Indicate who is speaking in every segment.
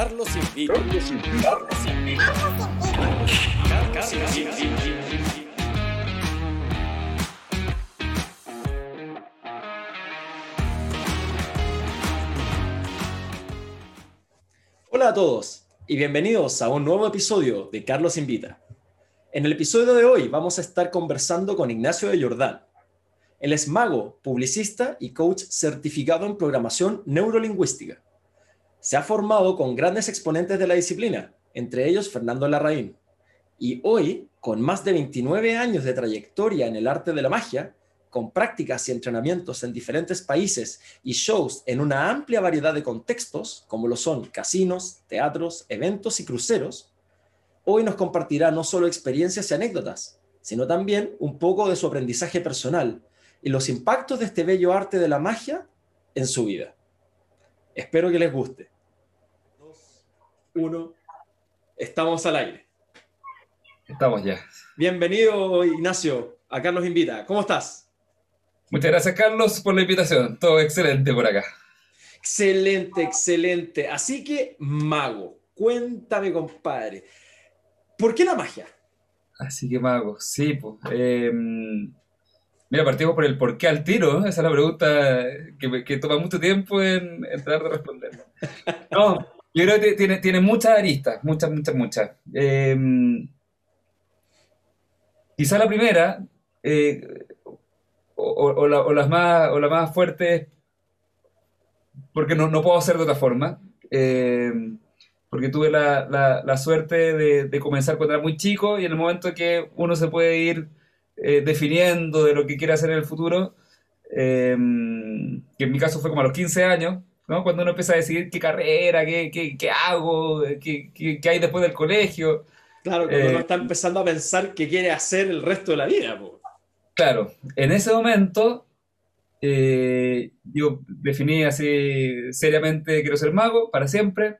Speaker 1: Carlos invita. Carlos invita. Carlos invita. Carlos invita. Hola a todos y bienvenidos a un nuevo episodio de Carlos Invita. En el episodio de hoy vamos a estar conversando con Ignacio de Jordán. Él es mago, publicista y coach certificado en programación neurolingüística. Se ha formado con grandes exponentes de la disciplina, entre ellos Fernando Larraín. Y hoy, con más de 29 años de trayectoria en el arte de la magia, con prácticas y entrenamientos en diferentes países y shows en una amplia variedad de contextos, como lo son casinos, teatros, eventos y cruceros, hoy nos compartirá no solo experiencias y anécdotas, sino también un poco de su aprendizaje personal y los impactos de este bello arte de la magia en su vida. Espero que les guste. Dos, uno, estamos al aire.
Speaker 2: Estamos ya.
Speaker 1: Bienvenido, Ignacio, a Carlos Invita. ¿Cómo estás?
Speaker 2: Muchas gracias, Carlos, por la invitación. Todo excelente por acá.
Speaker 1: Excelente, excelente. Así que, mago, cuéntame, compadre, ¿por qué la magia?
Speaker 2: Así que, mago, sí, pues. Mira, partimos por el por qué al tiro. Esa es la pregunta que, toma mucho tiempo en, tratar de responder. No, yo creo que tiene, tiene muchas aristas, muchas, muchas, muchas. Em, quizá la primera, eh, o, las más, o la más fuertes, porque no, no puedo hacer de otra forma. Eh, porque tuve la, la, suerte de, de, comenzar cuando era muy chico y en el momento que uno se puede ir eh, definiendo de lo que quiere hacer en el futuro, eh, que en mi caso fue como a los 15 años, ¿no? cuando uno empieza a decidir qué carrera, qué, qué, qué hago, qué, qué, hay después del colegio.
Speaker 1: Claro, cuando uno está empezando a pensar qué quiere hacer el resto de la vida.
Speaker 2: Claro, en ese momento eh, yo definí así seriamente quiero ser mago para siempre.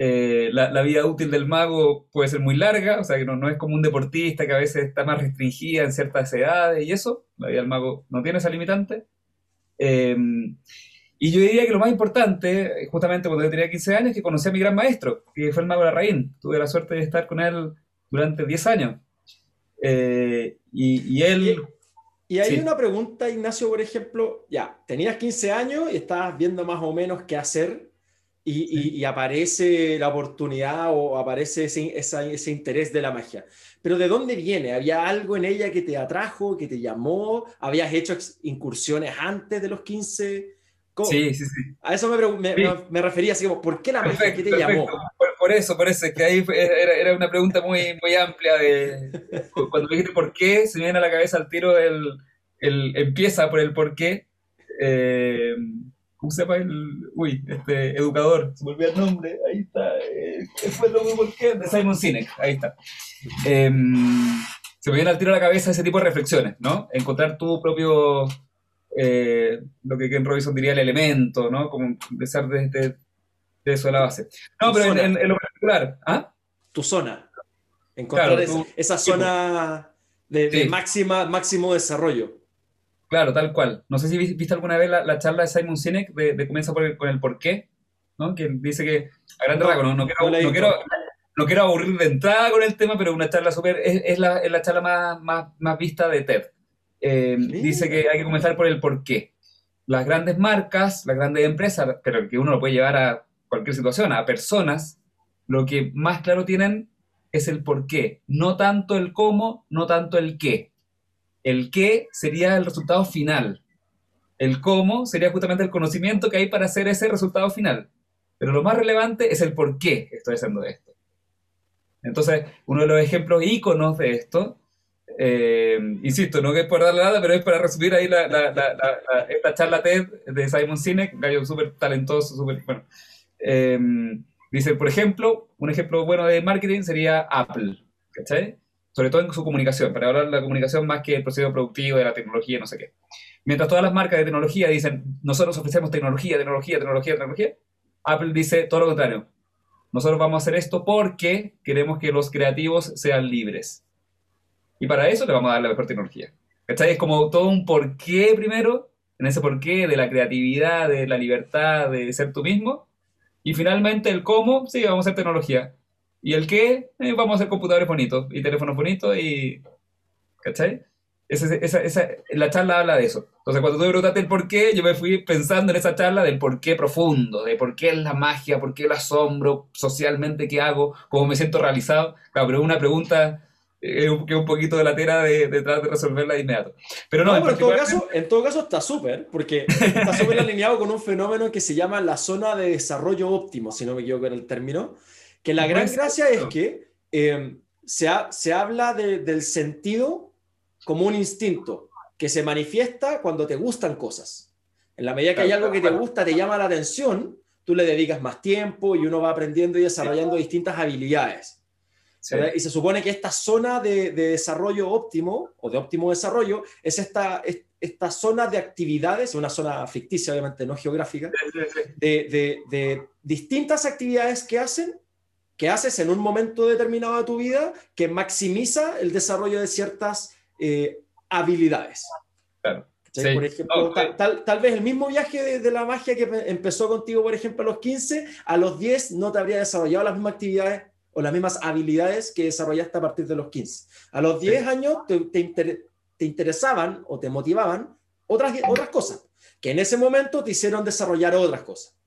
Speaker 2: Eh, la, vida útil del mago puede ser muy larga, o sea que no, es como un deportista que a veces está más restringida en ciertas edades y eso. La vida del mago no tiene esa limitante. Em, y yo diría que lo más importante, justamente cuando yo tenía 15 años, es que conocí a mi gran maestro, que fue el mago Larraín. Tuve la suerte de estar con él durante 10 años. Eh, y, él...
Speaker 1: Y, hay una pregunta, Ignacio, por ejemplo, ya, tenías 15 años y estabas viendo más o menos qué hacer y, aparece la oportunidad o aparece ese, ese, interés de la magia. Pero ¿de dónde viene? ¿Había algo en ella que te atrajo, que te llamó? ¿Habías hecho incursiones antes de los 15?
Speaker 2: Sí, sí, sí.
Speaker 1: A eso me, me, refería así como, ¿por qué la magia? ¿Qué te llamó?
Speaker 2: Por, eso, por eso, es que ahí era, era, una pregunta muy, muy amplia de... Cuando me dijiste por qué, se me viene a la cabeza al tiro el, el empieza por el por qué. Eh, ¿Cómo se llama el...? Uy, este, educador, se me olvidó el nombre, ahí está. Eh, ¿Qué fue lo por qué? De Simon Sinek, ahí está. Em, se me viene al tiro a la cabeza ese tipo de reflexiones, ¿no? Encontrar tu propio eh, lo que Ken Robinson diría el elemento, ¿no? Como empezar desde de eso a la base. No, pero en, lo particular, ¿ah?
Speaker 1: Tu zona. Encontrar esa zona de, máxima, máximo desarrollo.
Speaker 2: Claro, tal cual. No sé si viste alguna vez la, charla de Simon Sinek de, comienza por con el por qué, ¿no? Que dice que, a grande no, no, quiero, no, quiero, aburrir de entrada con el tema, pero una charla súper, es, la, es la charla más, más, más vista de TED. Eh, dice que hay que comenzar por el por qué. Las grandes marcas, las grandes empresas, pero que uno lo puede llevar a cualquier situación, a personas, lo que más claro tienen es el por qué, no tanto el cómo, no tanto el qué. El qué sería el resultado final. El cómo sería justamente el conocimiento que hay para hacer ese resultado final. Pero lo más relevante es el por qué estoy haciendo esto. Entonces, uno de los ejemplos íconos de esto eh, insisto, no es por darle nada, pero es para resumir ahí la, esta charla TED de Simon Sinek, gallo súper talentoso, súper bueno. Eh, dice, por ejemplo, un ejemplo bueno de marketing sería Apple, ¿cachai? Sobre todo en su comunicación, para hablar de la comunicación más que el proceso productivo, de la tecnología, no sé qué. Mientras todas las marcas de tecnología dicen, nosotros ofrecemos tecnología, tecnología, tecnología, tecnología, Apple dice todo lo contrario. Nosotros vamos a hacer esto porque queremos que los creativos sean libres. Y para eso le vamos a dar la mejor tecnología. ¿Cachai? Es como todo un porqué primero, en ese porqué de la creatividad, de la libertad, de ser tú mismo. Y finalmente el cómo, sí, vamos a hacer tecnología. Y el qué, eh, vamos a hacer computadores bonitos y teléfonos bonitos y... ¿Cachai? Esa, esa, esa, la charla habla de eso. Entonces, cuando tú me preguntaste el por qué, yo me fui pensando en esa charla del por qué profundo, de por qué es la magia, por qué el asombro, socialmente qué hago, cómo me siento realizado. Claro, pero una pregunta eh, que un poquito de la tela de, de tratar de resolverla de inmediato. Pero no,
Speaker 1: en, todo caso, en todo caso está súper, porque está súper alineado con un fenómeno que se llama la zona de desarrollo óptimo, si no me equivoco en el término, que la gran gracia es que eh, se, se habla de, del sentido como un instinto que se manifiesta cuando te gustan cosas. En la medida que hay algo que te gusta, te llama la atención, tú le dedicas más tiempo y uno va aprendiendo y desarrollando distintas habilidades. Y se supone que esta zona de, desarrollo óptimo o de óptimo desarrollo es esta, esta zona de actividades, una zona ficticia, obviamente no geográfica, de, de distintas actividades que hacen que haces en un momento determinado de tu vida que maximiza el desarrollo de ciertas eh, habilidades. Por ejemplo, tal, vez el mismo viaje de, la magia que empezó contigo, por ejemplo, a los 15, a los 10 no te habría desarrollado las mismas actividades o las mismas habilidades que desarrollaste a partir de los 15. A los 10 años te, te, interesaban o te motivaban otras, otras cosas, que en ese momento te hicieron desarrollar otras cosas.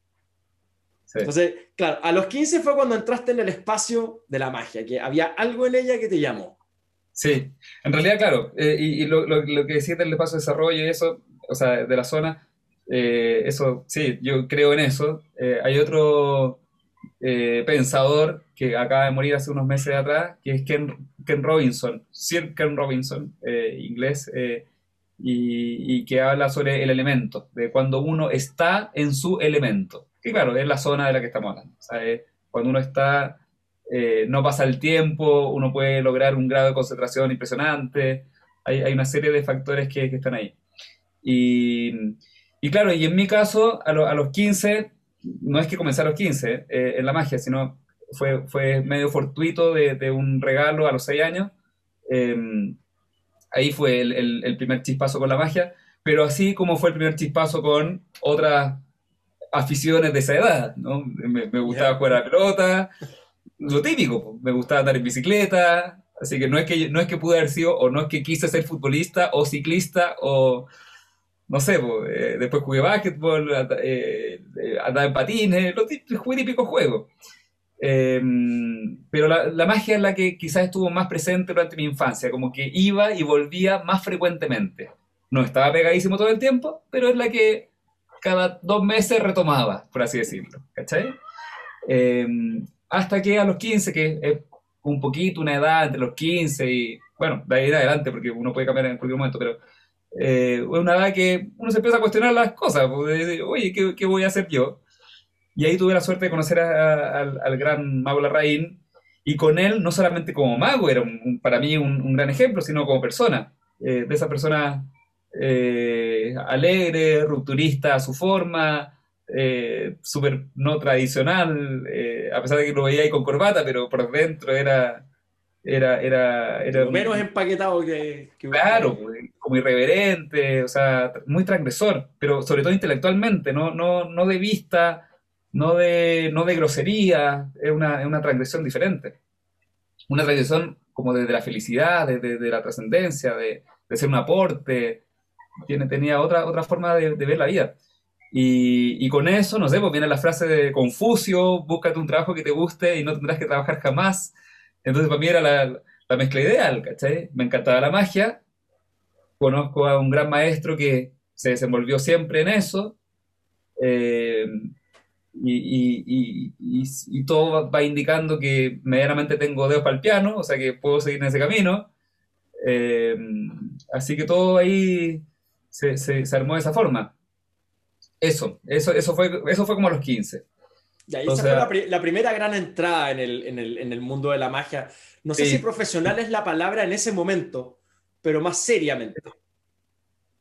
Speaker 1: Entonces, claro, a los 15 fue cuando entraste en el espacio de la magia, que había algo en ella que te llamó.
Speaker 2: Sí, en realidad, claro, eh, y, lo, que decía del espacio de desarrollo y eso, o sea, de la zona, eh, eso, sí, yo creo en eso. Eh, hay otro pensador que acaba de morir hace unos meses atrás, que es Ken, Ken Robinson, Sir Ken Robinson, inglés, y, y, que habla sobre el elemento, de cuando uno está en su elemento. Que claro, es la zona de la que estamos hablando. Cuando uno está eh, no pasa el tiempo, uno puede lograr un grado de concentración impresionante, hay, hay una serie de factores que, que están ahí. Y, y, claro, y en mi caso, a, a, los 15, no es que comencé a los 15 eh, en la magia, sino fue, fue medio fortuito de, de un regalo a los 6 años. Em, ahí fue el, el, primer chispazo con la magia, pero así como fue el primer chispazo con otras aficiones de esa edad, ¿no? Me, me gustaba jugar a pelota, lo típico, me gustaba andar en bicicleta, así que no es que, no es que pude haber sido, o no es que quise ser futbolista o ciclista, o no sé, eh, después jugué básquetbol, eh, andaba en patines, lo típico, típico juego. Em, pero la, la, magia es la que quizás estuvo más presente durante mi infancia, como que iba y volvía más frecuentemente. No estaba pegadísimo todo el tiempo, pero es la que cada dos meses retomaba, por así decirlo. ¿Cachai? Em, hasta que a los 15, que es un poquito una edad entre los 15 y, bueno, de ahí en adelante, porque uno puede cambiar en cualquier momento, pero eh, es una edad que uno se empieza a cuestionar las cosas, pues, oye, ¿qué, ¿qué, voy a hacer yo? Y ahí tuve la suerte de conocer al, gran mago Larraín, y con él, no solamente como mago, era para mí un, gran ejemplo, sino como persona, eh, de esa persona eh, alegre, rupturista a su forma, eh, súper no tradicional, eh, a pesar de que lo veía ahí con corbata, pero por dentro era... Era, era, era
Speaker 1: menos empaquetado que,
Speaker 2: claro como irreverente o sea muy transgresor pero sobre todo intelectualmente no no no de vista no de no de grosería es una, es una transgresión diferente. Una transgresión como desde la felicidad desde de, la trascendencia de, de, ser un aporte tiene tenía otra otra forma de, de ver la vida y, y, con eso, no sé, pues viene la frase de Confucio, búscate un trabajo que te guste y no tendrás que trabajar jamás. Entonces, para mí era la, la mezcla ideal, ¿cachai? Me encantaba la magia, conozco a un gran maestro que se desenvolvió siempre en eso, eh, y, y, y, todo va indicando que medianamente tengo dedos para el piano, o sea que puedo seguir en ese camino. Eh, así que todo ahí se, se, se armó de esa forma. Eso, eso, eso, fue, eso fue como a los 15.
Speaker 1: Y ahí esa fue la, primera gran entrada en el, en, el, en el, mundo de la magia. No sé si profesional es la palabra en ese momento, pero más seriamente.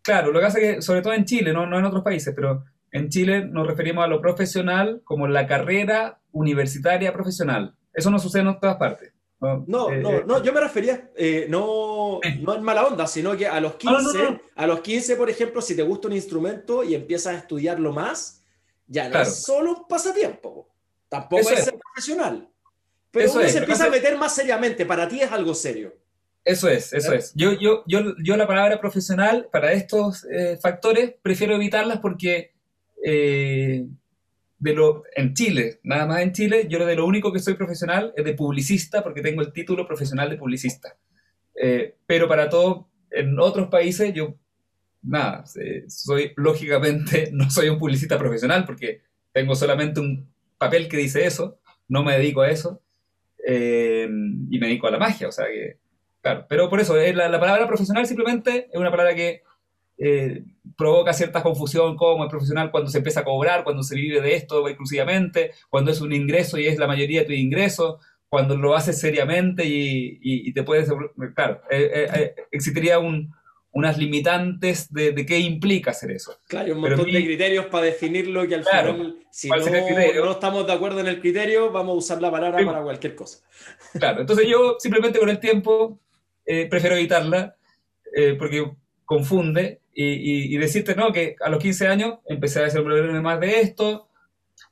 Speaker 2: Claro, lo que pasa es que, sobre todo en Chile, no, no en otros países, pero en Chile nos referimos a lo profesional como la carrera universitaria profesional. Eso no sucede en todas partes.
Speaker 1: No, eh, no, eh, no, yo me refería eh, no, no en mala onda, sino que a los 15, a los 15, por ejemplo, si te gusta un instrumento y empiezas a estudiarlo más, ya no es solo un pasatiempo. Tampoco es ser profesional. Pero uno se empieza a meter más seriamente. Para ti es algo serio.
Speaker 2: Eso es, eso es. Yo, yo, yo, yo la palabra profesional para estos eh, factores prefiero evitarlas porque eh, de lo, en Chile, nada más en Chile, yo de lo único que soy profesional es de publicista porque tengo el título profesional de publicista. Eh, pero para todo, en otros países yo, nada, soy lógicamente, no soy un publicista profesional porque tengo solamente un papel que dice eso, no me dedico a eso y me dedico a la magia, o sea que Claro, pero por eso, eh, la, palabra profesional simplemente es una palabra que eh, provoca cierta confusión como es profesional cuando se empieza a cobrar, cuando se vive de esto exclusivamente, cuando es un ingreso y es la mayoría de tu ingreso, cuando lo haces seriamente y, te puedes... Claro, eh, existiría un, unas limitantes de, qué implica hacer eso.
Speaker 1: Claro, un montón de criterios para definirlo que al final, si no, no, estamos de acuerdo en el criterio, vamos a usar la palabra para cualquier cosa.
Speaker 2: Claro, entonces yo simplemente con el tiempo eh, prefiero evitarla eh, porque confunde y, decirte, no, que a los 15 años empecé a hacer más de esto.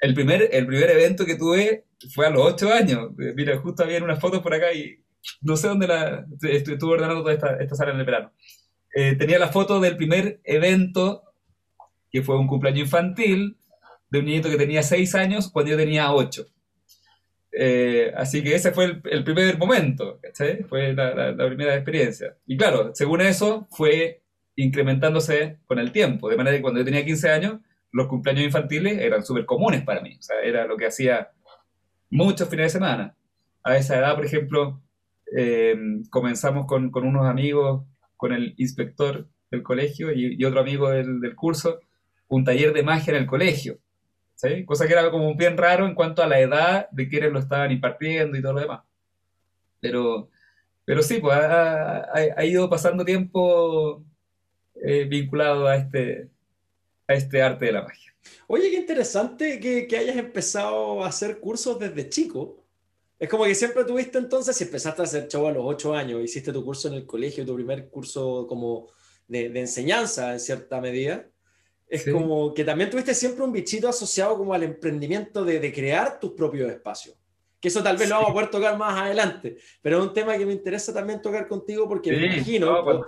Speaker 2: El primer, el primer evento que tuve fue a los 8 años. Eh, mira, justo había unas fotos por acá y no sé dónde la... Estuve ordenando toda esta, esta sala en el verano. tenía la foto del primer evento, que fue un cumpleaños infantil, de un niñito que tenía 6 años cuando yo tenía 8. Eh, así que ese fue el, primer momento, Fue la, primera experiencia. Y claro, según eso, fue incrementándose con el tiempo, de manera que cuando yo tenía 15 años, los cumpleaños infantiles eran súper comunes para mí, o era lo que hacía muchos fines de semana. A esa edad, por ejemplo, eh, comenzamos con, unos amigos, con el inspector del colegio y, otro amigo del, del curso, un taller de magia en el colegio. Cosa que era como bien raro en cuanto a la edad de quienes lo estaban impartiendo y todo lo demás. Pero, pero sí, pues ha, ido pasando tiempo eh, vinculado a este, a este arte de la magia.
Speaker 1: Oye, qué interesante que, que, hayas empezado a hacer cursos desde chico. Es como que siempre tuviste entonces, si empezaste a hacer show a los 8 años, hiciste tu curso en el colegio, tu primer curso como de, de enseñanza en cierta medida, es como que también tuviste siempre un bichito asociado como al emprendimiento de, de crear tus propios espacios. Que eso tal vez lo vamos a poder tocar más adelante, pero es un tema que me interesa también tocar contigo porque me imagino,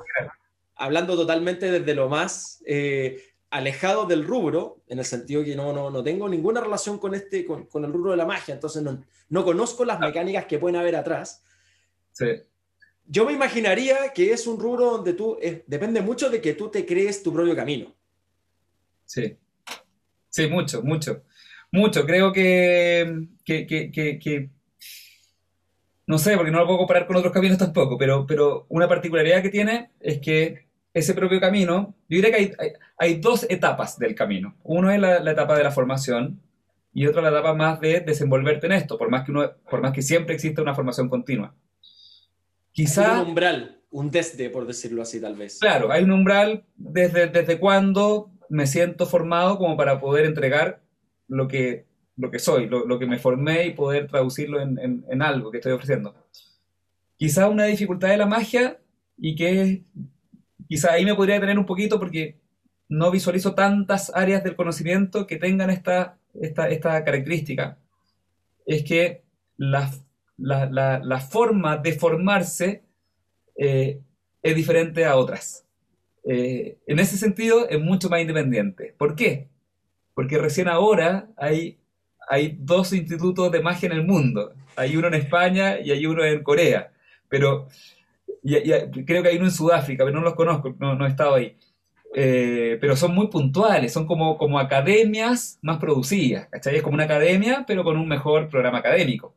Speaker 1: hablando totalmente desde lo más eh, alejado del rubro, en el sentido que no, no, no tengo ninguna relación con, este, con, con, el rubro de la magia, entonces no, no conozco las mecánicas que pueden haber atrás.
Speaker 2: Sí.
Speaker 1: Yo me imaginaría que es un rubro donde tú, depende mucho de que tú te crees tu propio camino.
Speaker 2: Sí. Sí, mucho, mucho. Mucho. Creo que, que, no sé, porque no lo puedo comparar con otros caminos tampoco, pero, pero una particularidad que tiene es que ese propio camino, yo diría que hay, hay, dos etapas del camino. Uno es la, etapa de la formación y otra la etapa más de desenvolverte en esto, por más que, uno, por más que siempre exista una formación continua.
Speaker 1: Quizá... Un umbral, un desde, por decirlo así, tal vez.
Speaker 2: Claro, hay un umbral desde, desde cuando me siento formado como para poder entregar lo que, lo que soy, lo, que me formé y poder traducirlo en, en, algo que estoy ofreciendo. Quizá una dificultad de la magia y que quizá ahí me podría detener un poquito porque no visualizo tantas áreas del conocimiento que tengan esta, esta, esta característica. Es que la, la, la, forma de formarse eh, es diferente a otras. Eh, en ese sentido es mucho más independiente. ¿Por qué? Porque recién ahora hay, hay dos institutos de magia en el mundo. Hay uno en España y hay uno en Corea. Pero creo que hay uno en Sudáfrica, pero no los conozco, no, he estado ahí. Eh, pero son muy puntuales, son como, como academias más producidas, ¿cachai? Es como una academia, pero con un mejor programa académico.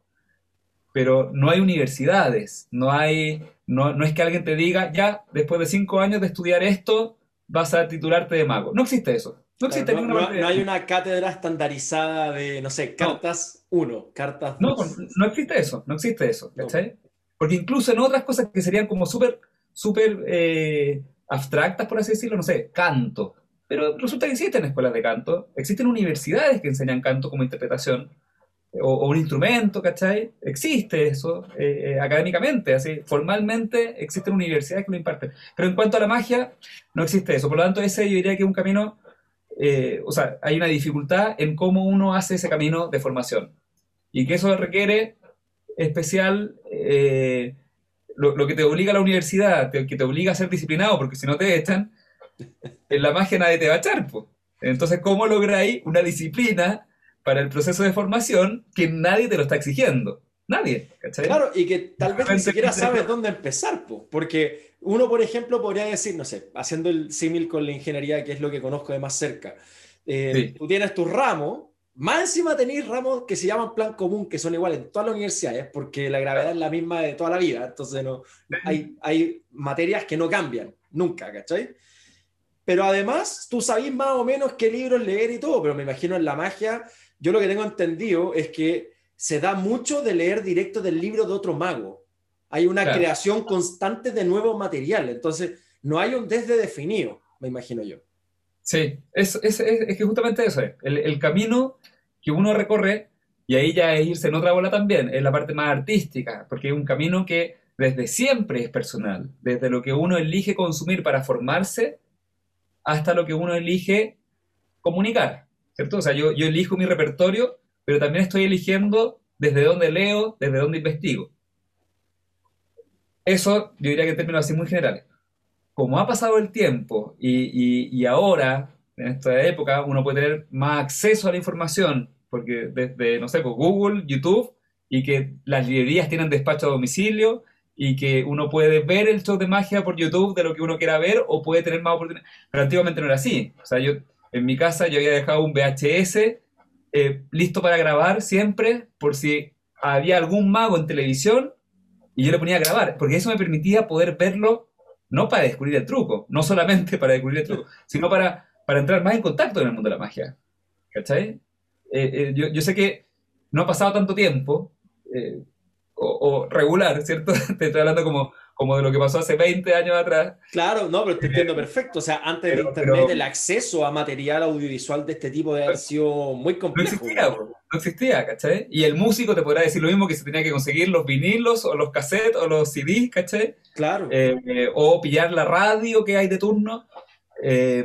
Speaker 2: Pero no hay universidades, no hay no, no es que alguien te diga, ya, después de cinco años de estudiar esto, vas a titularte de mago. No existe eso. No existe
Speaker 1: no, hay una cátedra estandarizada de, no sé, cartas 1, cartas 2.
Speaker 2: No, no existe eso, no existe eso, ¿cachai? Porque incluso en otras cosas que serían como súper, súper eh, abstractas, por así decirlo, no sé, canto. Pero resulta que existen escuelas de canto, existen universidades que enseñan canto como interpretación, o, un instrumento, ¿cachai? Existe eso eh, eh, académicamente, así, formalmente existen universidades que lo imparten. Pero en cuanto a la magia, no existe eso. Por lo tanto, ese yo diría que es un camino, eh, o sea, hay una dificultad en cómo uno hace ese camino de formación. y que eso requiere especial, eh, lo, que te obliga a la universidad, que te obliga a ser disciplinado, porque si no te echan, en la magia nadie te va a echar. Entonces, ¿cómo lográis una disciplina para el proceso de formación que nadie te lo está exigiendo? Nadie,
Speaker 1: Claro, y que tal vez ni siquiera sabes dónde empezar, porque uno, por ejemplo, podría decir, no sé, haciendo el símil con la ingeniería, que es lo que conozco de más cerca, eh, tú tienes tu ramo, más encima tenéis ramos que se llaman plan común, que son iguales en todas las universidades, porque la gravedad es la misma de toda la vida, entonces no, hay, hay materias que no cambian, nunca, ¿cachai? Pero además, tú sabes más o menos qué libros leer y todo, pero me imagino en la magia, yo lo que tengo entendido es que se da mucho de leer directo del libro de otro mago. Hay una creación constante de nuevo material, entonces no hay un desde definido, me imagino yo.
Speaker 2: Sí, es, es, es, que justamente eso es. El, el, camino que uno recorre, y ahí ya es irse en otra bola también, es la parte más artística, porque es un camino que desde siempre es personal, desde lo que uno elige consumir para formarse hasta lo que uno elige comunicar, ¿cierto? O sea, yo, yo elijo mi repertorio, pero también estoy eligiendo desde dónde leo, desde dónde investigo. Eso yo diría que en términos así muy generales como ha pasado el tiempo y, ahora, en esta época, uno puede tener más acceso a la información, porque desde, no sé, pues, Google, YouTube, y que las librerías tienen despacho a domicilio, y que uno puede ver el show de magia por YouTube de lo que uno quiera ver, o puede tener más oportunidades. Pero antiguamente no era así. O sea, yo en mi casa yo había dejado un VHS eh, listo para grabar siempre, por si había algún mago en televisión, y yo le ponía a grabar, porque eso me permitía poder verlo no para descubrir el truco, no solamente para descubrir el truco, sino para, para entrar más en contacto con el mundo de la magia. ¿Cachai? Eh, eh, yo, sé que no ha pasado tanto tiempo, eh, o, regular, ¿cierto? te estoy hablando como, como de lo que pasó hace 20 años atrás.
Speaker 1: Claro, no, pero te entiendo perfecto. O sea, antes de Internet, el acceso a material audiovisual de este tipo de haber sido muy complejo.
Speaker 2: No existía, no existía, ¿cachai? Y el músico te podrá decir lo mismo que se tenía que conseguir los vinilos o los cassettes o los CDs, ¿cachai?
Speaker 1: Claro.
Speaker 2: Eh, o pillar la radio que hay de turno. Eh,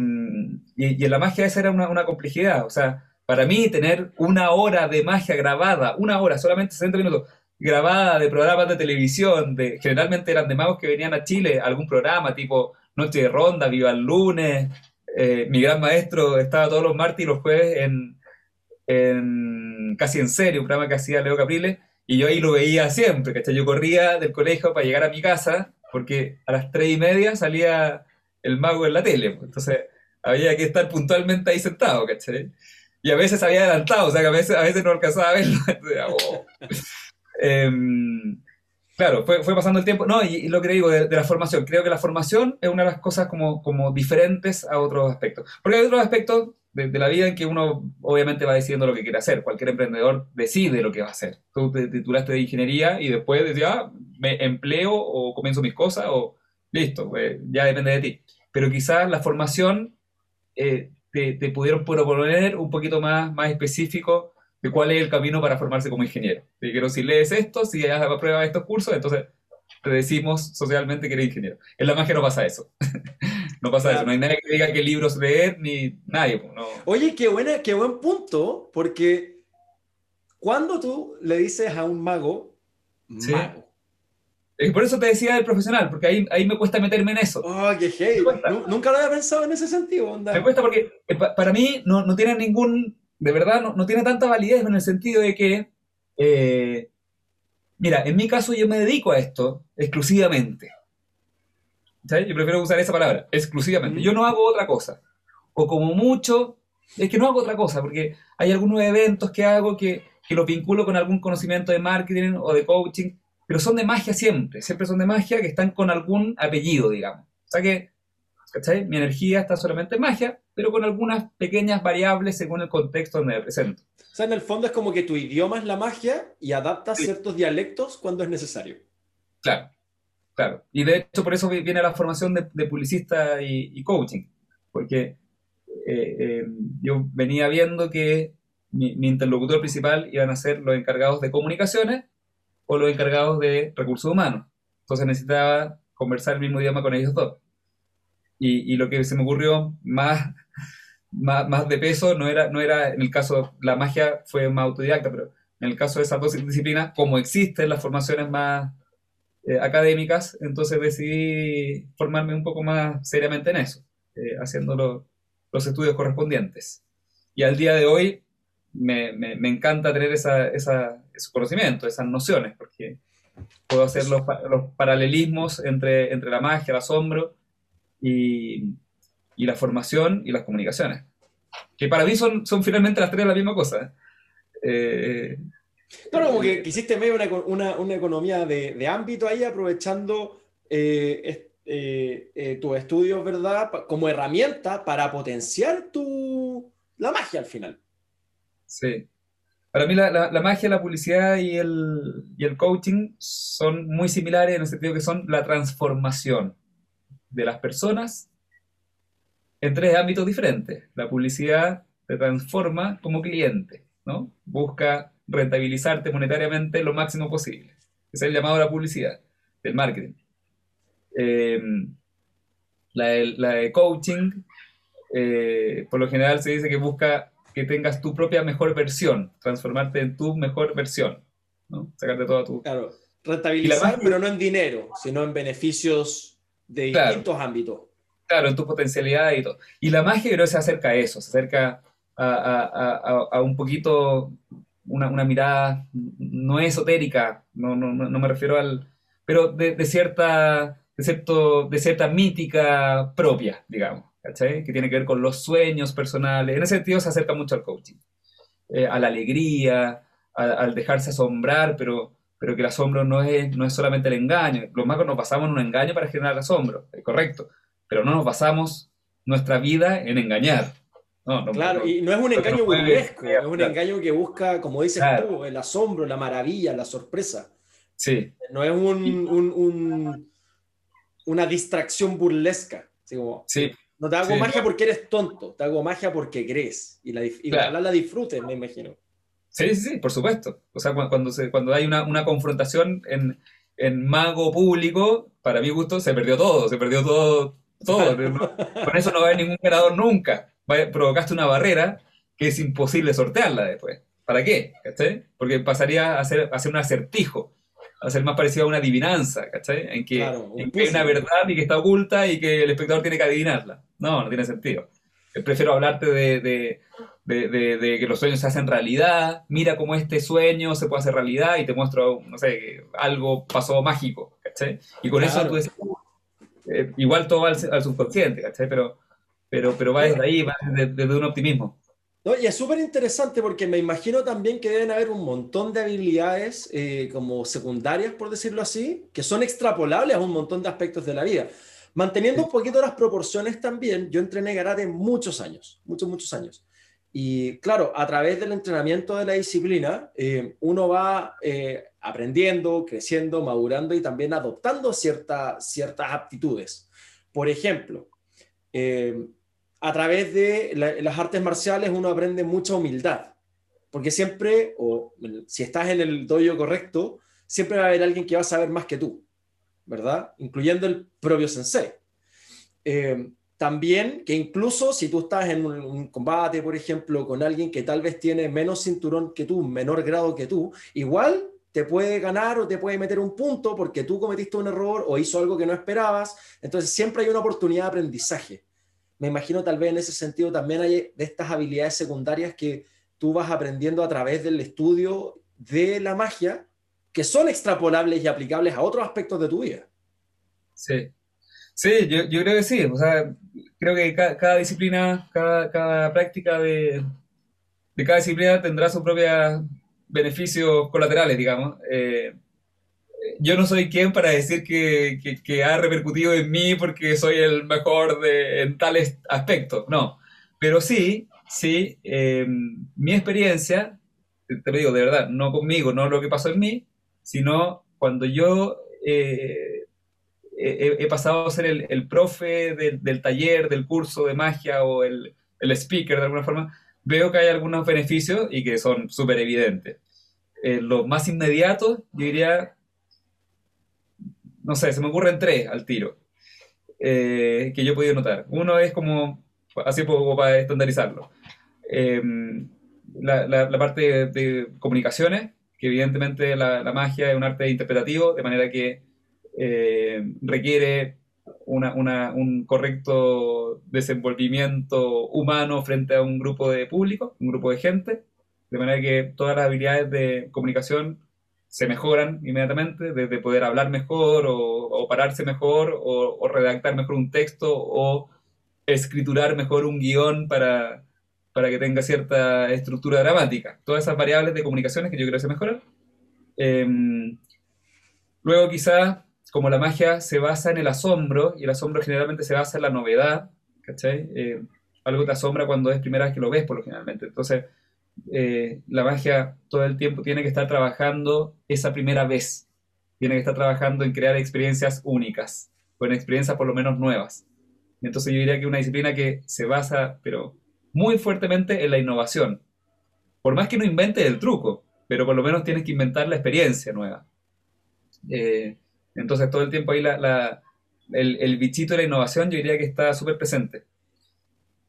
Speaker 2: y, en la magia esa era una, complejidad. O sea, para mí tener una hora de magia grabada, una hora, solamente 60 minutos, grabada de programas de televisión, de, generalmente eran de magos que venían a Chile, algún programa tipo Noche de Ronda, Viva el Lunes. Eh, mi gran maestro estaba todos los martes y los jueves en, en Casi en Serio, un programa que hacía Leo Capriles, y yo ahí lo veía siempre, ¿cachai? Yo corría del colegio para llegar a mi casa, porque a las tres y media salía el mago en la tele, pues. entonces había que estar puntualmente ahí sentado, ¿cachai? Y a veces había adelantado, o sea que a veces, a veces no alcanzaba a verlo. Em, claro, fue, pasando el tiempo. No, y, lo que digo de, la formación, creo que la formación es una de las cosas como, diferentes a otros aspectos. Porque hay otros aspectos de, la vida en que uno obviamente va decidiendo lo que quiere hacer. Cualquier emprendedor decide lo que va a hacer. Tú te titulaste de ingeniería y después decías, ah, me empleo o comienzo mis cosas o listo, pues, ya depende de ti. Pero quizás la formación eh, te, te, pudieron proponer un poquito más, más específico de cuál es el camino para formarse como ingeniero. Pero si lees esto, si has prueba estos cursos, entonces te decimos socialmente que eres ingeniero. En la magia no pasa eso. no pasa eso. No hay nadie que diga qué libros leer, ni nadie. Pues,
Speaker 1: Oye, qué, buena, qué buen punto, porque cuando tú le dices a un mago, mago.
Speaker 2: por eso te decía del profesional, porque ahí, ahí me cuesta meterme en eso.
Speaker 1: Oh, qué hey. Nunca lo había pensado en ese sentido. Onda.
Speaker 2: Me cuesta porque eh, para mí no, no, tiene ningún, de verdad, no, no, tiene tanta validez en el sentido de que eh, Mira, en mi caso yo me dedico a esto exclusivamente. Yo prefiero usar esa palabra, exclusivamente. Yo no hago otra cosa. O como mucho, es que no hago otra cosa, porque hay algunos eventos que hago que, que los vinculo con algún conocimiento de marketing o de coaching, pero son de magia siempre, siempre son de magia que están con algún apellido, digamos. O sea que, ¿cachai? Mi energía está solamente en magia, pero con algunas pequeñas variables según el contexto donde me presento
Speaker 1: sea, en el fondo es como que tu idioma es la magia y adaptas ciertos dialectos cuando es necesario.
Speaker 2: Claro, claro. Y de hecho por eso viene la formación de, publicista y, coaching, porque eh, eh, yo venía viendo que mi, interlocutor principal iban a ser los encargados de comunicaciones o los encargados de recursos humanos. Entonces necesitaba conversar el mismo idioma con ellos dos. Y, y lo que se me ocurrió más más, más, de peso, no era, no era, en el caso, la magia fue más autodidacta, pero en el caso de esas dos disciplinas, como existen las formaciones más eh, académicas, entonces decidí formarme un poco más seriamente en eso, eh, haciendo los estudios correspondientes. Y al día de hoy me, me, encanta tener esa, esa, ese conocimiento, esas nociones, porque puedo hacer los, los, paralelismos entre, entre la magia, el asombro y, y, la formación y las comunicaciones, que para mí son, son finalmente las tres la misma cosa.
Speaker 1: Eh, claro, como que, hiciste medio una, una, una economía de, de, ámbito ahí, aprovechando eh, eh, tus estudios, ¿verdad? Como herramienta para potenciar tu, la magia al final.
Speaker 2: Sí. Para mí la, la, magia, la publicidad y el, y el, coaching son muy similares en el sentido que son la transformación de las personas en tres ámbitos diferentes. La publicidad te transforma como cliente, ¿no? Busca rentabilizarte monetariamente lo máximo posible. Es el llamado de la publicidad, del marketing. Eh, la, la, de coaching, eh, por lo general se dice que busca que tengas tu propia mejor versión, transformarte en tu mejor versión, ¿no? Sacarte toda tu...
Speaker 1: Claro, rentabilizar, pero no en dinero, sino en beneficios de distintos ámbitos.
Speaker 2: Claro, en tu potencialidad y todo. Y la magia creo que se acerca a eso, se acerca a, un poquito una, mirada no esotérica, no, no, no me refiero al... pero de, cierta, de, cierto, de cierta mítica propia, digamos. Que tiene que ver con los sueños personales. En ese sentido se acerca mucho al coaching, eh, a la alegría, al dejarse asombrar, pero, pero que el asombro no es, no es solamente el engaño. Los magos nos basamos en un engaño para generar asombro, es correcto, pero no nos basamos nuestra vida en engañar.
Speaker 1: claro, y no es un engaño burlesco, es un engaño que busca, como dices tú, el asombro, la maravilla, la sorpresa.
Speaker 2: Sí.
Speaker 1: No es un, una distracción burlesca.
Speaker 2: sí.
Speaker 1: No te hago magia porque eres tonto, te hago magia porque crees. Y, la, y la disfrutes, me imagino.
Speaker 2: Sí, sí, sí, por supuesto. O sea, cuando, se, cuando hay una, una confrontación en, en, mago público, para mi gusto, se perdió todo, se perdió todo. todo. Con eso no va a haber ningún ganador nunca. Provocaste una barrera que es imposible sortearla después. ¿Para qué? Porque pasaría a ser, a ser un acertijo a ser más parecido a una adivinanza, ¿cachai? En que, hay una verdad y que está oculta y que el espectador tiene que adivinarla. No, no tiene sentido. prefiero hablarte de, de, de, que los sueños se hacen realidad, mira cómo este sueño se puede hacer realidad y te muestro, no sé, algo pasó mágico, ¿cachai? Y con eso tú dices, eh, igual todo va al, subconsciente, ¿cachai? Pero, pero, pero va desde ahí, va desde un optimismo.
Speaker 1: Y es súper interesante porque me imagino también que deben haber un montón de habilidades eh, como secundarias, por decirlo así, que son extrapolables a un montón de aspectos de la vida. Manteniendo un poquito las proporciones también, yo entrené karate muchos años, muchos, muchos años. Y claro, a través del entrenamiento de la disciplina, eh, uno va eh, aprendiendo, creciendo, madurando y también adoptando ciertas aptitudes. Por ejemplo, a través de las artes marciales uno aprende mucha humildad, porque siempre, o si estás en el dojo correcto, siempre va a haber alguien que va a saber más que tú, ¿verdad? Incluyendo el propio sensei. Eh, también que incluso si tú estás en un, combate, por ejemplo, con alguien que tal vez tiene menos cinturón que tú, menor grado que tú, igual te puede ganar o te puede meter un punto porque tú cometiste un error o hizo algo que no esperabas. Entonces siempre hay una oportunidad de aprendizaje me imagino tal vez en ese sentido también hay de estas habilidades secundarias que tú vas aprendiendo a través del estudio de la magia, que son extrapolables y aplicables a otros aspectos de tu vida.
Speaker 2: Sí, sí, yo, creo que sí. O sea, creo que cada, disciplina, cada, práctica de, de, cada disciplina tendrá sus propios beneficios colaterales, digamos. Eh, yo no soy quien para decir que, que, ha repercutido en mí porque soy el mejor de, en tales aspectos, no. Pero sí, sí, em, mi experiencia, te lo digo de verdad, no conmigo, no lo que pasó en mí, sino cuando yo eh, he, pasado a ser el, el profe del taller, del curso de magia o el, el, speaker de alguna forma, veo que hay algunos beneficios y que son súper evidentes. Eh, los más inmediatos, yo diría, no sé, se me ocurren tres al tiro eh, que yo he podido notar. Uno es como, así poco para estandarizarlo. Eh, la, parte de, comunicaciones, que evidentemente la, magia es un arte interpretativo, de manera que eh, requiere un correcto desenvolvimiento humano frente a un grupo de público, un grupo de gente, de manera que todas las habilidades de comunicación se mejoran inmediatamente, desde poder hablar mejor o, pararse mejor o, redactar mejor un texto o escriturar mejor un guion para, para que tenga cierta estructura dramática. Todas esas variables de comunicaciones que yo creo que se mejoran. Em, luego quizás, como la magia se basa en el asombro, y el asombro generalmente se basa en la novedad, ¿cachai? Eh, algo te asombra cuando es primera vez que lo ves, por lo generalmente. Entonces, eh, la magia todo el tiempo tiene que estar trabajando esa primera vez. Tiene que estar trabajando en crear experiencias únicas, o en experiencias por lo menos nuevas. Entonces yo diría que una disciplina que se basa, pero muy fuertemente en la innovación. Por más que no invente el truco, pero por lo menos tienes que inventar la experiencia nueva. Eh, entonces todo el tiempo ahí el, bichito de la innovación yo diría que está súper presente.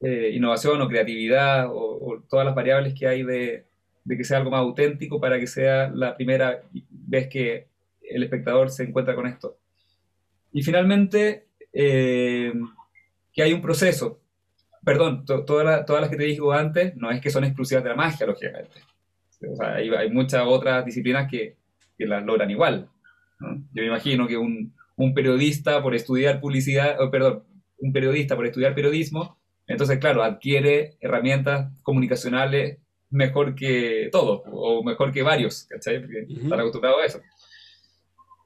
Speaker 2: Eh, innovación o creatividad o, todas las variables que hay de, que sea algo más auténtico para que sea la primera vez que el espectador se encuentra con esto. Y finalmente, eh, que hay un proceso. Perdón, todas las que te digo antes no es que son exclusivas de la magia, lógicamente. O sea, hay, muchas otras disciplinas que, que las logran igual. Yo me imagino que un, un periodista por estudiar publicidad, perdón, un periodista por estudiar periodismo entonces, claro, adquiere herramientas comunicacionales mejor que todos, o mejor que varios, ¿cachai? Porque están acostumbrados a eso.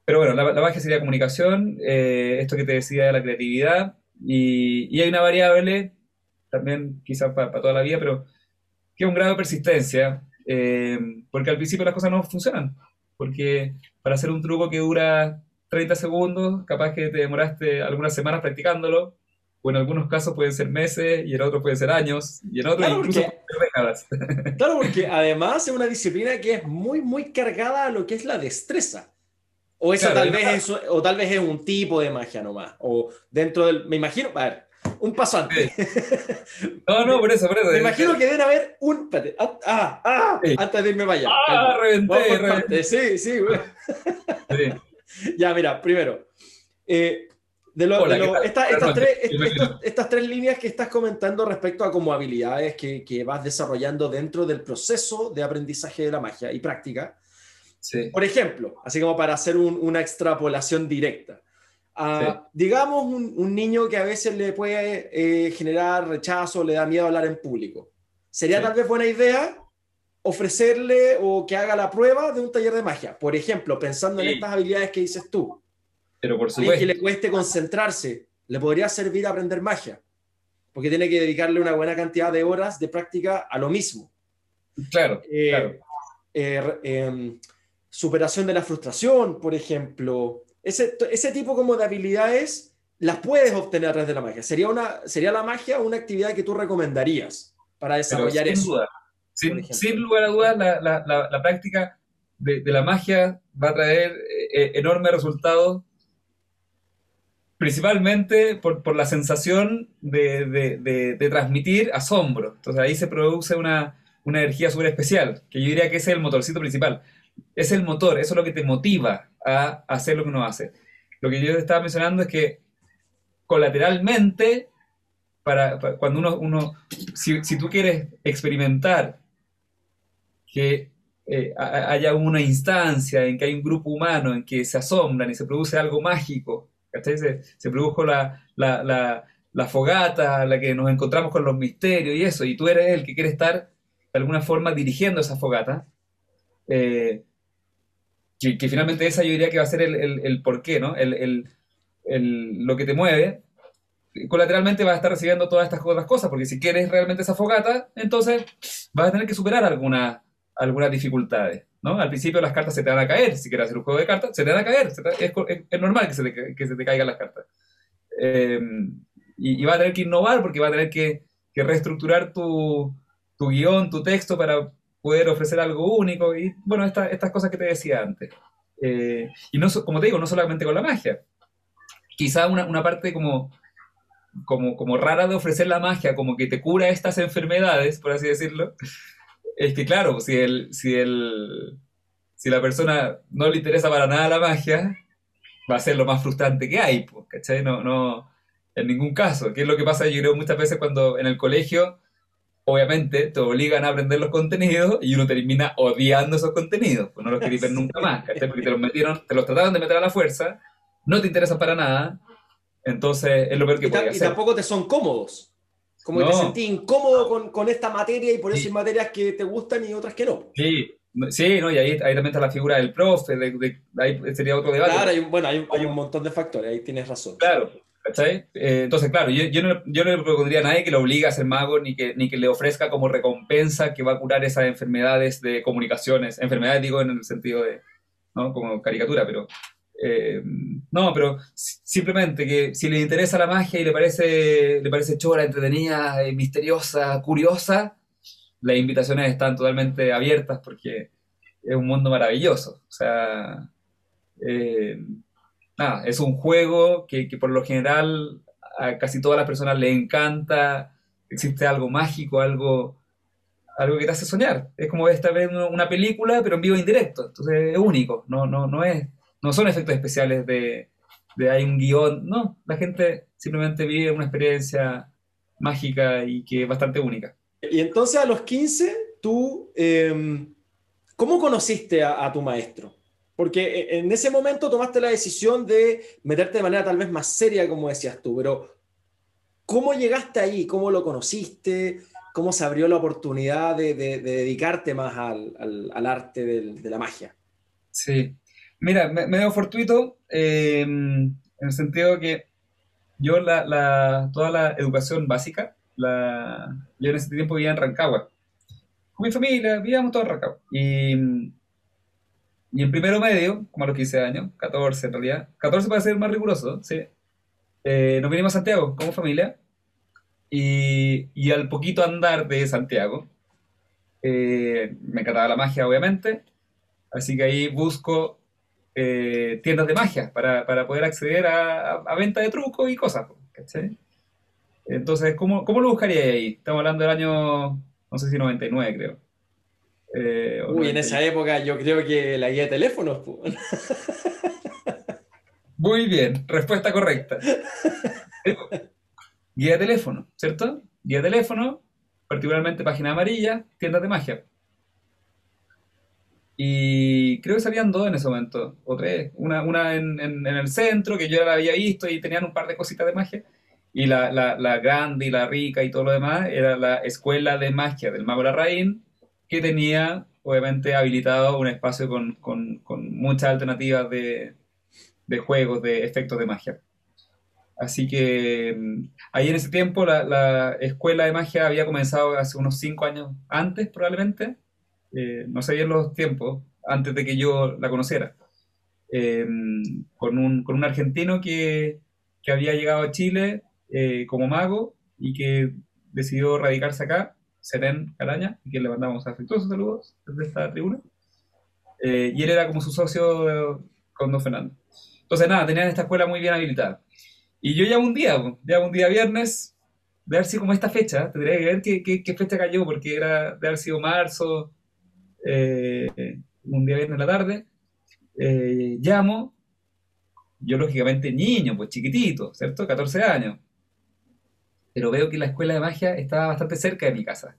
Speaker 2: Pero bueno, la, magia sería comunicación, eh, esto que te decía de la creatividad, y, hay una variable, también quizás para, toda la vida, pero que es un grado de persistencia, eh, porque al principio las cosas no funcionan, porque para hacer un truco que dura 30 segundos, capaz que te demoraste algunas semanas practicándolo, o en algunos casos pueden ser meses, y en otros pueden ser años, y en otros incluso pueden ser décadas.
Speaker 1: Claro, porque además es una disciplina que es muy, muy cargada a lo que es la destreza. O eso tal vez es, o tal vez es un tipo de magia nomás. O dentro del. Me imagino. A ver, un paso antes.
Speaker 2: No, no, por eso, por eso.
Speaker 1: Me imagino que debe haber un. Ah, ah, ah antes de irme para allá.
Speaker 2: Ah, reventé, reventé.
Speaker 1: Sí, sí, güey. Sí. ya, mira, primero. Eh, de estas, tres, líneas que estás comentando respecto a como habilidades que, vas desarrollando dentro del proceso de aprendizaje de la magia y práctica. Por ejemplo, así como para hacer una extrapolación directa. Ah, digamos un, niño que a veces le puede eh, generar rechazo, le da miedo hablar en público. ¿Sería tal vez buena idea ofrecerle o que haga la prueba de un taller de magia? Por ejemplo, pensando en estas habilidades que dices tú
Speaker 2: pero por supuesto.
Speaker 1: que le cueste concentrarse, le podría servir aprender magia, porque tiene que dedicarle una buena cantidad de horas de práctica a lo mismo.
Speaker 2: Claro, eh, claro.
Speaker 1: Eh, em, superación de la frustración, por ejemplo. Ese, ese tipo como de habilidades las puedes obtener a través de la magia. ¿Sería, una, sería la magia una actividad que tú recomendarías para desarrollar
Speaker 2: sin
Speaker 1: eso?
Speaker 2: Duda. Sin, lugar a dudas, la, la, la, práctica de, de, la magia va a traer eh, enormes resultados principalmente por, por la sensación de, de, de, transmitir asombro. Entonces ahí se produce una, una energía súper especial, que yo diría que ese es el motorcito principal. Es el motor, eso es lo que te motiva a hacer lo que uno hace. Lo que yo estaba mencionando es que colateralmente, para, cuando uno, uno si, si, tú quieres experimentar que eh, haya una instancia en que hay un grupo humano en que se asombran y se produce algo mágico, se, produjo la, la, la, fogata, la que nos encontramos con los misterios y eso, y tú eres el que quiere estar de alguna forma dirigiendo esa fogata. Eh, que, finalmente esa yo diría que va a ser el, el, el porqué, ¿no? El, lo que te mueve, colateralmente vas a estar recibiendo todas estas otras cosas, porque si quieres realmente esa fogata, entonces vas a tener que superar alguna, algunas dificultades. ¿no? Al principio las cartas se te van a caer, si quieres hacer un juego de cartas, se te van a caer, es, normal que se, te, que se, te, caigan las cartas. Eh, y, y, va a tener que innovar porque va a tener que, que reestructurar tu, tu, guion, tu texto para poder ofrecer algo único y, bueno, estas cosas que te decía antes. Eh, y no, como te digo, no solamente con la magia. Quizá una, una parte como, como, como rara de ofrecer la magia, como que te cura estas enfermedades, por así decirlo, es que claro, si el, si el, si la persona no le interesa para nada la magia, va a ser lo más frustrante que hay, ¿cachai? No, no, en ningún caso. ¿Qué es lo que pasa? Yo creo muchas veces cuando en el colegio, obviamente, te obligan a aprender los contenidos y uno termina odiando esos contenidos, pues no los querés ver nunca más, ¿cachai? Porque te los metieron, te los trataron de meter a la fuerza, no te interesan para nada, entonces es lo peor que puede hacer.
Speaker 1: Y tampoco te son cómodos. Como que te sentí incómodo con, con, esta materia y por eso hay materias que te gustan y otras que no.
Speaker 2: Sí, Sí, ¿no? y ahí, ahí también está la figura del profe, de, ahí sería otro debate.
Speaker 1: Claro, hay bueno, hay, hay, un montón de factores, ahí tienes razón.
Speaker 2: Claro, ¿cachai? Eh, entonces, claro, yo, yo, no, yo no le propondría a nadie que lo obligue a ser mago, ni que, ni que le ofrezca como recompensa que va a curar esas enfermedades de comunicaciones. Enfermedades, digo, en el sentido de, ¿no? Como caricatura, pero... Eh, no, pero simplemente que si le interesa la magia y le parece, le parece chora, entretenida, misteriosa, curiosa, las invitaciones están totalmente abiertas porque es un mundo maravilloso. O sea, eh, nada, es un juego que, por lo general a casi todas las personas le encanta, existe algo mágico, algo, algo que te hace soñar. Es como estar viendo una película, pero en vivo e indirecto. Entonces es único, no, no, no, es, no son efectos especiales de, de hay un guion, no, la gente simplemente vive una experiencia mágica y que es bastante única.
Speaker 1: Y entonces a los 15, tú, em, ¿cómo conociste a, tu maestro? Porque e, en ese momento tomaste la decisión de meterte de manera tal vez más seria, como decías tú, pero ¿cómo llegaste ahí? ¿Cómo lo conociste? ¿Cómo se abrió la oportunidad de, dedicarte más al, arte de la magia?
Speaker 2: Sí, mira, medio fortuito, em, en el sentido que yo la, toda la educación básica la, yo en ese tiempo vivía en Rancagua. Con mi familia, vivíamos todos en Rancagua. Y, y en primero medio, como a los 15 años, 14 en realidad, 14 para ser más riguroso, sí. Eh, nos vinimos a Santiago como familia. Y, y al poquito andar de Santiago, eh, me encantaba la magia, obviamente. Así que ahí busco eh, tiendas de magia para, para poder acceder a, a, venta de trucos y cosas. Entonces, ¿cómo, ¿cómo lo buscaría ahí? Estamos hablando del año, no sé si 99, creo.
Speaker 1: Eh, Uy, en esa época yo creo que la guía de teléfonos.
Speaker 2: Muy bien, respuesta correcta. guía de teléfono, ¿cierto? Guía de teléfono, particularmente página amarilla, tiendas de magia. Y creo que salían dos en ese momento, o tres. Una, una en, en, en, el centro, que yo ya la había visto y tenían un par de cositas de magia. Y la, la, la, grande y la rica y todo lo demás era la escuela de magia del Mago Larraín, que tenía obviamente habilitado un espacio con, con, con muchas alternativas de, de, juegos, de efectos de magia. Así que mm, ahí en ese tiempo la, la, escuela de magia había comenzado hace unos cinco años antes probablemente, eh, no sé bien los tiempos, antes de que yo la conociera, eh, con, un, con un argentino que, que había llegado a Chile eh, como mago y que decidió radicarse acá, Seren Caraña, y que le mandamos afectuosos saludos desde esta tribuna. Eh, y él era como su socio con Don Fernando. Entonces, nada, tenían esta escuela muy bien habilitada. Y yo ya un día, ya un día viernes, de haber sido como esta fecha, tendría que ver qué, qué, fecha cayó, porque era de haber sido marzo, eh, un día viernes en la tarde, llamo, yo lógicamente niño, pues chiquitito, ¿cierto? 14 años pero veo que la escuela de magia estaba bastante cerca de mi casa.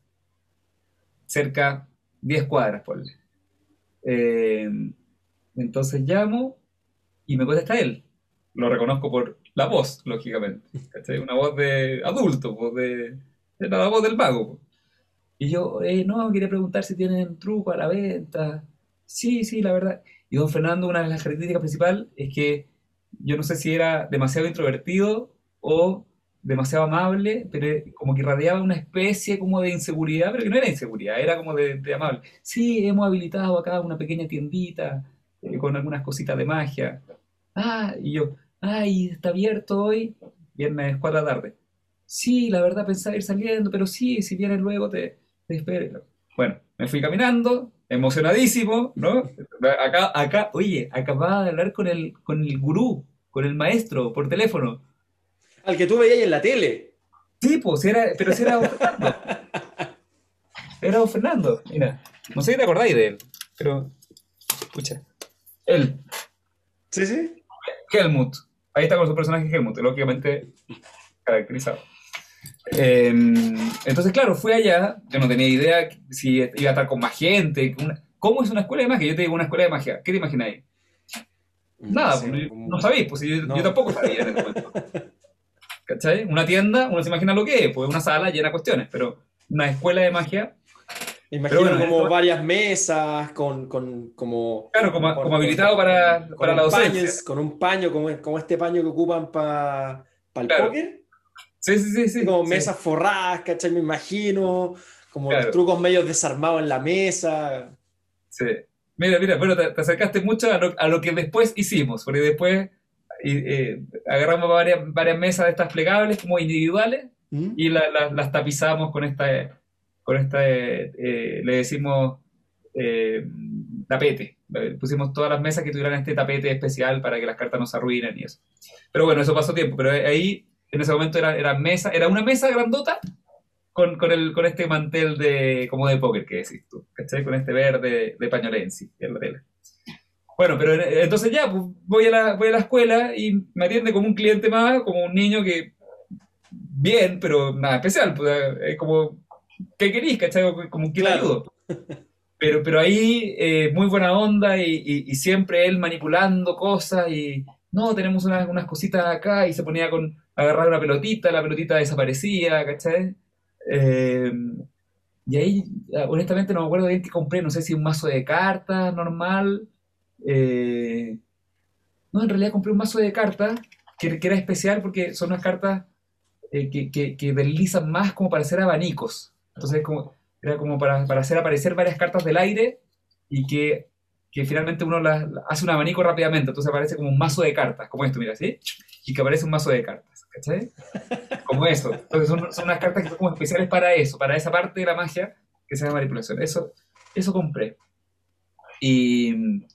Speaker 2: Cerca 10 cuadras, por eh, entonces llamo y me contesta él. Lo reconozco por la voz, lógicamente. Una voz de adulto, voz de, la voz del mago. Y yo, eh, no, quería preguntar si tienen truco a la venta. Sí, sí, la verdad. Y don Fernando, una de las características principales es que yo no sé si era demasiado introvertido o demasiado amable, pero como que irradiaba una especie como de inseguridad, pero que no era inseguridad, era como de, amable. Sí, hemos habilitado acá una pequeña tiendita eh, con algunas cositas de magia. Ah, y yo, ay, está abierto hoy, viernes 4 de la tarde. Sí, la verdad pensaba ir saliendo, pero sí, si vienes luego te, te espero. Bueno, me fui caminando, emocionadísimo, ¿no? Acá, acá, oye, acababa de hablar con el, con el gurú, con el maestro, por teléfono
Speaker 1: al que tú veías en la tele.
Speaker 2: Sí, pues, era, pero si era Era don Fernando, mira. No sé si te acordáis de él, pero. Escucha. Él.
Speaker 1: Sí, sí.
Speaker 2: Helmut. Ahí está con su personaje Helmut, lógicamente caracterizado. Em, entonces, claro, fui allá, yo no tenía idea si iba a estar con más gente. ¿Cómo es una escuela de magia? Yo te digo, una escuela de magia. ¿Qué te imagináis? Nada, pues, no sabéis, pues yo, tampoco sabía en el momento. ¿Cachai? Una tienda, uno se imagina lo que es, pues una sala llena de cuestiones, pero una escuela de magia.
Speaker 1: Imagino como varias mesas, con, con como...
Speaker 2: Claro, como, como habilitado para, para la docencia.
Speaker 1: con un paño, como, como este paño que ocupan para el póker.
Speaker 2: Sí, sí, sí. sí
Speaker 1: como mesas forradas, ¿cachai? Me imagino, como los trucos medios desarmados en la mesa.
Speaker 2: Sí. Mira, mira, bueno, te, acercaste mucho a lo, a lo, que después hicimos, porque después eh, agarramos varias, varias mesas de estas plegables como individuales ¿Mm? y las tapizamos con esta, con esta eh, le decimos eh, tapete. Pusimos todas las mesas que tuvieran este tapete especial para que las cartas no se arruinen y eso. Pero bueno, eso pasó tiempo, pero ahí en ese momento era, era mesa, era una mesa grandota con, con, el, con este mantel de, como de póker que decís tú, ¿cachai? Con este verde de pañolensi en la tela. Bueno, pero entonces ya, pues, voy, a la, voy a la escuela y me atiende como un cliente más, como un niño que, bien, pero nada especial, pues, eh, es como, ¿qué querís, cachai? Como que ayudo. Pero, pero ahí, eh, muy buena onda y, y, siempre él manipulando cosas y, no, tenemos unas, unas cositas acá y se ponía con, agarrar una pelotita, la pelotita desaparecía, ¿cachai? Eh, y ahí, honestamente, no me acuerdo bien qué compré, no sé si un mazo de cartas normal. Eh, no, en realidad compré un mazo de cartas que, era especial porque son unas cartas eh, que, deslizan más como para hacer abanicos. Entonces, como, era como para, hacer aparecer varias cartas del aire y que, finalmente uno las, hace un abanico rápidamente. Entonces aparece como un mazo de cartas, como esto, mira, ¿sí? Y que aparece un mazo de cartas. ¿cachai? Como eso. Entonces son, son, unas cartas que son como especiales para eso, para esa parte de la magia que se llama manipulación. Eso, eso compré. Y,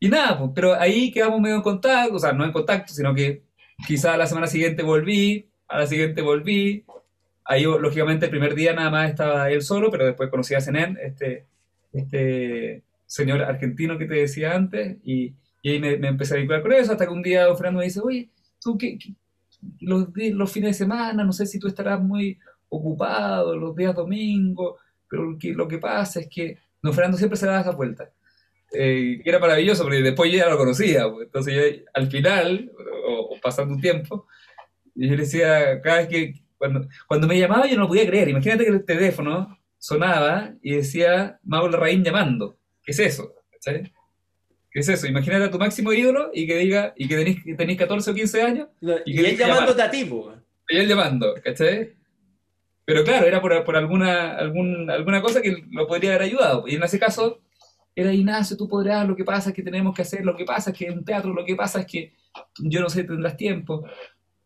Speaker 2: y nada, pues, pero ahí quedamos medio en contacto, o sea, no en contacto, sino que quizá la semana siguiente volví, a la siguiente volví. Ahí, lógicamente, el primer día nada más estaba él solo, pero después conocí a Zenén, este, este señor argentino que te decía antes, y, y ahí me, me, empecé a vincular con eso, hasta que un día Fernando me dice, oye, ¿tú qué, los, los fines de semana, no sé si tú estarás muy ocupado los días domingos, pero lo que pasa es que don Fernando siempre se daba esa vuelta. Eh, era maravilloso, porque después yo ya lo conocía, pues. entonces yo, al final, o, pasando un tiempo, yo le decía, cada vez que, cuando, cuando me llamaba yo no lo podía creer, imagínate que el teléfono sonaba y decía Mauro Larraín llamando, ¿qué es eso? ¿sabes? ¿Qué es eso? Imagínate a tu máximo ídolo y que diga, y que tenés, tenés 14 o 15 años.
Speaker 1: y, él llamándote a ti,
Speaker 2: Y él llamando, ¿cachai? Pero claro, era por, por alguna, algún, alguna cosa que lo podría haber ayudado. Y en ese caso, era Ignacio, tú podrás, lo que pasa es que tenemos que hacer, lo que pasa es que en teatro, lo que pasa es que yo no sé, tendrás tiempo.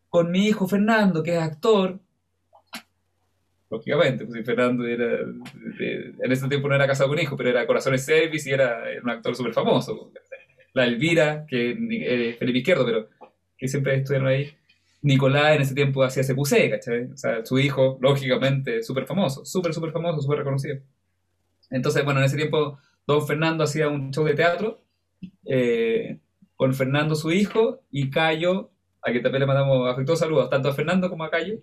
Speaker 2: Con mi hijo Fernando, que es actor, lógicamente, pues Fernando era, en ese tiempo no era casado con hijo, pero era Corazones Service y era un actor súper famoso. La Elvira, que es Felipe Izquierdo, pero que siempre estuvieron ahí. Nicolás en ese tiempo hacía CQC, ¿cachai? O sea, su hijo, lógicamente, súper famoso, súper, súper famoso, súper reconocido. Entonces, bueno, en ese tiempo, don Fernando hacía un show de teatro eh, con Fernando, su hijo, y Cayo, a quien también le mandamos afectuosos saludos, tanto a Fernando como a Cayo,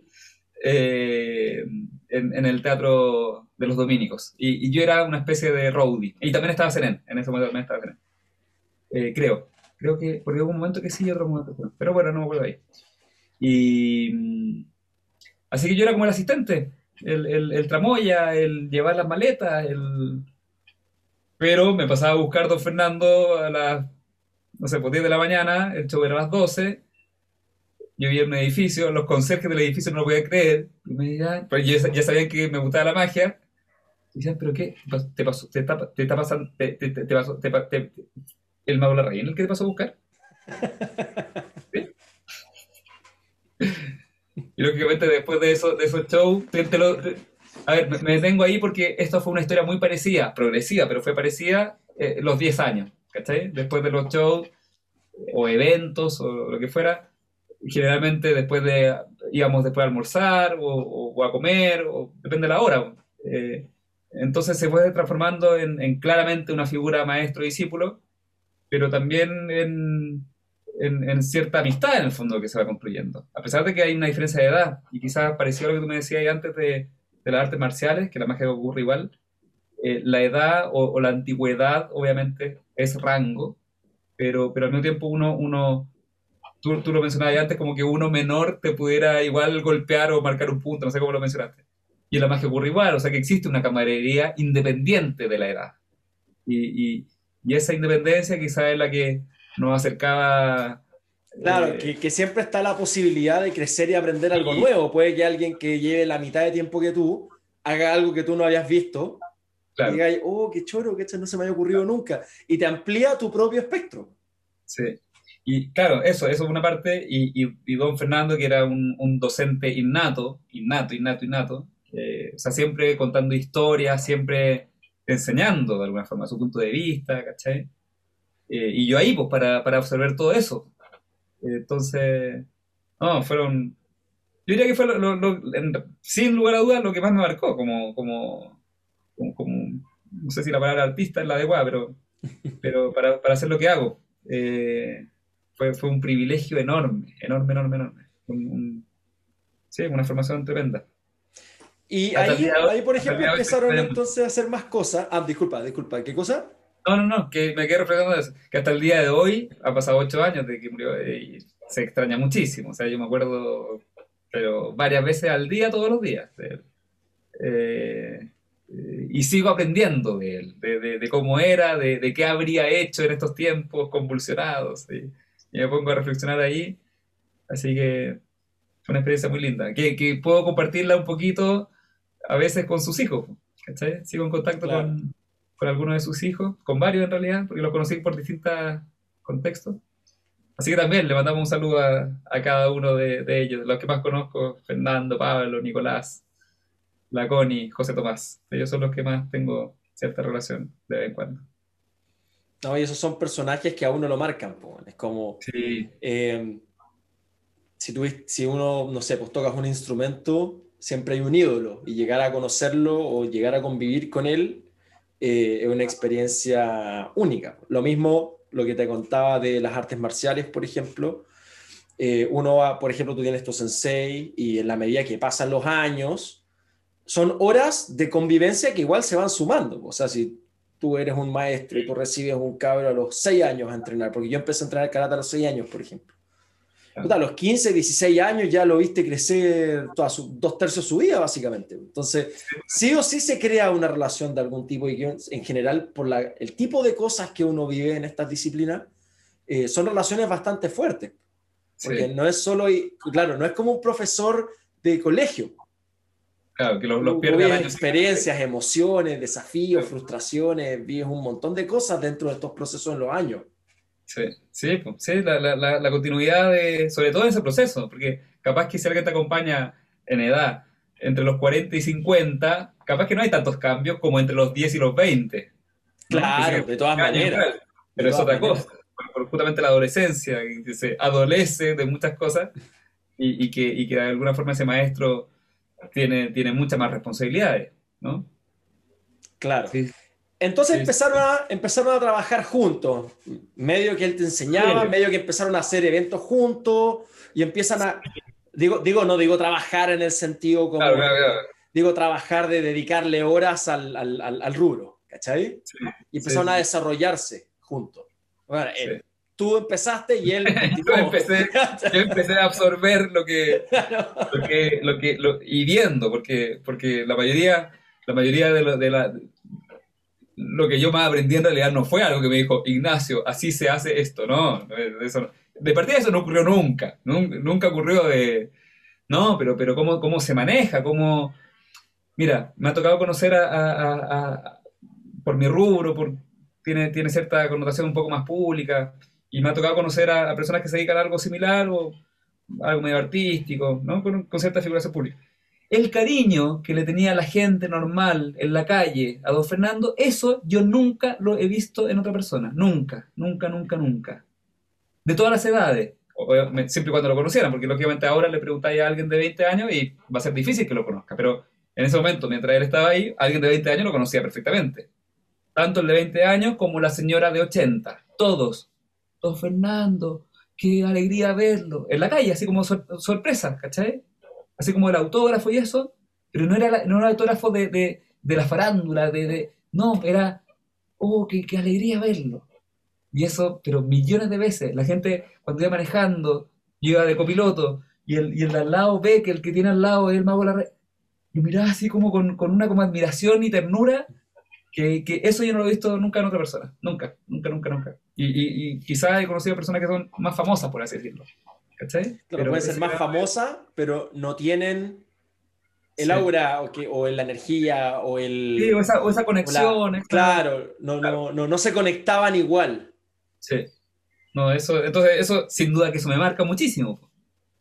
Speaker 2: eh, en, el teatro de los dominicos. Y, yo era una especie de roadie. Y también estaba Zenén, en ese momento también estaba Zenén. Eh, creo. Creo que, porque hubo un momento que sí y otro momento que no. Pero bueno, no me acuerdo ahí. Y. Mm, así que yo era como el asistente, el, el, tramoya, el llevar las maletas, el. Pero me pasaba a buscar don Fernando a las, no sé, pues 10 de la mañana, el show era a las 12, yo vivía en un edificio, los conserjes del edificio no lo podían creer, y me decían, pero ya, sabían que me gustaba la magia, y decían, ¿pero qué? ¿Te pasó? ¿Te está, te está pasando? Te, te, te pasó? Te, ¿El mago la reina el que te pasó a buscar? Y lógicamente después de, eso, de esos shows, a ver, me, detengo ahí porque esto fue una historia muy parecida, progresiva, pero fue parecida eh, los 10 años, ¿cachai? Después de los shows o eventos o lo que fuera, generalmente después de, íbamos después a almorzar o, a comer, o depende de la hora. Eh, Entonces se fue transformando en, claramente una figura maestro-discípulo, pero también en, en, cierta amistad en el fondo que se va construyendo. A pesar de que hay una diferencia de edad, y quizás parecido a lo que tú me decías antes de, de las artes marciales, que la magia ocurre igual, eh, la edad o, la antigüedad obviamente es rango, pero, pero al mismo tiempo uno, uno tú, tú lo mencionabas antes, como que uno menor te pudiera igual golpear o marcar un punto, no sé cómo lo mencionaste. Y la magia ocurre igual, o sea que existe una camaradería independiente de la edad. Y, y, y esa independencia quizás es la que nos acercaba
Speaker 1: Claro, eh, que, que, siempre está la posibilidad de crecer y aprender algo nuevo. Puede que alguien que lleve la mitad de tiempo que tú haga algo que tú no habías visto y diga, oh, qué choro, que esto no se me había ocurrido nunca. Y te amplía tu propio espectro.
Speaker 2: Sí. Y claro, eso, eso es una parte. Y, y, don Fernando, que era un, un, docente innato, innato, innato, innato, o sea, siempre contando historias, siempre enseñando de alguna forma su punto de vista, ¿cachai? Eh, y yo ahí, pues, para, para observar todo eso. Entonces, no, fueron. Yo diría que fue, sin lugar a dudas, lo que más me marcó, como, como, como, no sé si la palabra artista es la adecuada, pero, pero para, para hacer lo que hago. Eh, fue, fue un privilegio enorme, enorme, enorme, enorme. sí, una formación tremenda.
Speaker 1: Y ahí, ahí, por ejemplo, empezaron entonces a hacer más cosas. Ah, disculpa, disculpa, ¿qué cosa?
Speaker 2: No, no, no, que me quedé reflejando eso. Que hasta el día de hoy, ha pasado ocho años de que murió y se extraña muchísimo. O sea, yo me acuerdo, pero varias veces al día, todos los días. Eh, y sigo aprendiendo de él, de, cómo era, de, qué habría hecho en estos tiempos convulsionados. Y, me pongo a reflexionar ahí. Así que fue una experiencia muy linda. Que, que puedo compartirla un poquito a veces con sus hijos. ¿cachai? Sigo en contacto con con algunos de sus hijos, con varios en realidad, porque lo conocí por distintos contextos. Así que también le mandamos un saludo a, a cada uno de, de, ellos, los que más conozco, Fernando, Pablo, Nicolás, Laconi, José Tomás. Ellos son los que más tengo cierta relación de vez en cuando.
Speaker 1: No, y esos son personajes que a uno lo marcan. Es como, sí. eh, si, tú, si uno, no sé, pues tocas un instrumento, siempre hay un ídolo, y llegar a conocerlo o llegar a convivir con él eh, es una experiencia única. Lo mismo lo que te contaba de las artes marciales, por ejemplo. Eh, uno va, por ejemplo, tú tienes tu sensei y en la medida que pasan los años, son horas de convivencia que igual se van sumando. O sea, si tú eres un maestro y tú recibes un cabro a los 6 años a entrenar, porque yo empecé a entrenar karate a los 6 años, por ejemplo a los 15, 16 años ya lo viste crecer toda dos tercios de su vida, básicamente. Entonces, sí o sí se crea una relación de algún tipo y en general, por la, el tipo de cosas que uno vive en estas disciplinas, eh, son relaciones bastante fuertes. Porque no es solo, claro, no es como un profesor de colegio.
Speaker 2: Claro, que los, los pierde
Speaker 1: experiencias, emociones, desafíos, frustraciones, vives un montón de cosas dentro de estos procesos en los años.
Speaker 2: Sí, sí, sí la, la, la, continuidad de, sobre todo en ese proceso, porque capaz que si alguien te acompaña en edad entre los 40 y 50, capaz que no hay tantos cambios como entre los 10 y los 20.
Speaker 1: Claro, de todas maneras.
Speaker 2: pero es otra cosa, por, justamente la adolescencia, que se adolece de muchas cosas y, y, que, y que de alguna forma ese maestro tiene, tiene muchas más responsabilidades, ¿no?
Speaker 1: Claro. Sí. Entonces empezaron, a, empezaron a trabajar juntos, medio que él te enseñaba, medio que empezaron a hacer eventos juntos y empiezan a, digo, digo no digo trabajar en el sentido como, digo trabajar de dedicarle horas al, al, al, rubro, ¿cachai? y empezaron a desarrollarse juntos. Bueno, tú empezaste y él
Speaker 2: yo, empecé, yo empecé a absorber lo que, lo que, lo que lo, y viendo, porque, porque la mayoría, la mayoría de, lo, de la lo que yo más aprendí en realidad no fue algo que me dijo, Ignacio, así se hace esto, no, eso, de partida eso no ocurrió nunca, nunca, ocurrió de, no, pero, pero cómo, cómo se maneja, cómo, mira, me ha tocado conocer a, por mi rubro, por, tiene, tiene cierta connotación un poco más pública, y me ha tocado conocer a, personas que se dedican a algo similar o algo medio artístico, ¿no? con, con cierta figuración pública el cariño que le tenía la gente normal en la calle a don Fernando, eso yo nunca lo he visto en otra persona. Nunca, nunca, nunca, nunca. De todas las edades. Siempre y cuando lo conocieran, porque lógicamente ahora le preguntáis a alguien de 20 años y va a ser difícil que lo conozca, pero En ese momento, mientras él estaba ahí, alguien de 20 años lo conocía perfectamente. Tanto el de 20 años como la señora de 80. Todos. Don Fernando, qué alegría verlo. En la calle, así como sorpresa, ¿cachai? Así como el autógrafo y eso, pero no era, no era el autógrafo de, de, de la farándula, de, de, no, era, oh, qué, qué alegría verlo. Y eso, pero millones de veces. La gente, cuando iba manejando, iba de copiloto, y el, y el de al lado ve que el que tiene al lado es el mago de la red. Y miraba así como con, con una como admiración y ternura, que, que, eso yo no lo he visto nunca en otra persona. Nunca, nunca, nunca, nunca. Y, y, y quizás he conocido personas que son más famosas, por así decirlo. ¿Cachai?
Speaker 1: pero pueden ser más famosas, pero no tienen el aura o, que, o la energía o el...
Speaker 2: Sí, o esa, o esa conexión.
Speaker 1: claro, no, No, no, no, se conectaban igual.
Speaker 2: Sí. No, eso, entonces eso sin duda que eso me marca muchísimo.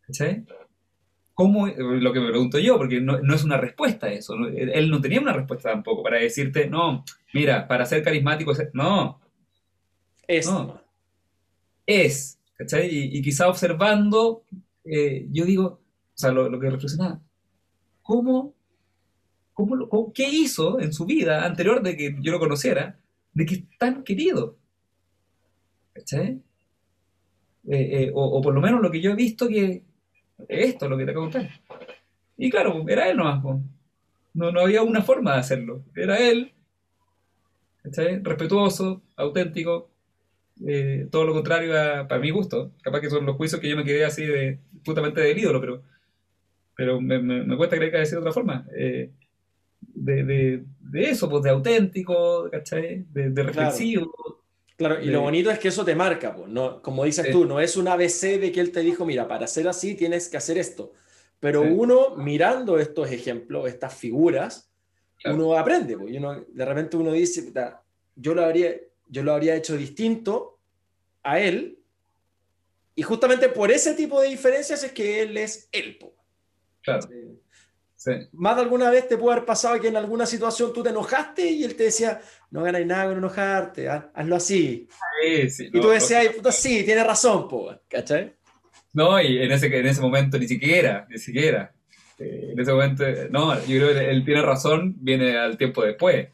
Speaker 2: ¿Cachai? ¿Cómo, lo que me pregunto yo, porque no, no es una respuesta a eso. Él no tenía una respuesta tampoco para decirte, no, mira, para ser carismático, no.
Speaker 1: Es.
Speaker 2: No. Es. ¿Cachai? Y, quizá observando, eh, yo digo, o sea, lo, que reflexionaba, cómo, cómo, qué hizo en su vida anterior de que yo lo conociera, de que es tan querido. Eh, eh, o, por lo menos lo que yo he visto que esto es lo que te acabo de contar. Y claro, era él nomás. No, no había una forma de hacerlo. Era él, respetuoso, auténtico, eh, todo lo contrario a, para mi gusto. Capaz que son los juicios que yo me quedé así de, justamente del ídolo, pero pero me, me, cuesta creer que sido de otra forma. Eh, de, de, de, eso, pues de auténtico, ¿cachai? De, de reflexivo.
Speaker 1: Claro, y lo bonito es que eso te marca, pues, ¿no? como dices tú, no es un ABC de que él te dijo, mira, para ser así tienes que hacer esto. Pero uno, mirando estos ejemplos, estas figuras, uno aprende, pues, y uno, de repente uno dice, yo lo, habría, yo lo habría hecho distinto a él, y justamente por ese tipo de diferencias es que él es él. Pues. Más de alguna vez te puede haber pasado que en alguna situación tú te enojaste y él te decía, no ganáis nada con enojarte, hazlo así. y tú decías, sí, tiene razón, po, ¿cachai?
Speaker 2: No, y en ese, en ese momento ni siquiera, ni siquiera. Eh, en ese momento, no, yo creo que él tiene razón, viene al tiempo después.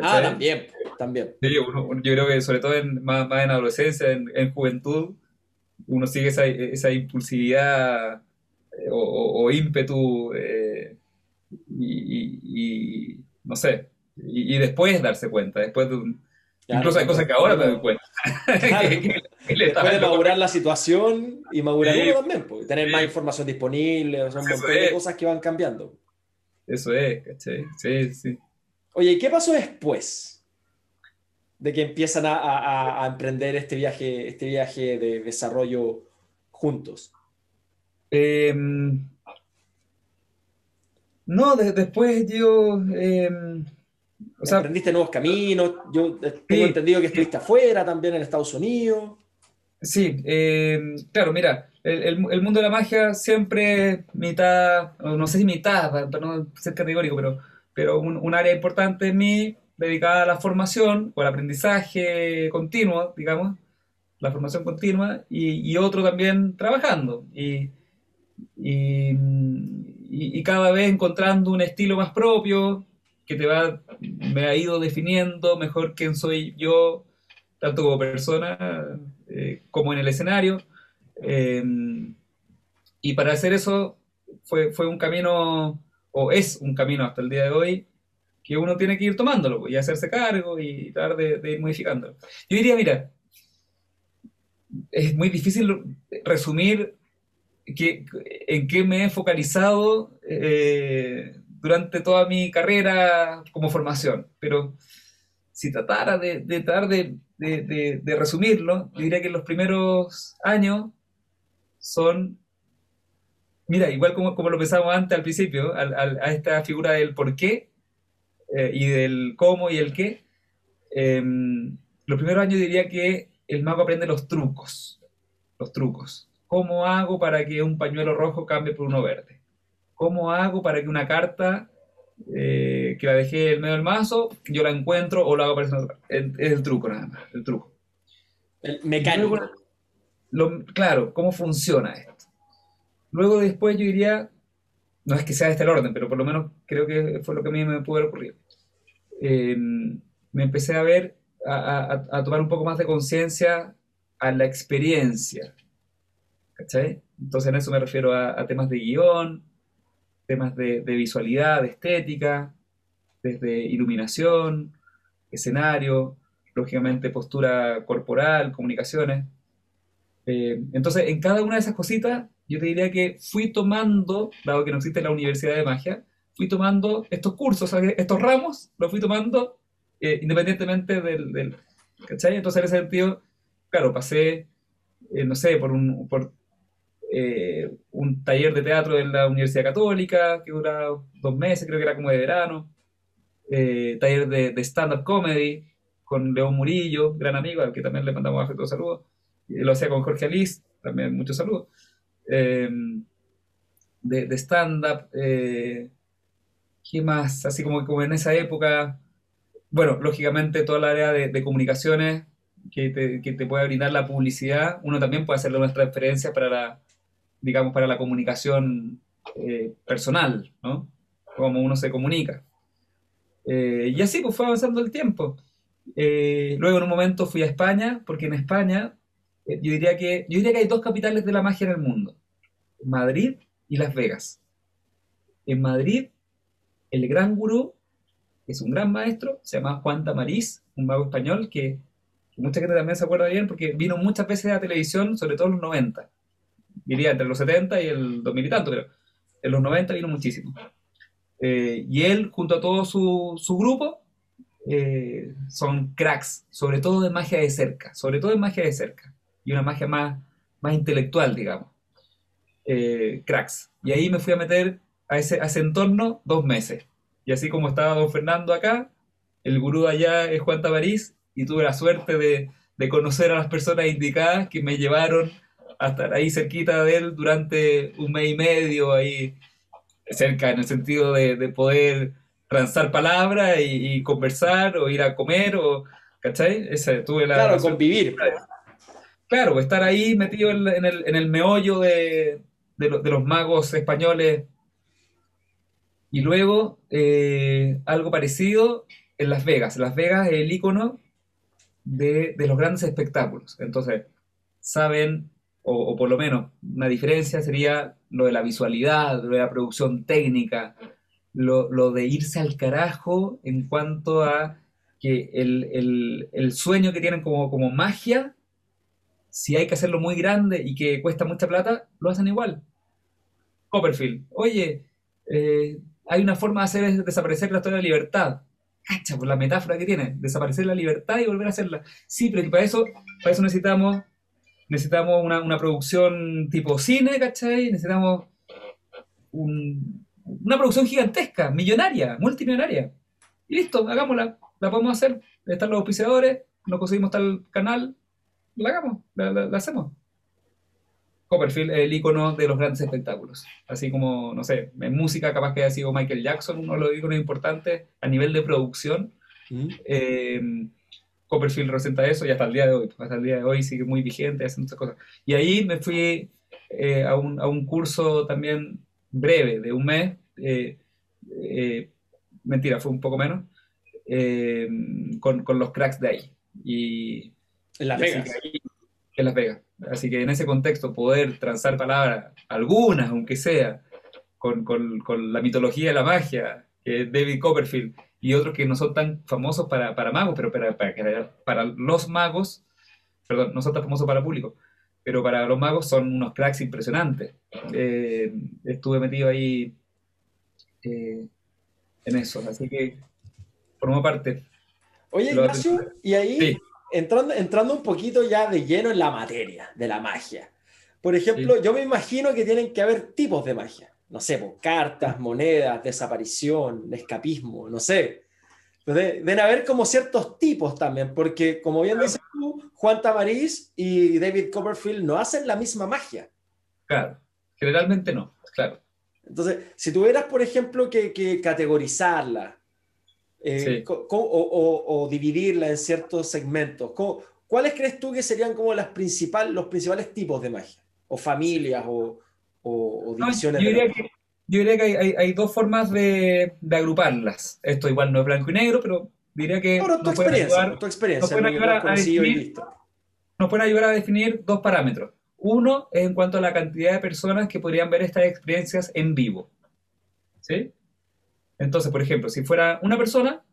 Speaker 1: Ah, también, también.
Speaker 2: yo creo que sobre todo en, más, en adolescencia, en, juventud, uno sigue esa, esa impulsividad o, ímpetu eh, y, no sé, y, después darse cuenta, después de incluso hay cosas que ahora me doy cuenta.
Speaker 1: después de madurar la situación y madurar uno también, porque tener más información disponible, son un montón de cosas que van cambiando.
Speaker 2: Eso es, Sí, sí.
Speaker 1: Oye, ¿y qué pasó después de que empiezan a, a emprender este viaje, este viaje de desarrollo juntos?
Speaker 2: Em, no, después yo... Em,
Speaker 1: o sea, Aprendiste nuevos caminos, yo tengo entendido que estuviste afuera también en Estados Unidos.
Speaker 2: Sí, em, claro, mira, el, mundo de la magia siempre mitad, no sé si mitad, para no ser categórico, pero, pero un, área importante en mí dedicada a la formación o al aprendizaje continuo, digamos, la formación continua, y, otro también trabajando. Y, y, cada vez encontrando un estilo más propio que te va, me ha ido definiendo mejor quién soy yo, tanto como persona eh, como en el escenario. Eh, y para hacer eso fue, fue un camino, o es un camino hasta el día de hoy, que uno tiene que ir tomándolo pues, y hacerse cargo y tratar de, ir modificándolo. Yo diría, mira, es muy difícil resumir en qué me he focalizado eh, durante toda mi carrera como formación. Pero si tratara de, de de, resumirlo, diría que los primeros años son, mira, igual como, como lo pensábamos antes al principio, a esta figura del por qué eh, y del cómo y el qué, em, los primeros años diría que el mago aprende los trucos, los trucos. ¿Cómo hago para que un pañuelo rojo cambie por uno verde? ¿Cómo hago para que una carta eh, que la dejé en medio del mazo, yo la encuentro o la hago aparecer en Es el truco nada más, el truco.
Speaker 1: El mecánico.
Speaker 2: claro, ¿cómo funciona esto? Luego después yo diría, no es que sea este el orden, pero por lo menos creo que fue lo que a mí me pudo ocurrido. Eh, me empecé a ver, a, tomar un poco más de conciencia a la experiencia. ¿Cachai? Entonces en eso me refiero a, temas de guion, temas de, visualidad, de estética, desde iluminación, escenario, lógicamente postura corporal, comunicaciones. Eh, entonces, en cada una de esas cositas, yo te diría que fui tomando, dado que no existe la Universidad de Magia, fui tomando estos cursos, estos ramos, los fui tomando eh, independientemente del, ¿Cachai? Entonces, en ese sentido, claro, pasé, eh, no sé, por un, por, un taller de teatro en la Universidad Católica, que dura dos meses, creo que era como de verano, taller de, de stand-up comedy con León Murillo, gran amigo, al que también le mandamos afectuosos saludos, lo hacía con Jorge Alice, también muchos saludos. Em, de, stand-up, eh, ¿qué más? Así como, como en esa época, bueno, lógicamente toda la área de, comunicaciones que te, puede brindar la publicidad, uno también puede hacerle unas transferencias para la, digamos, para la comunicación eh, personal, ¿no? Cómo uno se comunica. Eh, y así pues fue avanzando el tiempo. luego en un momento fui a España, porque en España yo diría que, yo diría que hay dos capitales de la magia en el mundo. Madrid y Las Vegas. En Madrid, el gran gurú, que es un gran maestro, se llama Juan Tamariz, un mago español que, mucha gente también se acuerda bien porque vino muchas veces a la televisión, sobre todo en los 90. Diría entre los 70 y el 2000 y tanto, pero en los 90 vino muchísimo. Eh, y él, junto a todo su, su grupo, eh, son cracks, sobre todo de magia de cerca, sobre todo en magia de cerca, y una magia más, más intelectual, digamos. Eh, cracks. Y ahí me fui a meter a ese, a ese entorno dos meses. Y así como estaba don Fernando acá, el gurú allá es Juan Tabarís, y tuve la suerte de, de, conocer a las personas indicadas que me llevaron a estar ahí cerquita de él durante un mes y medio, ahí cerca en el sentido de, de poder transar palabras y, conversar o ir a comer o, ¿cachai? Esa, tuve la,
Speaker 1: claro, convivir.
Speaker 2: Claro, estar ahí metido en, el, meollo de, los magos españoles. Y luego eh, algo parecido en Las Vegas. Las Vegas es el icono de, los grandes espectáculos. Entonces, saben, o, por lo menos una diferencia sería lo de la visualidad, lo de la producción técnica, lo, de irse al carajo en cuanto a que el, sueño que tienen como magia, si hay que hacerlo muy grande y que cuesta mucha plata, lo hacen igual. Copperfield, oye, eh, hay una forma de hacer desaparecer la historia de la libertad. Cacha, por la metáfora que tiene, desaparecer la libertad y volver a hacerla. Sí, pero para eso, para eso necesitamos, necesitamos una, producción tipo cine, ¿cachai? Necesitamos una producción gigantesca, millonaria, multimillonaria. Y listo, hagámosla, la podemos hacer. Están los auspiciadores, nos conseguimos tal canal, la hagamos, la hacemos. Copperfield es el icono de los grandes espectáculos. Así como, no sé, en música capaz que haya sido Michael Jackson, uno de los iconos importantes a nivel de producción. Mm. Eh, Copperfield representa eso y hasta el día de hoy, hasta el día de hoy sigue muy vigente, haciendo muchas cosas. Y ahí me fui eh, a, un, a, un, curso también breve, de un mes, eh, mentira, fue un poco menos, con, con, los cracks de ahí. Y,
Speaker 1: en Las Vegas.
Speaker 2: En Las Vegas. Así que en ese contexto, poder transar palabras, algunas aunque sea, con, con, la mitología de la magia, que es David Copperfield, y otros que no son tan famosos para, para magos, pero para, para, para, los magos, perdón, no son tan famosos para el público, pero para los magos son unos cracks impresionantes. Eh, estuve metido ahí eh, en eso, así que formó parte.
Speaker 1: Oye, Ignacio, y ahí entrando, entrando un poquito ya de lleno en la materia de la magia. Por ejemplo, yo me imagino que tienen que haber tipos de magia. No sé, pues, cartas, monedas, desaparición, escapismo, no sé. deben haber como ciertos tipos también, porque como bien dices tú, Juan Tamariz y David Copperfield no hacen la misma magia.
Speaker 2: Claro, generalmente no, claro.
Speaker 1: Entonces, si tuvieras, por ejemplo, que, que categorizarla, eh, o, dividirla en ciertos segmentos. ¿Cuáles crees tú que serían como las principal, los principales tipos de magia? ¿O familias o, divisiones?
Speaker 2: yo, yo diría que hay, hay, dos formas de, de, agruparlas. Esto igual no es blanco y negro, pero diría que...
Speaker 1: Ahora, tu, experiencia, tu experiencia, nos pueden, ayudar a definir,
Speaker 2: nos pueden ayudar a definir dos parámetros. Uno es en cuanto a la cantidad de personas que podrían ver estas experiencias en vivo. ¿Sí? Entonces, por ejemplo, si fuera una persona,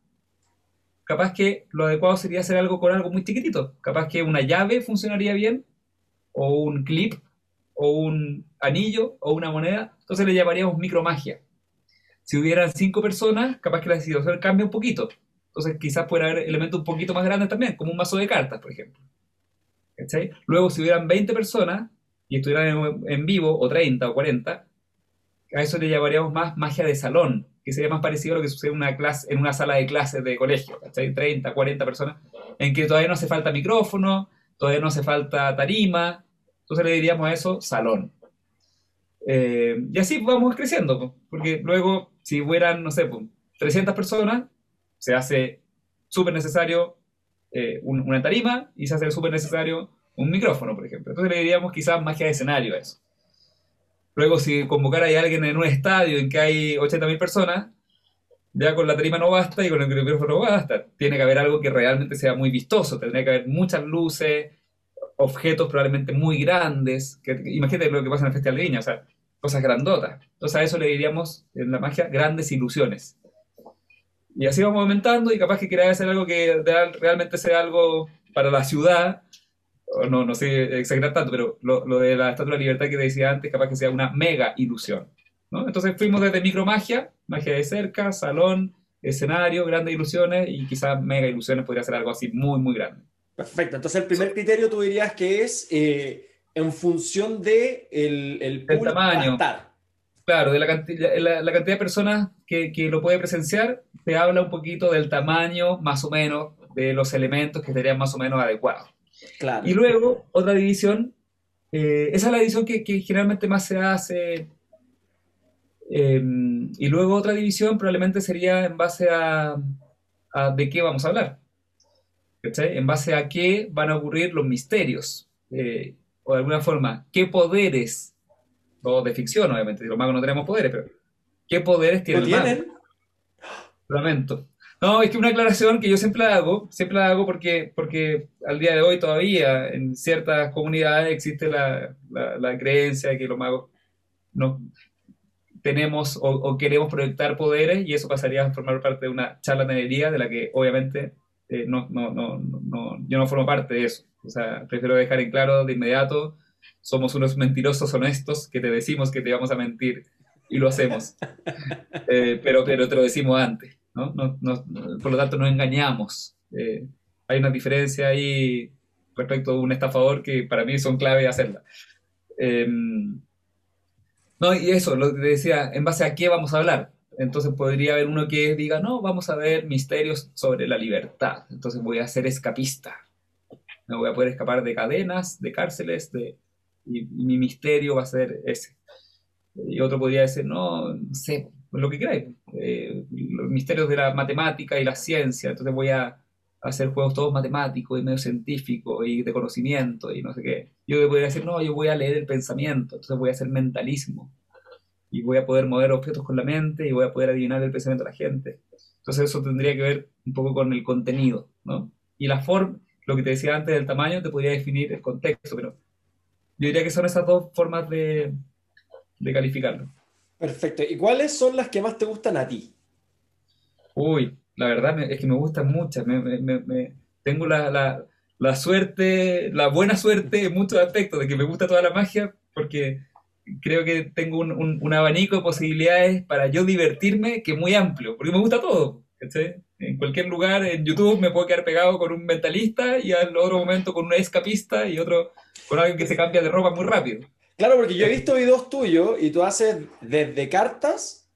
Speaker 2: capaz que lo adecuado sería hacer algo con algo muy chiquitito. Capaz que una llave funcionaría bien, o un clip, o un anillo, o una moneda. Entonces le llamaríamos micromagia. Si hubieran cinco personas, capaz que la situación cambia un poquito. Entonces quizás pueda haber elementos un poquito más grandes también, como un mazo de cartas, por ejemplo. Luego, si hubieran 20 personas y estuvieran en, vivo, o 30 o 40, a eso le llamaríamos más magia de salón, que sería más parecido a lo que sucede en una, clase, en una sala de clases de colegio, ¿cachai? 30, 40 personas, en que todavía no hace falta micrófono, todavía no hace falta tarima, entonces le diríamos a eso salón. Eh, y así vamos creciendo, porque luego, si fueran, no sé, 300 personas, se hace súper necesario eh, una tarima y se hace súper necesario un micrófono, por ejemplo. Entonces le diríamos quizás magia de escenario a eso. Luego, si convocar a alguien en un estadio en que hay 80.000 personas, ya con la tarima no basta y con el micrófono no basta. Tiene que haber algo que realmente sea muy vistoso. Tendría que haber muchas luces, objetos probablemente muy grandes. Que, imagínate lo que pasa en el Festival de Viña, o sea, cosas grandotas. Entonces a eso le diríamos en la magia grandes ilusiones. Y así vamos aumentando y capaz que quiera hacer algo que realmente sea algo para la ciudad, no, no sé exagerar tanto, pero lo, lo, de la Estatua de la Libertad que decía antes, capaz que sea una mega ilusión. ¿no? Entonces fuimos desde micromagia, magia de cerca, salón, escenario, grandes ilusiones y quizás mega ilusiones podría ser algo así muy, muy grande.
Speaker 1: Perfecto. Entonces el primer criterio tú dirías que es eh, en función de el, el,
Speaker 2: el tamaño. Claro, de la, la, cantidad de personas que, que, lo puede presenciar, te habla un poquito del tamaño, más o menos, de los elementos que estarían más o menos adecuados. Claro. Y luego, otra división, eh, esa es la división que, que, generalmente más se hace. Em, y luego otra división probablemente sería en base a, a, de qué vamos a hablar. ¿Cachai? En base a qué van a ocurrir los misterios. Eh, o de alguna forma, qué poderes o de ficción, obviamente, los magos no tenemos poderes, pero ¿qué poderes tienen
Speaker 1: ¿No tienen?
Speaker 2: Lamento. No, es que una aclaración que yo siempre hago, siempre la hago porque, porque al día de hoy todavía en ciertas comunidades existe la, la, creencia de que los magos no tenemos o, queremos proyectar poderes y eso pasaría a formar parte de una charlatanería de la que obviamente eh, no, no, no, no, yo no formo parte de eso. O sea, prefiero dejar en claro de inmediato somos unos mentirosos honestos que te decimos que te vamos a mentir y lo hacemos. Eh, pero, pero te lo decimos antes, ¿no? por lo tanto, no engañamos. Eh, hay una diferencia ahí respecto a un estafador que para mí son clave hacerla. Em, no, y eso, lo que decía, en base a qué vamos a hablar. Entonces podría haber uno que diga, no, vamos a ver misterios sobre la libertad. Entonces voy a ser escapista. Me voy a poder escapar de cadenas, de cárceles, de, y, mi misterio va a ser ese. Y otro podría decir, no, no sé, lo que queráis, eh, los misterios de la matemática y la ciencia, entonces voy a hacer juegos todos matemáticos y medio científicos y de conocimiento y no sé qué. Yo podría decir, no, yo voy a leer el pensamiento, entonces voy a hacer mentalismo y voy a poder mover objetos con la mente y voy a poder adivinar el pensamiento de la gente. Entonces eso tendría que ver un poco con el contenido, ¿no? Y la forma, lo que te decía antes del tamaño, te podría definir el contexto, pero yo diría que son esas dos formas de, calificarlo.
Speaker 1: Perfecto. ¿Y cuáles son las que más te gustan a ti?
Speaker 2: Uy, la verdad es que me gustan muchas. tengo la, suerte, la buena suerte en muchos aspectos de que me gusta toda la magia porque creo que tengo un, abanico de posibilidades para yo divertirme que es muy amplio, porque me gusta todo. En cualquier lugar, en YouTube, me puedo quedar pegado con un mentalista y al otro momento con un escapista y otro con alguien que se cambia de ropa muy rápido.
Speaker 1: Claro, porque yo he visto videos tuyos y tú haces desde cartas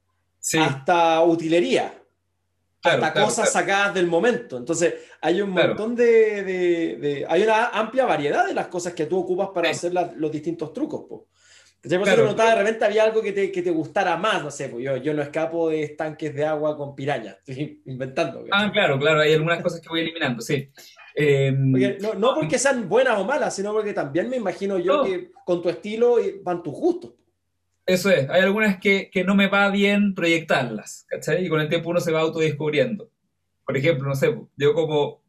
Speaker 1: hasta utilería. hasta cosas sacadas del momento. Entonces, hay un montón de, Hay una amplia variedad de las cosas que tú ocupas para hacer los distintos trucos. Po. Claro. de repente había algo que te, que te gustara más, no sé, pues yo, yo no escapo de estanques de agua con pirañas, estoy inventando.
Speaker 2: Ah, claro, claro, hay algunas cosas que voy eliminando, sí.
Speaker 1: Em, no, no, porque sean buenas o malas, sino porque también me imagino yo que con tu estilo van tus gustos.
Speaker 2: Eso es, hay algunas que, no me va bien proyectarlas, ¿cachai? Y con el tiempo uno se va autodescubriendo. Por ejemplo, no sé, yo como,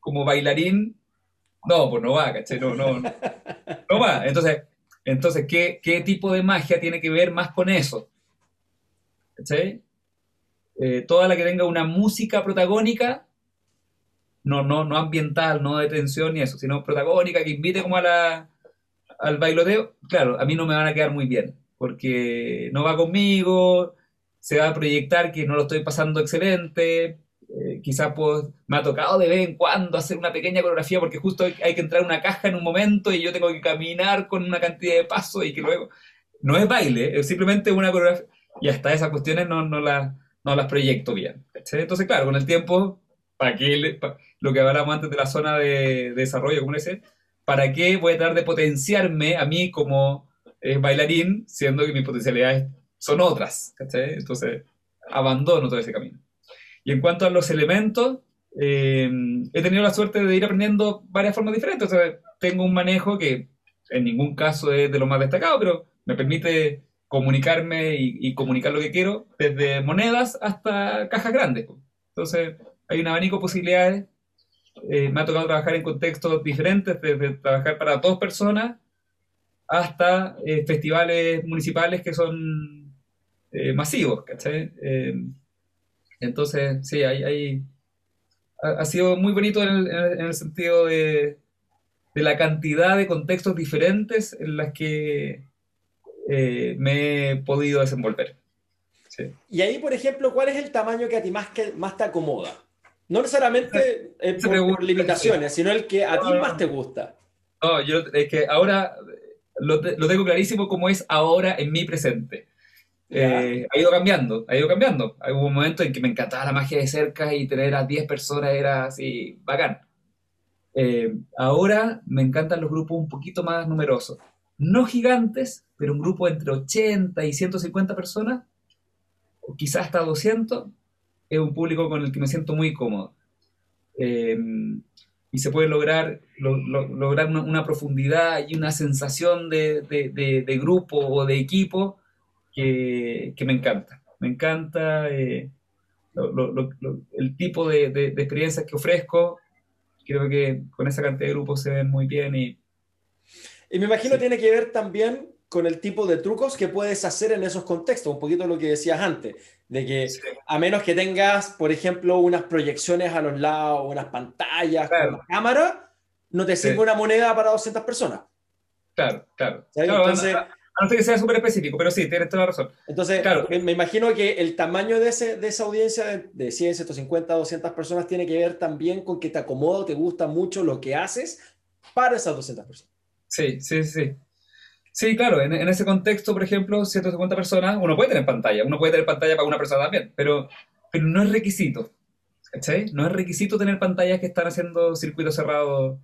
Speaker 2: como bailarín, no, pues no va, ¿cachai? No, no, no, va. Entonces, entonces ¿qué, ¿qué, tipo de magia tiene que ver más con eso? ¿Cachai? Eh, toda la que tenga una música protagónica, no, no, no ambiental, no de tensión ni eso, sino protagónica, que invite como a la, al bailoteo, claro, a mí no me van a quedar muy bien porque no va conmigo, se va a proyectar que no lo estoy pasando excelente, eh, quizás pues, me ha tocado de vez en cuando hacer una pequeña coreografía porque justo hay, que entrar a una caja en un momento y yo tengo que caminar con una cantidad de pasos y que luego... No es baile, es simplemente una coreografía y hasta esas cuestiones no, no, las, no las proyecto bien. Entonces, claro, con el tiempo, ¿para qué lo que hablamos antes de la zona de, desarrollo, como ese, ¿para qué voy a tratar de potenciarme a mí como bailarín, siendo que mis potencialidades son otras. Entonces, abandono todo ese camino. Y en cuanto a los elementos, eh, he tenido la suerte de ir aprendiendo varias formas diferentes. O sea, tengo un manejo que en ningún caso es de lo más destacado, pero me permite comunicarme y, comunicar lo que quiero, desde monedas hasta cajas grandes. Entonces, hay un abanico de posibilidades. Eh, me ha tocado trabajar en contextos diferentes, desde trabajar para dos personas hasta eh, festivales municipales que son eh, masivos, ¿cachai? Eh, entonces, sí, hay, ha, sido muy bonito en el, sentido de, la cantidad de contextos diferentes en las que me he podido desenvolver.
Speaker 1: Y ahí, por ejemplo, ¿cuál es el tamaño que a ti más, que, más te acomoda? No necesariamente por, limitaciones, sino el que a ti más te gusta.
Speaker 2: No, yo es que ahora lo, tengo clarísimo como es ahora en mi presente. Eh, ha ido cambiando, ha ido cambiando. Hubo un momento en que me encantaba la magia de cerca y tener a 10 personas era así, bacán. Eh, ahora me encantan los grupos un poquito más numerosos. No gigantes, pero un grupo entre 80 y 150 personas, o quizás hasta 200, es un público con el que me siento muy cómodo. Eh, y se puede lograr, lograr una, profundidad y una sensación de, de, grupo o de equipo que, que, me encanta. Me encanta eh, el tipo de, experiencias que ofrezco. Creo que con esa cantidad de grupos se ven muy bien. Y,
Speaker 1: y me imagino tiene que ver también con el tipo de trucos que puedes hacer en esos contextos, un poquito lo que decías antes, de que a menos que tengas, por ejemplo, unas proyecciones a los lados, unas pantallas con la cámara, no te sirve una moneda para 200 personas.
Speaker 2: Claro, claro. Entonces, a, no ser que sea súper específico, pero sí, tienes toda la razón.
Speaker 1: Entonces, claro. me, imagino que el tamaño de, ese, de esa audiencia de 100, 150, 200 personas tiene que ver también con que te acomoda o te gusta mucho lo que haces para esas 200 personas.
Speaker 2: Sí, sí, sí. Sí, claro, en, ese contexto, por ejemplo, 150 personas, uno puede tener pantalla, uno puede tener pantalla para una persona también, pero, pero no es requisito. ¿Cachai? No es requisito tener pantallas que están haciendo circuitos cerrados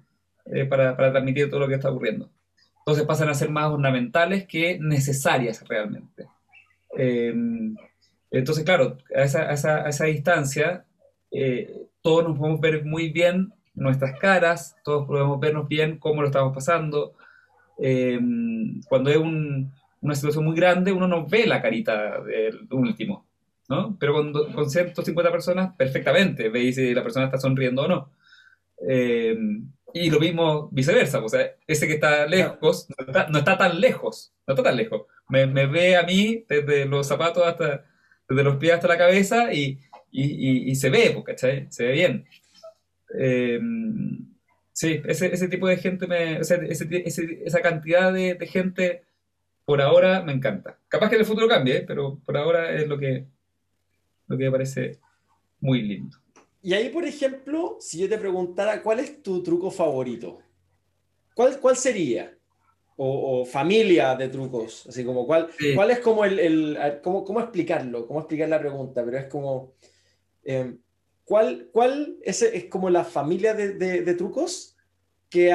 Speaker 2: eh, para, para, transmitir todo lo que está ocurriendo. Entonces pasan a ser más ornamentales que necesarias realmente. Em, entonces, claro, a esa, a esa, a esa distancia, eh, todos nos podemos ver muy bien nuestras caras, todos podemos vernos bien cómo lo estamos pasando, eh, cuando es una situación muy grande, uno no ve la carita del último, ¿no? Pero cuando, con 150 personas, perfectamente veis si la persona está sonriendo o no. Eh, y lo mismo viceversa, o sea, ese que está lejos no está, tan lejos, no está tan lejos. Me, ve a mí desde los zapatos hasta, desde los pies hasta la cabeza y, y, y, se ve, ¿cachai? Se ve bien. Eh, Sí, ese, ese tipo de gente, me, esa cantidad de, gente por ahora me encanta. Capaz que en el futuro cambie, ¿eh? pero por ahora es lo que, lo que me parece muy lindo.
Speaker 1: Y ahí, por ejemplo, si yo te preguntara cuál es tu truco favorito, ¿cuál, cuál sería? O, familia de trucos, así como cuál, cuál es como el, el cómo, cómo, explicarlo, cómo explicar la pregunta, pero es como, eh, ¿Cuál, cuál es, es como la familia de, de, trucos que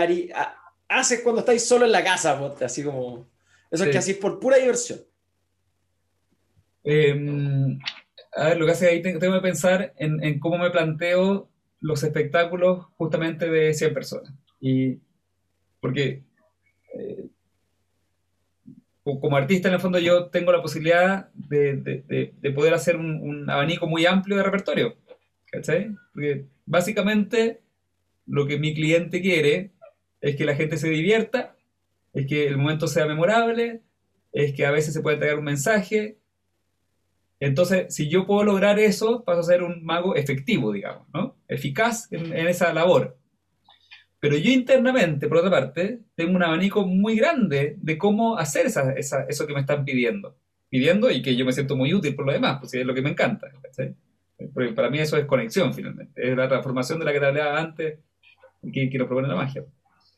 Speaker 1: haces cuando estáis solo en la casa? Así como, eso es que hacéis por pura diversión.
Speaker 2: Em, a ver, lo que hace ahí tengo que pensar en, en, cómo me planteo los espectáculos justamente de 100 personas. Y porque eh, como artista, en el fondo, yo tengo la posibilidad de, poder hacer un, abanico muy amplio de repertorio. ¿Cachai? Porque básicamente lo que mi cliente quiere es que la gente se divierta, es que el momento sea memorable, es que a veces se puede entregar un mensaje. Entonces, si yo puedo lograr eso, paso a ser un mago efectivo, digamos, ¿no? Eficaz en esa labor. Pero yo internamente, por otra parte, tengo un abanico muy grande de cómo hacer esa, eso que me están pidiendo. Pidiendo y que yo me siento muy útil por lo demás, pues es lo que me encanta. Porque para mí eso es conexión, finalmente. Es la transformación de la que te hablaba antes que, que nos propone la magia.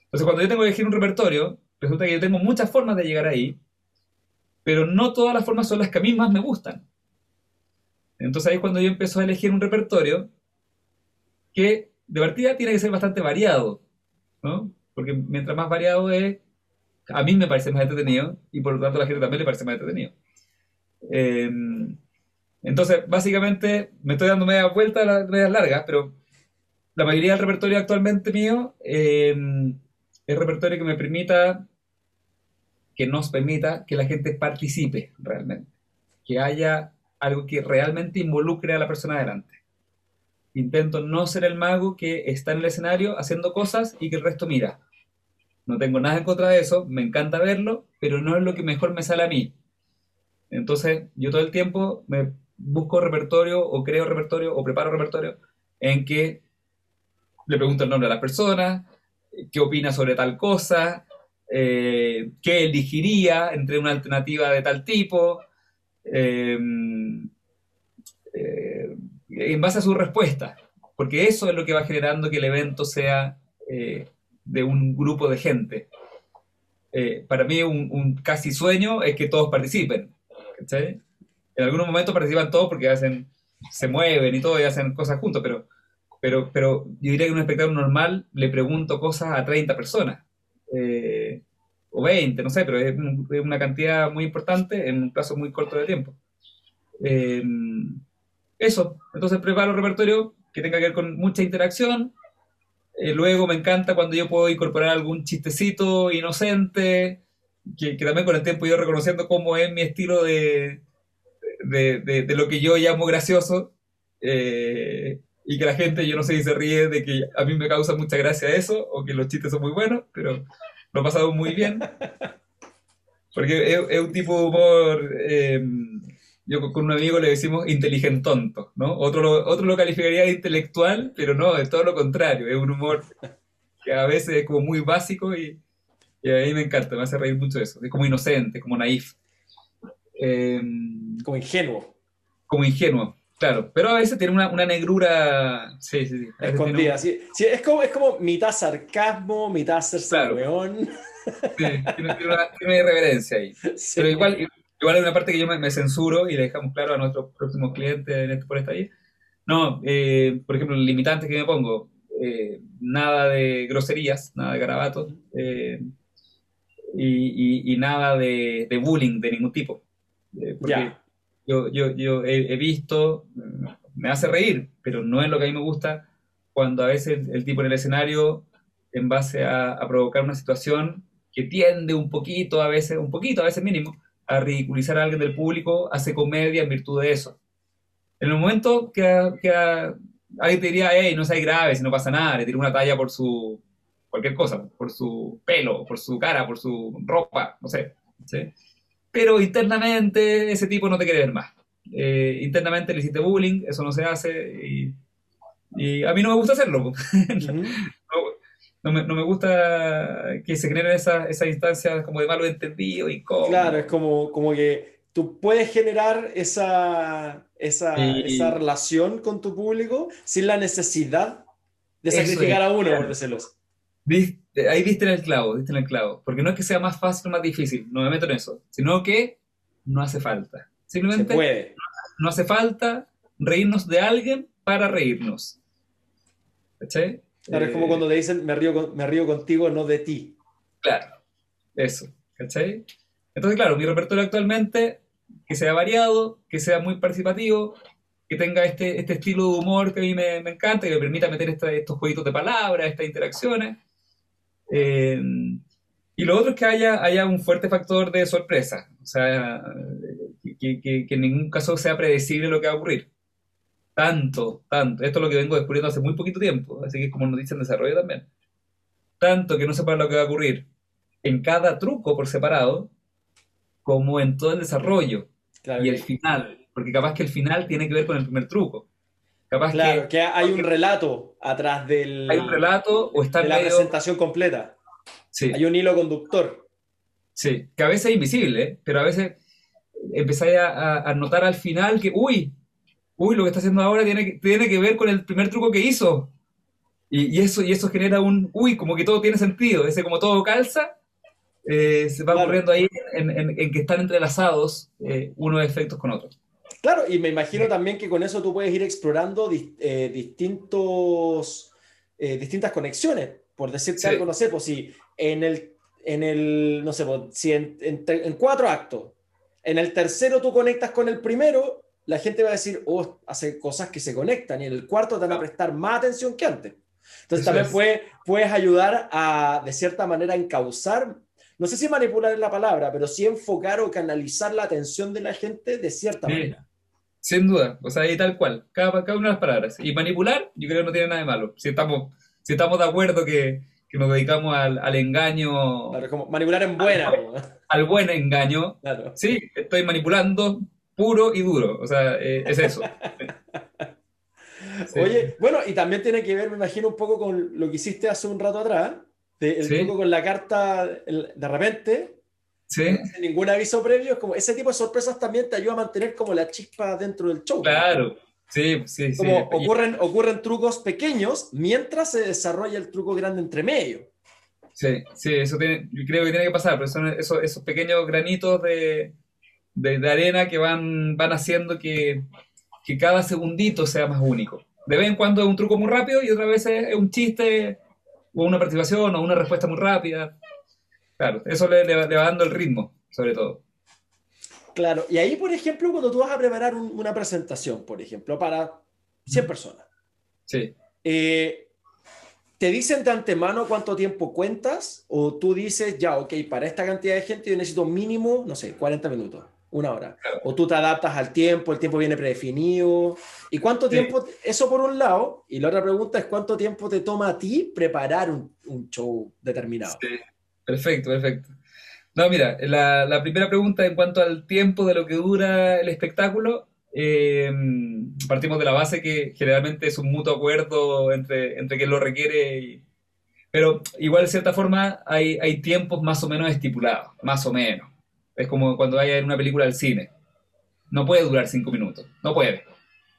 Speaker 2: Entonces, cuando yo tengo que elegir un repertorio, resulta que yo tengo muchas formas de llegar ahí, pero no todas las formas son las que a mí más me gustan. Entonces ahí es cuando yo empiezo a elegir un repertorio que de partida tiene que ser bastante variado. ¿no? Porque mientras más variado es, a mí me parece más entretenido y por lo tanto a la gente también le parece más entretenido. Em, entonces, básicamente, me estoy dando media vuelta a las medias largas, pero la mayoría del repertorio actualmente mío em, es repertorio que me permita, que nos permita que la gente participe realmente, que haya algo que realmente involucre a la persona adelante. Intento no ser el mago que está en el escenario haciendo cosas y que el resto mira. No tengo nada en contra de eso, me encanta verlo, pero no es lo que mejor me sale a mí. Entonces, yo todo el tiempo me busco repertorio o creo repertorio o preparo repertorio en que le pregunto el nombre a las personas, qué opina sobre tal cosa, eh, qué elegiría entre una alternativa de tal tipo. Eh, eh, en base a su respuesta, porque eso es lo que va generando que el evento sea eh, de un grupo de gente. Para mí un, casi sueño es que todos participen. En algunos momentos participan todos porque hacen, se mueven y todo y hacen cosas juntos, pero, pero, pero yo diría que en un espectáculo normal le pregunto cosas a 30 personas. Eh, o 20, no sé, pero es, una cantidad muy importante en un plazo muy corto de tiempo eso. Entonces preparo repertorio que tenga que ver con mucha interacción. Eh, luego me encanta cuando yo puedo incorporar algún chistecito inocente, que, también con el tiempo yo reconociendo cómo es mi estilo de, de, lo que yo llamo gracioso. Eh, y que la gente, yo no sé si se ríe de que a mí me causa mucha gracia eso, o que los chistes son muy buenos, pero lo he pasado muy bien. Porque es, un tipo de humor eh, yo con un amigo le decimos tonto, ¿no? Otro lo, otro lo calificaría de intelectual, pero no, es todo lo contrario, es un humor que a veces es como muy básico y, a mí me encanta, me hace reír mucho eso, es como inocente, como naif.
Speaker 1: Em, como ingenuo.
Speaker 2: Como ingenuo, claro, pero a veces tiene una, negrura, sí, sí, sí.
Speaker 1: Escondida, sí, es, como, es como mitad sarcasmo, mitad hacerse
Speaker 2: claro. Sí, tiene, una, irreverencia ahí. Pero igual, Igual hay una parte que yo me, censuro y le dejamos claro a nuestros próximos clientes en este, por esta ahí. No, eh, por ejemplo, el limitante que me pongo, eh, nada de groserías, nada de garabatos eh, y, nada de, bullying de ningún tipo. Porque yo, yo, yo he, visto, me hace reír, pero no es lo que a mí me gusta cuando a veces el, tipo en el escenario, en base a, a provocar una situación que tiende un poquito, a veces, un poquito, a veces mínimo, a ridiculizar a alguien del público, hace comedia en virtud de eso. En el momento que, alguien te diría, hey, no seas grave, si no pasa nada, le tiro una talla por su cualquier cosa, por su pelo, por su cara, por su ropa, no sé. Pero internamente ese tipo no te quiere ver más. Eh, internamente le hiciste bullying, eso no se hace y, a mí no me gusta hacerlo. no me, no me gusta que se generen esas esa instancias como de malo entendido y.
Speaker 1: Claro, es como, como que tú puedes generar esa, esa, esa relación con tu público sin la necesidad de sacrificar a uno, por decirlo
Speaker 2: Ahí viste en el clavo, viste en el clavo. Porque no es que sea más fácil o más difícil, no me meto en eso, sino que no hace falta. Simplemente
Speaker 1: puede.
Speaker 2: no hace falta reírnos de alguien para reírnos. ¿Cachai?
Speaker 1: Claro, es como cuando te dicen, me río, me río contigo, no de ti.
Speaker 2: Claro, eso, ¿cachai? Entonces, claro, mi repertorio actualmente, que sea variado, que sea muy participativo, que tenga este, este estilo de humor que a mí me, encanta, que me permita meter estos jueguitos de palabras, estas interacciones. Eh, Y lo otro es que haya, haya un fuerte factor de sorpresa, o sea, que, que, que en ningún caso sea predecible lo que va a ocurrir. Tanto, tanto. Esto es lo que vengo descubriendo hace muy poquito tiempo, así que como nos dicen desarrollo también. Tanto que no sepa lo que va a ocurrir en cada truco por separado, como en todo el desarrollo y el final. Porque capaz que el final tiene que ver con el primer truco.
Speaker 1: Capaz claro, que, hay un relato atrás del.
Speaker 2: Hay un relato o está
Speaker 1: de la presentación completa. Sí. Hay un hilo conductor.
Speaker 2: Sí, que a veces es invisible, pero a veces empezáis a, notar al final que, uy, uy, lo que está haciendo ahora tiene que, tiene que ver con el primer truco que hizo. Y, eso, y eso genera un, uy, como que todo tiene sentido, ese como todo calza, eh, se va ocurriendo ahí en, que están entrelazados eh, unos efectos con otros.
Speaker 1: Claro, y me imagino también que con eso tú puedes ir explorando eh, distintos, distintas conexiones, por decirte algo, no sé, pues si en el, en el no sé, pues, si en, en, cuatro actos, en el tercero tú conectas con el primero, la gente va a decir, oh, hace cosas que se conectan, y en el cuarto te van a prestar más atención que antes. Entonces también puedes ayudar a, de cierta manera, encauzar, no sé si manipular es la palabra, pero sí enfocar o canalizar la atención de la gente de cierta manera.
Speaker 2: Sin duda, o sea, ahí tal cual, cada, cada una de las palabras. Y manipular, yo creo que no tiene nada de malo. Si estamos, si estamos de acuerdo que, que nos dedicamos al, al engaño.
Speaker 1: Claro, como manipular en buena.
Speaker 2: Al, buen engaño. Claro. Sí, estoy manipulando puro y duro. O sea, eh, es eso.
Speaker 1: Oye, bueno, y también tiene que ver, me imagino, un poco con lo que hiciste hace un rato atrás, el truco con la carta de repente,
Speaker 2: sin
Speaker 1: ningún aviso previo, como ese tipo de sorpresas también te ayuda a mantener como la chispa dentro del show.
Speaker 2: Claro, sí, sí,
Speaker 1: como Ocurren, ocurren trucos pequeños mientras se desarrolla el truco grande entre medio.
Speaker 2: Sí, sí, eso tiene, yo creo que tiene que pasar, pero son esos, esos pequeños granitos de, de, arena que van, van haciendo que, que cada segundito sea más único. De vez en cuando es un truco muy rápido y otra vez es un chiste o una participación o una respuesta muy rápida. Claro, eso le, le, va dando el ritmo, sobre todo.
Speaker 1: Claro, y ahí, por ejemplo, cuando tú vas a preparar una presentación, por ejemplo, para 100 personas,
Speaker 2: sí.
Speaker 1: Eh, ¿te dicen de antemano cuánto tiempo cuentas? ¿O tú dices, ya, ok, para esta cantidad de gente yo necesito mínimo, no sé, 40 minutos? una hora. O tú te adaptas al tiempo, el tiempo viene predefinido. ¿Y cuánto tiempo? Eso por un lado. Y la otra pregunta es cuánto tiempo te toma a ti preparar un, un show determinado.
Speaker 2: Sí, perfecto, perfecto. No, mira, la, primera pregunta en cuanto al tiempo de lo que dura el espectáculo, eh, partimos de la base que generalmente es un mutuo acuerdo entre, entre quien lo requiere pero igual de cierta forma hay, hay tiempos más o menos estipulados, más o menos. Es como cuando vayas a una película al cine. No puede durar cinco minutos. No puede.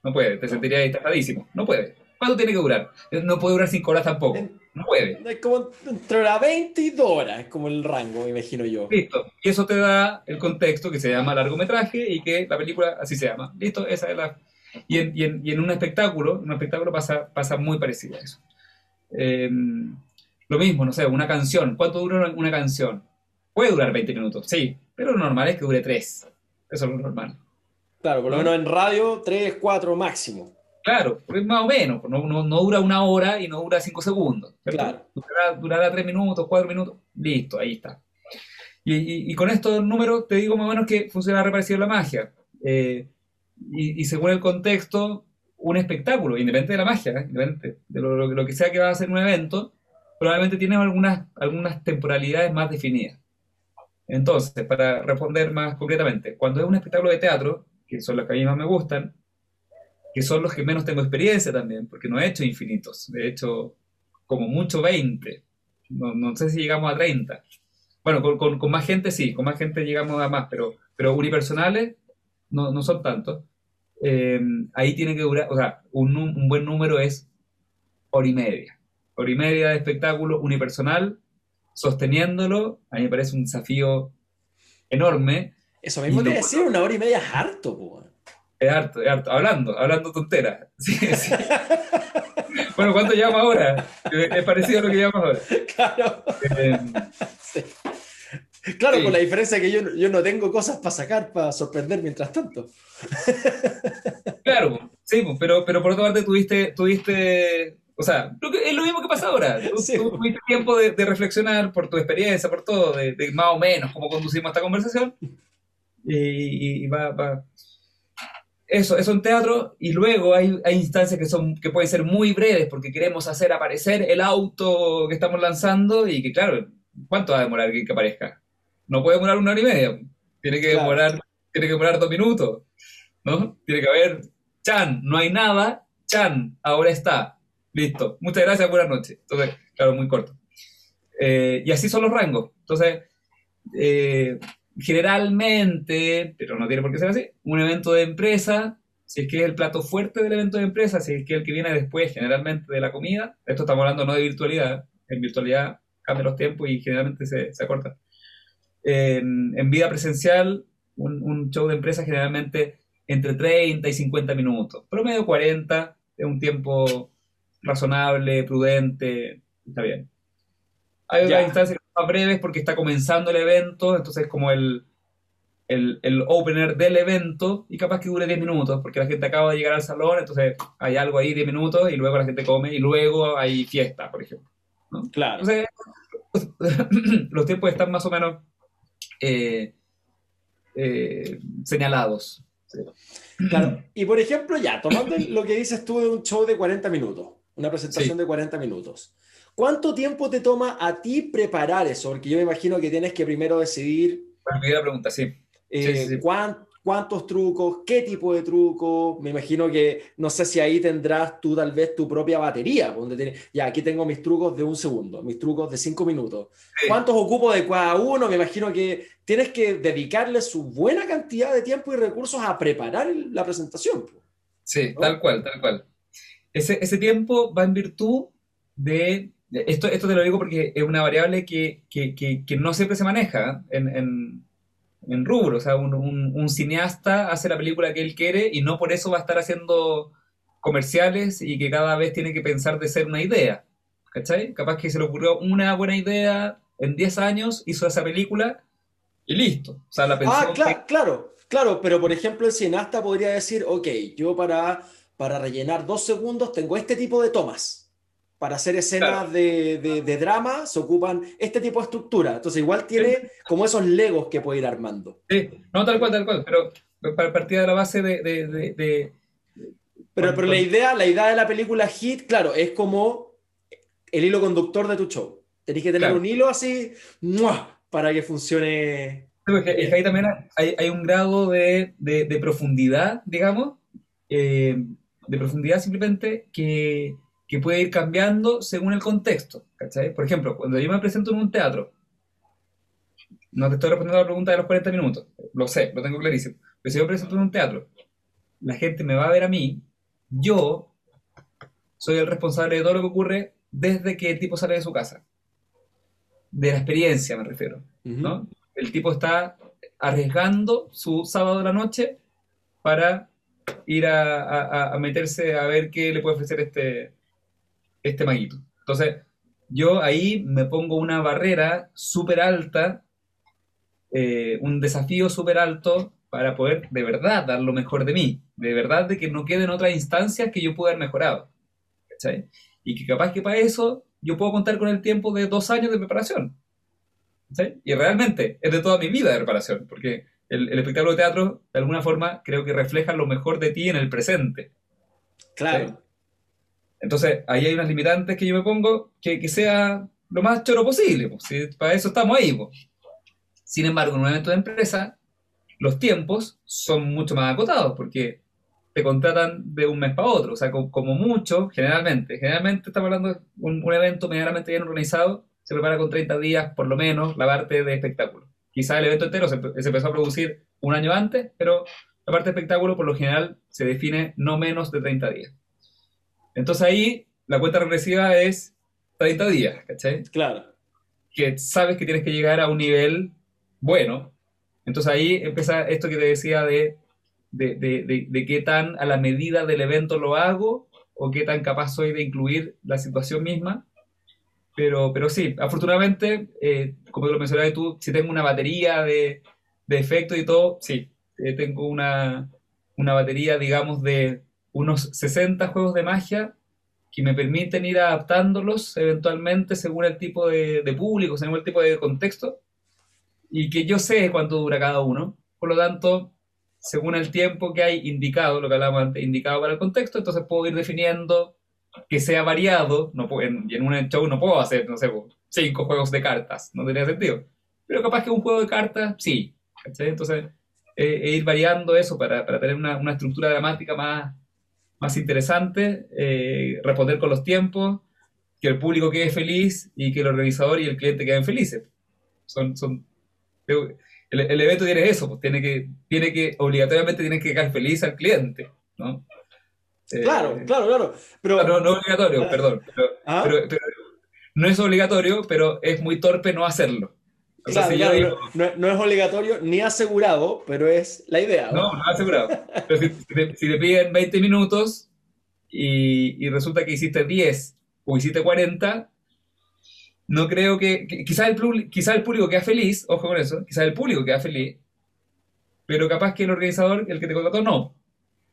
Speaker 2: No puede. Te sentirías destacadísimo. No puede. ¿Cuánto tiene que durar? No puede durar cinco horas tampoco. No puede.
Speaker 1: Es como entre las 20 y horas, es como el rango, me imagino yo.
Speaker 2: Listo. Y eso te da el contexto que se llama largometraje y que la película así se llama. Listo, esa es la. Y en, y en, y en un espectáculo, un espectáculo pasa, pasa muy parecido a eso. Em, lo mismo, no sé, una canción. ¿Cuánto dura una canción? Puede durar 20 minutos, sí, pero lo normal es que dure 3. Eso es lo normal.
Speaker 1: Claro, por lo menos en radio, 3, 4 máximo.
Speaker 2: Claro, pues más o menos, no, no, no, dura una hora y no dura 5 segundos.
Speaker 1: Claro.
Speaker 2: Durará, 3 minutos, 4 minutos, listo, ahí está. Y, y, con estos números te digo más o menos que funciona reparecido la magia. Eh, y, y, según el contexto, un espectáculo, independiente de la magia, ¿eh? independiente de lo, lo, lo, que sea que va a ser un evento, probablemente tiene algunas, algunas temporalidades más definidas. Entonces, para responder más concretamente, cuando es un espectáculo de teatro, que son los que a mí más me gustan, que son los que menos tengo experiencia también, porque no he hecho infinitos, he hecho como mucho 20, no, sé si llegamos a 30. Bueno, con, más gente sí, con más gente llegamos a más, pero, pero unipersonales no, no son tantos. Eh, ahí tiene que durar, o sea, un, un buen número es hora y media. Hora y media de espectáculo unipersonal sosteniéndolo, a mí me parece un desafío enorme.
Speaker 1: Eso mismo te decía, una hora y media es harto, po.
Speaker 2: Es harto, es harto. Hablando, hablando tonteras. bueno, ¿cuánto llevamos ahora? Es parecido a lo que llevamos ahora.
Speaker 1: Claro. Eh, claro, con la diferencia que yo, yo no tengo cosas para sacar, para sorprender mientras tanto.
Speaker 2: claro, sí, pero, pero por otra parte tuviste, tuviste O sea, es lo mismo que pasa ahora. Tú, tuviste tiempo de, reflexionar por tu experiencia, por todo, de, más o menos cómo conducimos esta conversación. Y, va, va, Eso, eso en teatro. Y luego hay, hay instancias que, son, que pueden ser muy breves porque queremos hacer aparecer el auto que estamos lanzando y que, claro, ¿cuánto va a demorar que, aparezca? No puede demorar una hora y media. Tiene que demorar, tiene que demorar dos minutos. ¿No? Tiene que haber, Chan, no hay nada, Chan, ahora está Listo. Muchas gracias, buenas noches. Entonces, claro, muy corto. Eh, y así son los rangos. Entonces, eh, generalmente, pero no tiene por qué ser así, un evento de empresa, si es que es el plato fuerte del evento de empresa, si es que es el que viene después generalmente de la comida, esto estamos hablando no de virtualidad, en virtualidad cambian los tiempos y generalmente se, se acortan. En, en, vida presencial, un, un, show de empresa generalmente entre 30 y 50 minutos, promedio 40 es un tiempo razonable, prudente, está bien. Hay otras instancias más breves porque está comenzando el evento, entonces como el, el, el, opener del evento y capaz que dure 10 minutos porque la gente acaba de llegar al salón, entonces hay algo ahí 10 minutos y luego la gente come y luego hay fiesta, por ejemplo.
Speaker 1: Claro.
Speaker 2: Entonces, los tiempos están más o menos eh, eh, señalados.
Speaker 1: Claro. Y por ejemplo, ya, tomando lo que dices tú de un show de 40 minutos, una presentación de 40 minutos. ¿Cuánto tiempo te toma a ti preparar eso? Porque yo me imagino que tienes que primero decidir.
Speaker 2: Primera pregunta, sí.
Speaker 1: Eh, ¿Cuántos trucos? ¿Qué tipo de trucos? Me imagino que no sé si ahí tendrás tú tal vez tu propia batería. Donde ya, aquí tengo mis trucos de un segundo, mis trucos de cinco minutos. ¿Cuántos ocupo de cada uno? Me imagino que tienes que dedicarle su buena cantidad de tiempo y recursos a preparar la presentación.
Speaker 2: Sí, tal cual, tal cual ese, ese tiempo va en virtud de, esto, esto te lo digo porque es una variable que, que, que, no siempre se maneja en, en, en rubro. O sea, un, un, cineasta hace la película que él quiere y no por eso va a estar haciendo comerciales y que cada vez tiene que pensar de ser una idea. ¿Cachai? Capaz que se le ocurrió una buena idea en 10 años, hizo esa película y listo. O sea, la
Speaker 1: ah, claro, claro, claro, pero por ejemplo el cineasta podría decir, ok, yo para para rellenar dos segundos tengo este tipo de tomas. Para hacer escenas de, de, drama se ocupan este tipo de estructura. Entonces igual tiene como esos legos que puede ir armando.
Speaker 2: Sí, no tal cual, tal cual, pero para partir de la base de... de
Speaker 1: pero, pero la, idea, la idea de la película Hit, claro, es como el hilo conductor de tu show. Tenés que tener un hilo así para que funcione.
Speaker 2: es que ahí también hay, hay un grado de, de profundidad, digamos, eh, de profundidad simplemente que, que, puede ir cambiando según el contexto. ¿cachai? Por ejemplo, cuando yo me presento en un teatro, no te estoy respondiendo a la pregunta de los 40 minutos, lo sé, lo tengo clarísimo, pero si yo me presento en un teatro, la gente me va a ver a mí, yo soy el responsable de todo lo que ocurre desde que el tipo sale de su casa. De la experiencia me refiero. ¿no? El tipo está arriesgando su sábado de la noche para ir a, meterse a ver qué le puede ofrecer este, este maguito. Entonces, yo ahí me pongo una barrera súper alta, eh, un desafío súper alto para poder de verdad dar lo mejor de mí, de verdad de que no queden otras instancias que yo pueda haber mejorado. Y que capaz que para eso yo puedo contar con el tiempo de dos años de preparación. Y realmente es de toda mi vida de preparación, porque el, espectáculo de teatro, de alguna forma, creo que refleja lo mejor de ti en el presente.
Speaker 1: Claro.
Speaker 2: Entonces, ahí hay unas limitantes que yo me pongo, que, sea lo más choro posible, pues, para eso estamos ahí. Pues. Sin embargo, en un evento de empresa, los tiempos son mucho más acotados, porque te contratan de un mes para otro, o sea, como, mucho, generalmente, generalmente estamos hablando de un, evento medianamente bien organizado, se prepara con 30 días por lo menos la parte de espectáculo. Quizá el evento entero se, empezó a producir un año antes, pero la parte de espectáculo por lo general se define no menos de 30 días. Entonces ahí la cuenta regresiva es 30 días, ¿cachai?
Speaker 1: Claro.
Speaker 2: Que sabes que tienes que llegar a un nivel bueno. Entonces ahí empieza esto que te decía de, de, de, de, qué tan a la medida del evento lo hago o qué tan capaz soy de incluir la situación misma pero, pero sí, afortunadamente, eh, como lo mencionabas tú, si tengo una batería de, de efectos y todo, sí, eh, tengo una, una batería, digamos, de unos 60 juegos de magia que me permiten ir adaptándolos eventualmente según el tipo de, de público, según el tipo de contexto, y que yo sé cuánto dura cada uno. Por lo tanto, según el tiempo que hay indicado, lo que hablábamos antes, indicado para el contexto, entonces puedo ir definiendo que sea variado, no puedo, en, en un show no puedo hacer, no sé, cinco juegos de cartas, no tendría sentido. Pero capaz que un juego de cartas, sí. Entonces, eh, e ir variando eso para, para tener una, una, estructura dramática más, más interesante, eh, responder con los tiempos, que el público quede feliz y que el organizador y el cliente queden felices. Son, son, el, el evento tiene eso, pues tiene que, tiene que, obligatoriamente tiene que quedar feliz al cliente, ¿no?
Speaker 1: Claro, eh, claro, claro. Pero,
Speaker 2: no, no obligatorio, perdón. ¿Ah? Pero, pero, no es obligatorio, pero es muy torpe no hacerlo.
Speaker 1: O sea, si claro, digo, no, no, es obligatorio ni asegurado, pero es la idea.
Speaker 2: No, no, no asegurado. pero si, si, te, si, te, piden 20 minutos y, y, resulta que hiciste 10 o hiciste 40, no creo que. que quizás el, quizá el público queda feliz, ojo con eso, quizás el público queda feliz, pero capaz que el organizador, el que te contrató, no.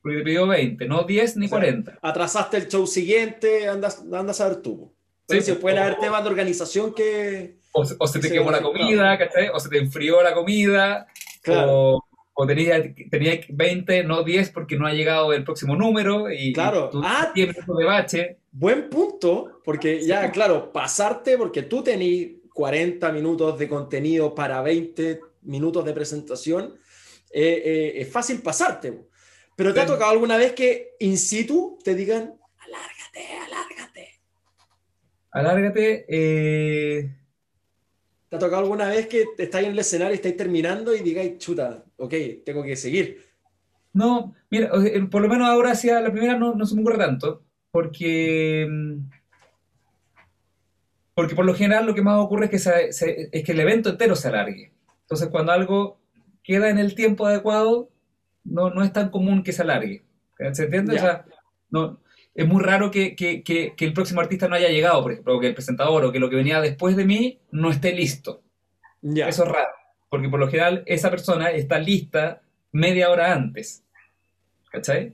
Speaker 2: Porque te pidió 20, no 10 ni o sea, 40.
Speaker 1: Atrasaste el show siguiente, andas, andas a ver tú. Sí, sí, pueden haber temas de organización que.
Speaker 2: O, o se te se quemó la comida, ¿cachai? O se te enfrió la comida. Claro. O, o tenías, tenías 20, no 10, porque no ha llegado el próximo número. Y,
Speaker 1: claro.
Speaker 2: Y tú
Speaker 1: ah,
Speaker 2: de bache.
Speaker 1: Buen punto, porque ya, sí. claro, pasarte, porque tú tenías 40 minutos de contenido para 20 minutos de presentación, eh, eh, es fácil pasarte. Pero ¿te sí. ha tocado alguna vez que in situ te digan, alárgate, alárgate?
Speaker 2: Alárgate. Eh...
Speaker 1: ¿Te ha tocado alguna vez que estáis en el escenario, estáis terminando y digáis, chuta, ok, tengo que seguir?
Speaker 2: No, mira, por lo menos ahora hacia la primera no, no se me ocurre tanto, porque, mm, porque por lo general lo que más ocurre es que, se, se, es que el evento entero se alargue. Entonces cuando algo queda en el tiempo adecuado, no, no es tan común que se alargue. ¿Se entiende? Yeah. O sea, no, es muy raro que, que, que, que, el próximo artista no haya llegado, por ejemplo, o que el presentador o que lo que venía después de mí no esté listo.
Speaker 1: Yeah.
Speaker 2: Eso es raro, porque por lo general esa persona está lista media hora antes. ¿Cachai?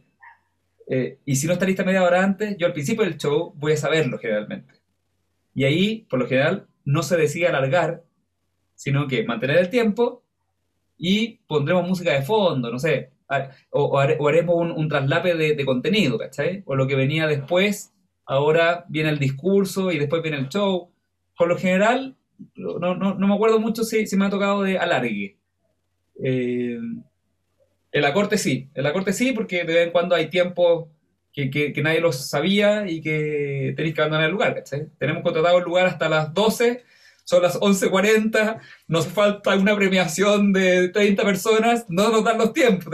Speaker 2: Eh, y si no está lista media hora antes, yo al principio del show voy a saberlo generalmente. Y ahí, por lo general, no se decide alargar, sino que mantener el tiempo y pondremos música de fondo, no sé, o, o, haremos un, un traslape de, de, contenido, ¿cachai? O lo que venía después, ahora viene el discurso y después viene el show. Por lo general, no, no, no me acuerdo mucho si, si, me ha tocado de alargue. Eh, en la corte sí, en la corte sí, porque de vez en cuando hay tiempos que, que, que, nadie los sabía y que tenéis que abandonar el lugar, ¿cachai? Tenemos contratado el lugar hasta las 12 son las 11.40, nos falta una premiación de 30 personas, no nos dan los tiempos,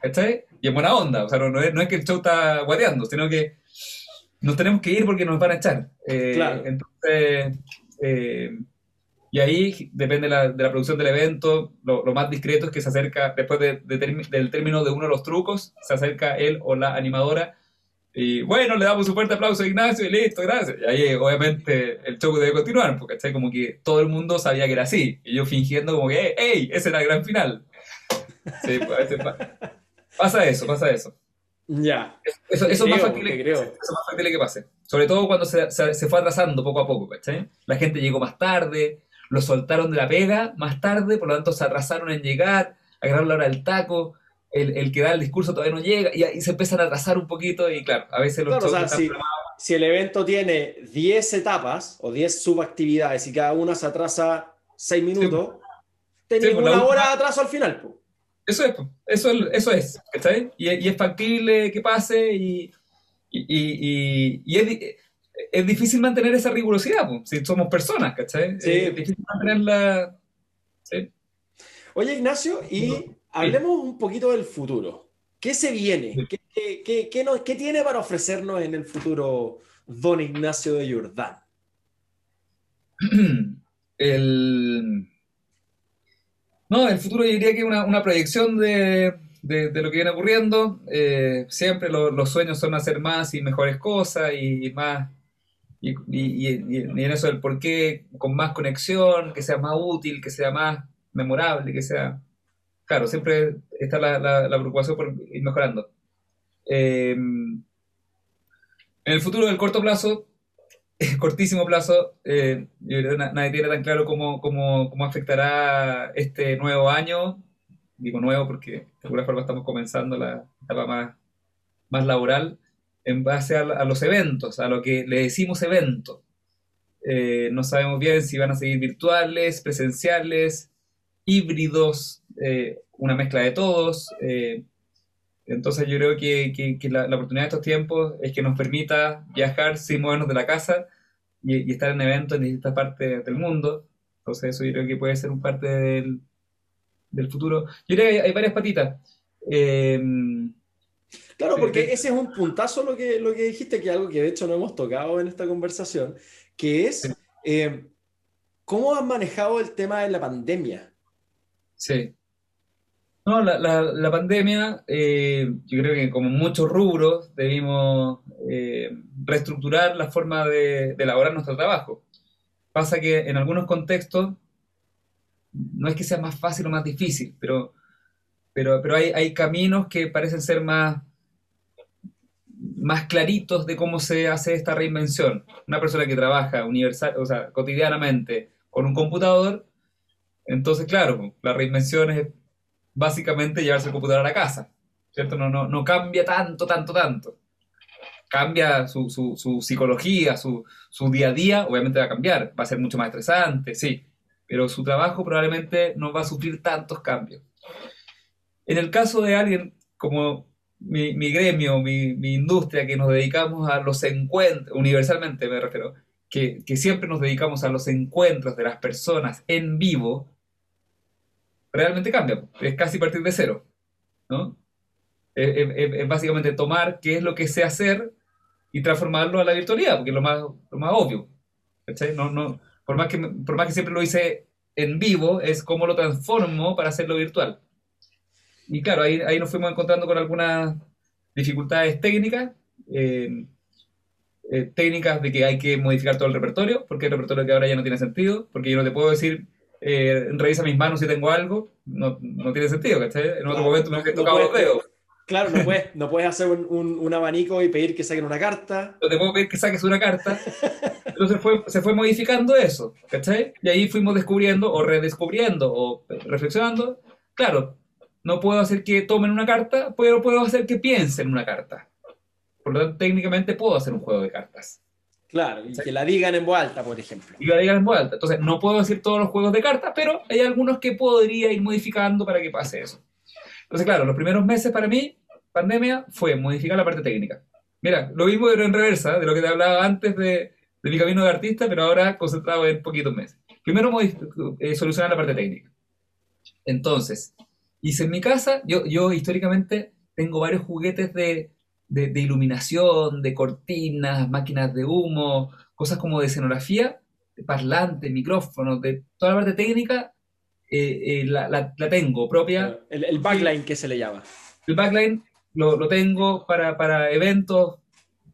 Speaker 2: ¿cachai? Y en buena onda, o sea, no, no, es, no es, que el show está guateando, sino que nos tenemos que ir porque nos van a echar.
Speaker 1: Eh, claro.
Speaker 2: Entonces, eh, y ahí depende de la, de la, producción del evento, lo, lo, más discreto es que se acerca, después de, de del término de uno de los trucos, se acerca él o la animadora y bueno, le damos un fuerte aplauso a Ignacio y listo, gracias. Y ahí obviamente el show debe continuar, porque ¿cachai? como que todo el mundo sabía que era así. Y yo fingiendo como que, ¡hey! Ese era el gran final. Sí, pues a veces pasa eso, pasa eso.
Speaker 1: Ya.
Speaker 2: Eso, eso, creo, es más factible, creo. eso es más factible que pase. Sobre todo cuando se, se, se, fue atrasando poco a poco, ¿cachai? La gente llegó más tarde, lo soltaron de la pega más tarde, por lo tanto se atrasaron en llegar, agarraron la hora del taco el, el, que da el discurso todavía no llega y, y, se empiezan a atrasar un poquito y claro, a veces los
Speaker 1: claro, o sea, si, si, el evento tiene 10 etapas o 10 subactividades y cada una se atrasa 6 minutos, sí. tenés sí, una hora de atraso al final. Po.
Speaker 2: Eso es, eso, eso es, ¿cachai? Y, y, es factible que pase y, y es, es, difícil mantener esa rigurosidad, po, si somos personas, ¿cachai?
Speaker 1: Sí.
Speaker 2: Es difícil mantenerla... ¿sí?
Speaker 1: Oye, Ignacio, y hablemos un poquito del futuro. ¿Qué se viene? ¿Qué, qué, qué, nos, ¿Qué, tiene para ofrecernos en el futuro don Ignacio de Jordán?
Speaker 2: El... No, el futuro yo diría que es una, una, proyección de, de, de, lo que viene ocurriendo. Eh, siempre lo, los sueños son hacer más y mejores cosas y, y más... Y, y, y, en eso del por qué, con más conexión, que sea más útil, que sea más memorable, que sea claro, siempre está la, la, la preocupación por ir mejorando. Eh, En el futuro, del corto plazo, cortísimo plazo, eh, nadie tiene tan claro cómo, cómo, cómo, afectará este nuevo año. Digo nuevo porque de alguna forma estamos comenzando la etapa más, más laboral en base a, a los eventos, a lo que le decimos evento. Eh, no sabemos bien si van a seguir virtuales, presenciales, híbridos, eh, una mezcla de todos. Eh, entonces yo creo que, que, la, oportunidad de estos tiempos es que nos permita viajar sin movernos de la casa y, estar en eventos en distintas partes del mundo. Entonces eso yo creo que puede ser un parte del, del futuro. Yo creo que hay, varias patitas.
Speaker 1: claro, porque ese es un puntazo lo que, lo que dijiste, que es algo que de hecho no hemos tocado en esta conversación, que es eh, cómo han manejado el tema de la pandemia.
Speaker 2: Sí. No, la, la, pandemia, eh, yo creo que como muchos rubros debimos eh, reestructurar la forma de, elaborar nuestro trabajo. Pasa que en algunos contextos no es que sea más fácil o más difícil, pero, pero, pero hay, hay caminos que parecen ser más, más claritos de cómo se hace esta reinvención. Una persona que trabaja universal, o sea, cotidianamente con un computador, entonces, claro, la reinvención es básicamente llevarse el computador a la casa, ¿cierto? No, no, no cambia tanto, tanto, tanto. Cambia su, su, su psicología, su, su, día a día, obviamente va a cambiar, va a ser mucho más estresante, sí, pero su trabajo probablemente no va a sufrir tantos cambios. En el caso de alguien como mi, gremio, mi, industria, que nos dedicamos a los encuentros, universalmente me refiero, que, siempre nos dedicamos a los encuentros de las personas en vivo, realmente cambia. Es casi partir de cero. ¿no? Es, básicamente tomar qué es lo que sé hacer y transformarlo a la virtualidad, porque es lo más, lo más obvio. No, no, por, más que, por más que siempre lo hice en vivo, es cómo lo transformo para hacerlo virtual. Y claro, ahí, ahí nos fuimos encontrando con algunas dificultades técnicas, eh, técnicas de que hay que modificar todo el repertorio, porque el repertorio que ahora ya no tiene sentido, porque yo no te puedo decir, eh, revisa mis manos si tengo algo, no, no tiene sentido, ¿cachai? En otro momento me he tocado los dedos.
Speaker 1: Claro, no puedes, no puedes hacer un, un, abanico y pedir que saquen una carta.
Speaker 2: No te puedo pedir que saques una carta. Entonces fue, se fue modificando eso, ¿cachai? Y ahí fuimos descubriendo o redescubriendo o reflexionando. Claro, no puedo hacer que tomen una carta, pero puedo hacer que piensen una carta. Por lo tanto, técnicamente puedo hacer un juego de cartas.
Speaker 1: Claro, y que la digan en voz alta, por ejemplo.
Speaker 2: Y la digan en voz alta. Entonces, no puedo decir todos los juegos de cartas, pero hay algunos que podría ir modificando para que pase eso. Entonces, claro, los primeros meses para mí, pandemia, fue modificar la parte técnica. Mira, lo mismo pero en reversa, de lo que te hablaba antes de, mi camino de artista, pero ahora concentrado en poquitos meses. Primero, eh, solucionar la parte técnica. Entonces, Hice en mi casa, yo, yo históricamente tengo varios juguetes de, de, iluminación, de cortinas, máquinas de humo, cosas como de escenografía, de parlantes, micrófonos, de toda la parte técnica, eh, eh, la, la, tengo propia.
Speaker 1: El, el, backline que se le llama.
Speaker 2: El backline lo, lo tengo para, para, eventos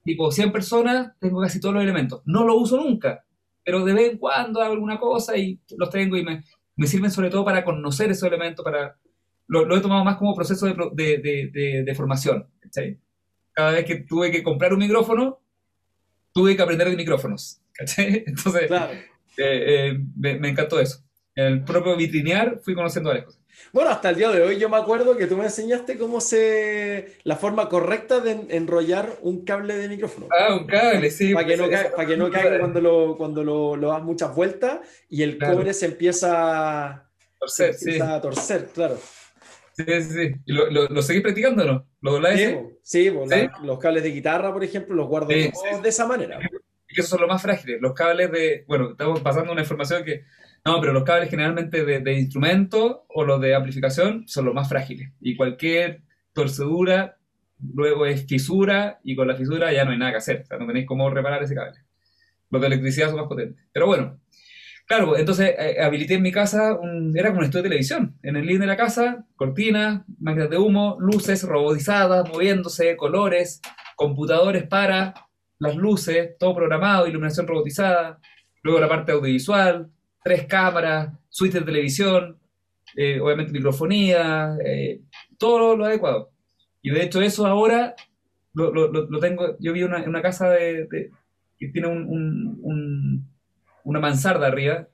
Speaker 2: tipo 100 personas, tengo casi todos los elementos. No lo uso nunca, pero de vez en cuando hago alguna cosa y los tengo y me, me sirven sobre todo para conocer esos elementos, para, lo, he tomado más como proceso de, formación. Cada vez que tuve que comprar un micrófono, tuve que aprender de micrófonos. Entonces, eh, eh, me, encantó eso. En el propio vitrinear fui conociendo varias cosas.
Speaker 1: Bueno, hasta el día de hoy yo me acuerdo que tú me enseñaste cómo se... la forma correcta de enrollar un cable de micrófono.
Speaker 2: Ah, un cable, sí.
Speaker 1: Para que, no, para que no caiga cuando lo, cuando lo, das muchas vueltas y el cobre se empieza,
Speaker 2: torcer,
Speaker 1: se empieza a torcer, claro.
Speaker 2: Sí, sí, sí. ¿Y lo, lo, seguís practicando o no? ¿Lo
Speaker 1: Sí, los cables de guitarra, por ejemplo, los guardo de esa manera.
Speaker 2: Que esos son los más frágiles. Los cables de. Bueno, estamos pasando una información que. No, pero los cables generalmente de, de instrumento o los de amplificación son los más frágiles. Y cualquier torcedura luego es fisura y con la fisura ya no hay nada que hacer. O sea, no tenéis cómo reparar ese cable. Los de electricidad son más potentes. Pero bueno, Claro, entonces eh, habilité en mi casa, un, era como un estudio de televisión. En el living de la casa, cortinas, máquinas de humo, luces robotizadas, moviéndose, colores, computadores para las luces, todo programado, iluminación robotizada. Luego la parte audiovisual, tres cámaras, suite de televisión, eh, obviamente microfonía, eh, todo lo, adecuado. Y de hecho eso ahora lo, lo, tengo, yo vi una, una casa de, que tiene un, una mansarda arriba,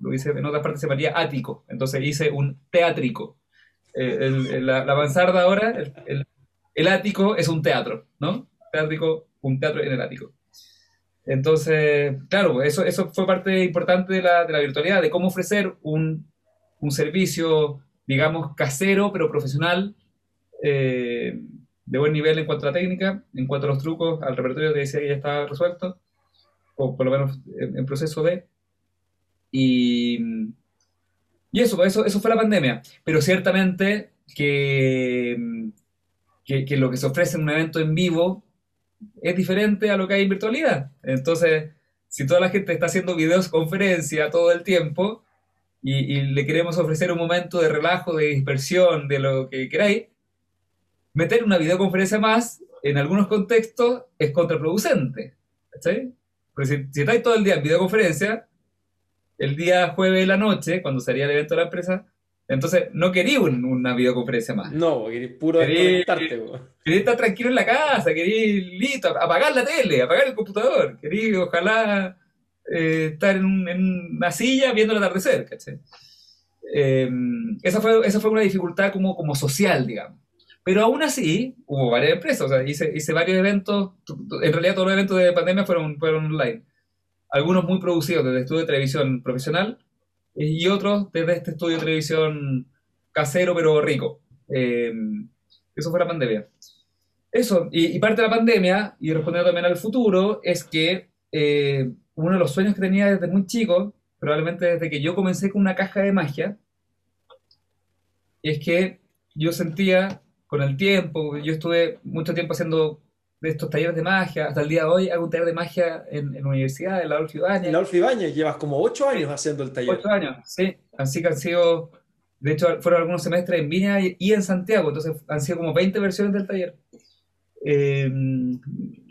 Speaker 2: lo hice, en otras partes se llamaría ático, entonces hice un teátrico. Eh, la, mansarda ahora, el, el, ático es un teatro, ¿no? Teátrico, un teatro en el ático. Entonces, claro, eso, eso fue parte importante de la, de la virtualidad, de cómo ofrecer un, un servicio, digamos, casero, pero profesional, eh, de buen nivel en cuanto a la técnica, en cuanto a los trucos, al repertorio que decía que ya estaba resuelto, o por lo menos en, proceso de. Y, y eso, eso, eso fue la pandemia. Pero ciertamente que, que, que, lo que se ofrece en un evento en vivo es diferente a lo que hay en virtualidad. Entonces, si toda la gente está haciendo videos conferencia todo el tiempo y, y le queremos ofrecer un momento de relajo, de dispersión, de lo que queráis, meter una videoconferencia más en algunos contextos es contraproducente. ¿sí? Porque si, si estáis todo el día en videoconferencia, el día jueves de la noche, cuando sería el evento de la empresa, entonces no quería una videoconferencia más.
Speaker 1: No, quería puro.
Speaker 2: Quería estar tranquilo en la casa, quería listo, apagar la tele, apagar el computador. Quería ojalá eh, estar en, una silla viendo el atardecer. Eh, esa, fue, esa fue una dificultad como, como social, digamos. Pero aún así, hubo varias empresas, hice, varios eventos, en realidad todos los eventos de pandemia fueron, fueron online. Algunos muy producidos desde estudio de televisión profesional y otros desde este estudio de televisión casero pero rico. Eh, eso fue la pandemia. Eso, y, parte de la pandemia, y respondiendo también al futuro, es que eh, uno de los sueños que tenía desde muy chico, probablemente desde que yo comencé con una caja de magia, es que yo sentía con el tiempo, yo estuve mucho tiempo haciendo estos talleres de magia, hasta el día de hoy hago un taller de magia en, la universidad, en la Adolfo Ibáñez.
Speaker 1: En la Adolfo Ibáñez, llevas como ocho años haciendo el taller.
Speaker 2: Ocho años, sí, así que han sido, de hecho fueron algunos semestres en Viña y, en Santiago, entonces han sido como 20 versiones del taller. Em,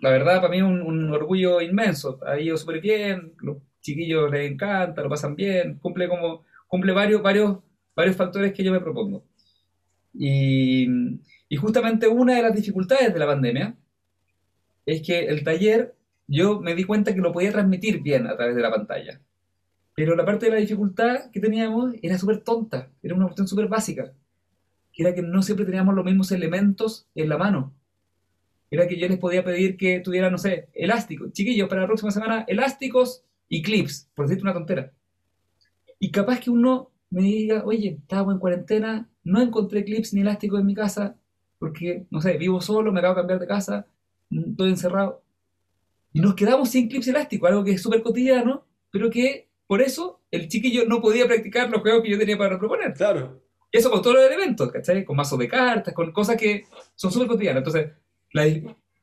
Speaker 2: la verdad, para mí es un, orgullo inmenso, ha ido súper bien, los chiquillos les encanta, lo pasan bien, cumple como, cumple varios, varios, varios factores que yo me propongo. Y, justamente una de las dificultades de la pandemia es que el taller yo me di cuenta que lo podía transmitir bien a través de la pantalla. Pero la parte de la dificultad que teníamos era súper tonta, era una cuestión súper básica. Era que no siempre teníamos los mismos elementos en la mano. Era que yo les podía pedir que tuvieran, no sé, elásticos. Chiquillos, para la próxima semana, elásticos y clips, por decirte una tontera. Y capaz que uno me diga, oye, estaba en cuarentena, no encontré clips ni elásticos en mi casa, porque, no sé, vivo solo, me acabo de cambiar de casa, estoy encerrado. Y nos quedamos sin clips elásticos, algo que es súper cotidiano, pero que por eso el chiquillo no podía practicar los juegos que yo tenía para proponer.
Speaker 1: Claro.
Speaker 2: Eso con todos los elementos, ¿cachai? Con mazos de cartas, con cosas que son súper cotidianas. Entonces,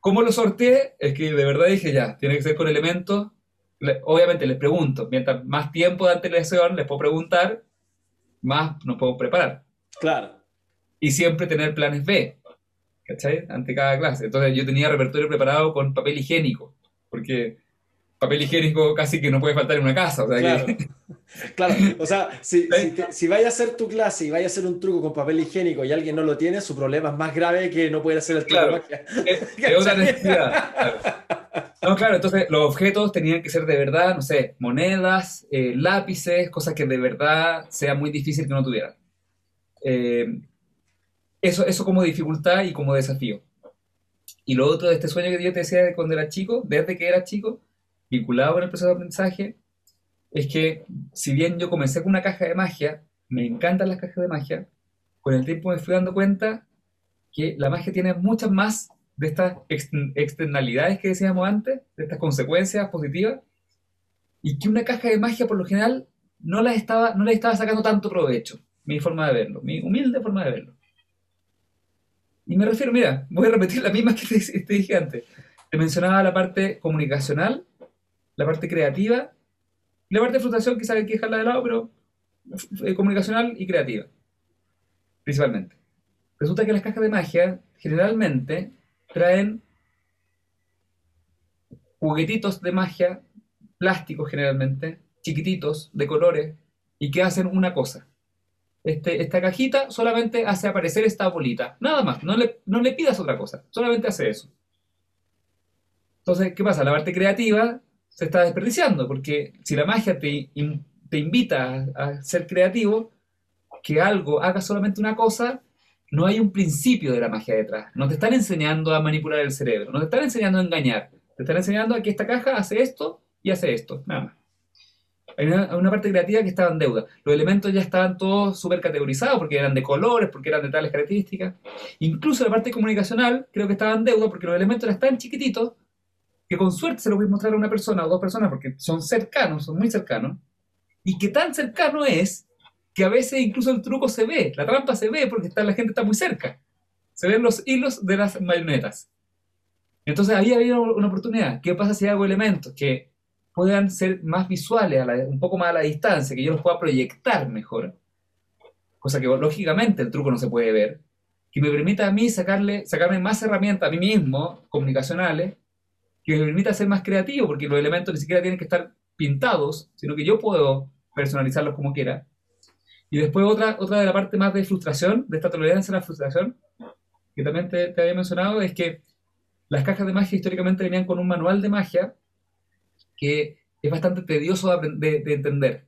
Speaker 2: ¿cómo lo sorteé? Es que de verdad dije, ya, tiene que ser con elementos. obviamente les pregunto, mientras más tiempo de antelación les puedo preguntar, más nos podemos preparar.
Speaker 1: Claro.
Speaker 2: Y siempre tener planes B, ¿cachai? Ante cada clase. Entonces yo tenía repertorio preparado con papel higiénico, porque papel higiénico casi que no puede faltar en una casa. O sea
Speaker 1: claro. claro, o sea, si, si, vaya a hacer tu clase y vaya a hacer un truco con papel higiénico y alguien no lo tiene, su problema es más grave que no puede hacer el truco.
Speaker 2: Claro, es, otra necesidad. No, claro, entonces los objetos tenían que ser de verdad, no sé, monedas, eh, lápices, cosas que de verdad sea muy difícil que no tuvieran. Eh, eso, eso como dificultad y como desafío. Y lo otro de este sueño que yo te decía cuando era chico, desde que era chico, vinculado con el proceso de aprendizaje, es que si bien yo comencé con una caja de magia, me encantan las cajas de magia, con el tiempo me fui dando cuenta que la magia tiene muchas más de estas externalidades que decíamos antes, de estas consecuencias positivas, y que una caja de magia por lo general no la estaba, no le estaba sacando tanto provecho, mi forma de verlo, mi humilde forma de verlo. Y me refiero, mira, voy a repetir la misma que te, dije antes. Te mencionaba la parte comunicacional, la parte creativa, y la parte de frustración quizás hay que dejarla de lado, pero eh, comunicacional y creativa, principalmente. Resulta que las cajas de magia generalmente traen juguetitos de magia, plásticos generalmente, chiquititos, de colores, y que hacen una cosa. Este, esta cajita solamente hace aparecer esta bolita, nada más, no le, no le pidas otra cosa, solamente hace eso. Entonces, ¿qué pasa? La parte creativa se está desperdiciando, porque si la magia te, te invita a, ser creativo, que algo haga solamente una cosa, no hay un principio de la magia detrás. No te están enseñando a manipular el cerebro, no te están enseñando a engañar, te están enseñando a que esta caja hace esto y hace esto, nada más. Hay una, parte creativa que estaba en deuda. Los elementos ya estaban todos súper categorizados porque eran de colores, porque eran de tales características. Incluso la parte comunicacional creo que estaba en deuda porque los elementos eran tan chiquititos que con suerte se lo a mostrar a una persona o dos personas porque son cercanos, son muy cercanos. Y que tan cercano es que a veces incluso el truco se ve, la trampa se ve porque está, la gente está muy cerca. Se ven los hilos de las marionetas. Entonces ahí había una oportunidad. ¿Qué pasa si hago elementos que puedan ser más visuales, un poco más a la distancia, que yo los pueda proyectar mejor? Cosa que lógicamente el truco no se puede ver. Que me permita a mí sacarle, sacarme más herramientas a mí mismo, comunicacionales, que me permita ser más creativo, porque los elementos ni siquiera tienen que estar pintados, sino que yo puedo personalizarlos como quiera y después otra, otra de la parte más de frustración, de esta tolerancia a la frustración, que también te, había mencionado, es que las cajas de magia históricamente venían con un manual de magia que es bastante tedioso de, entender.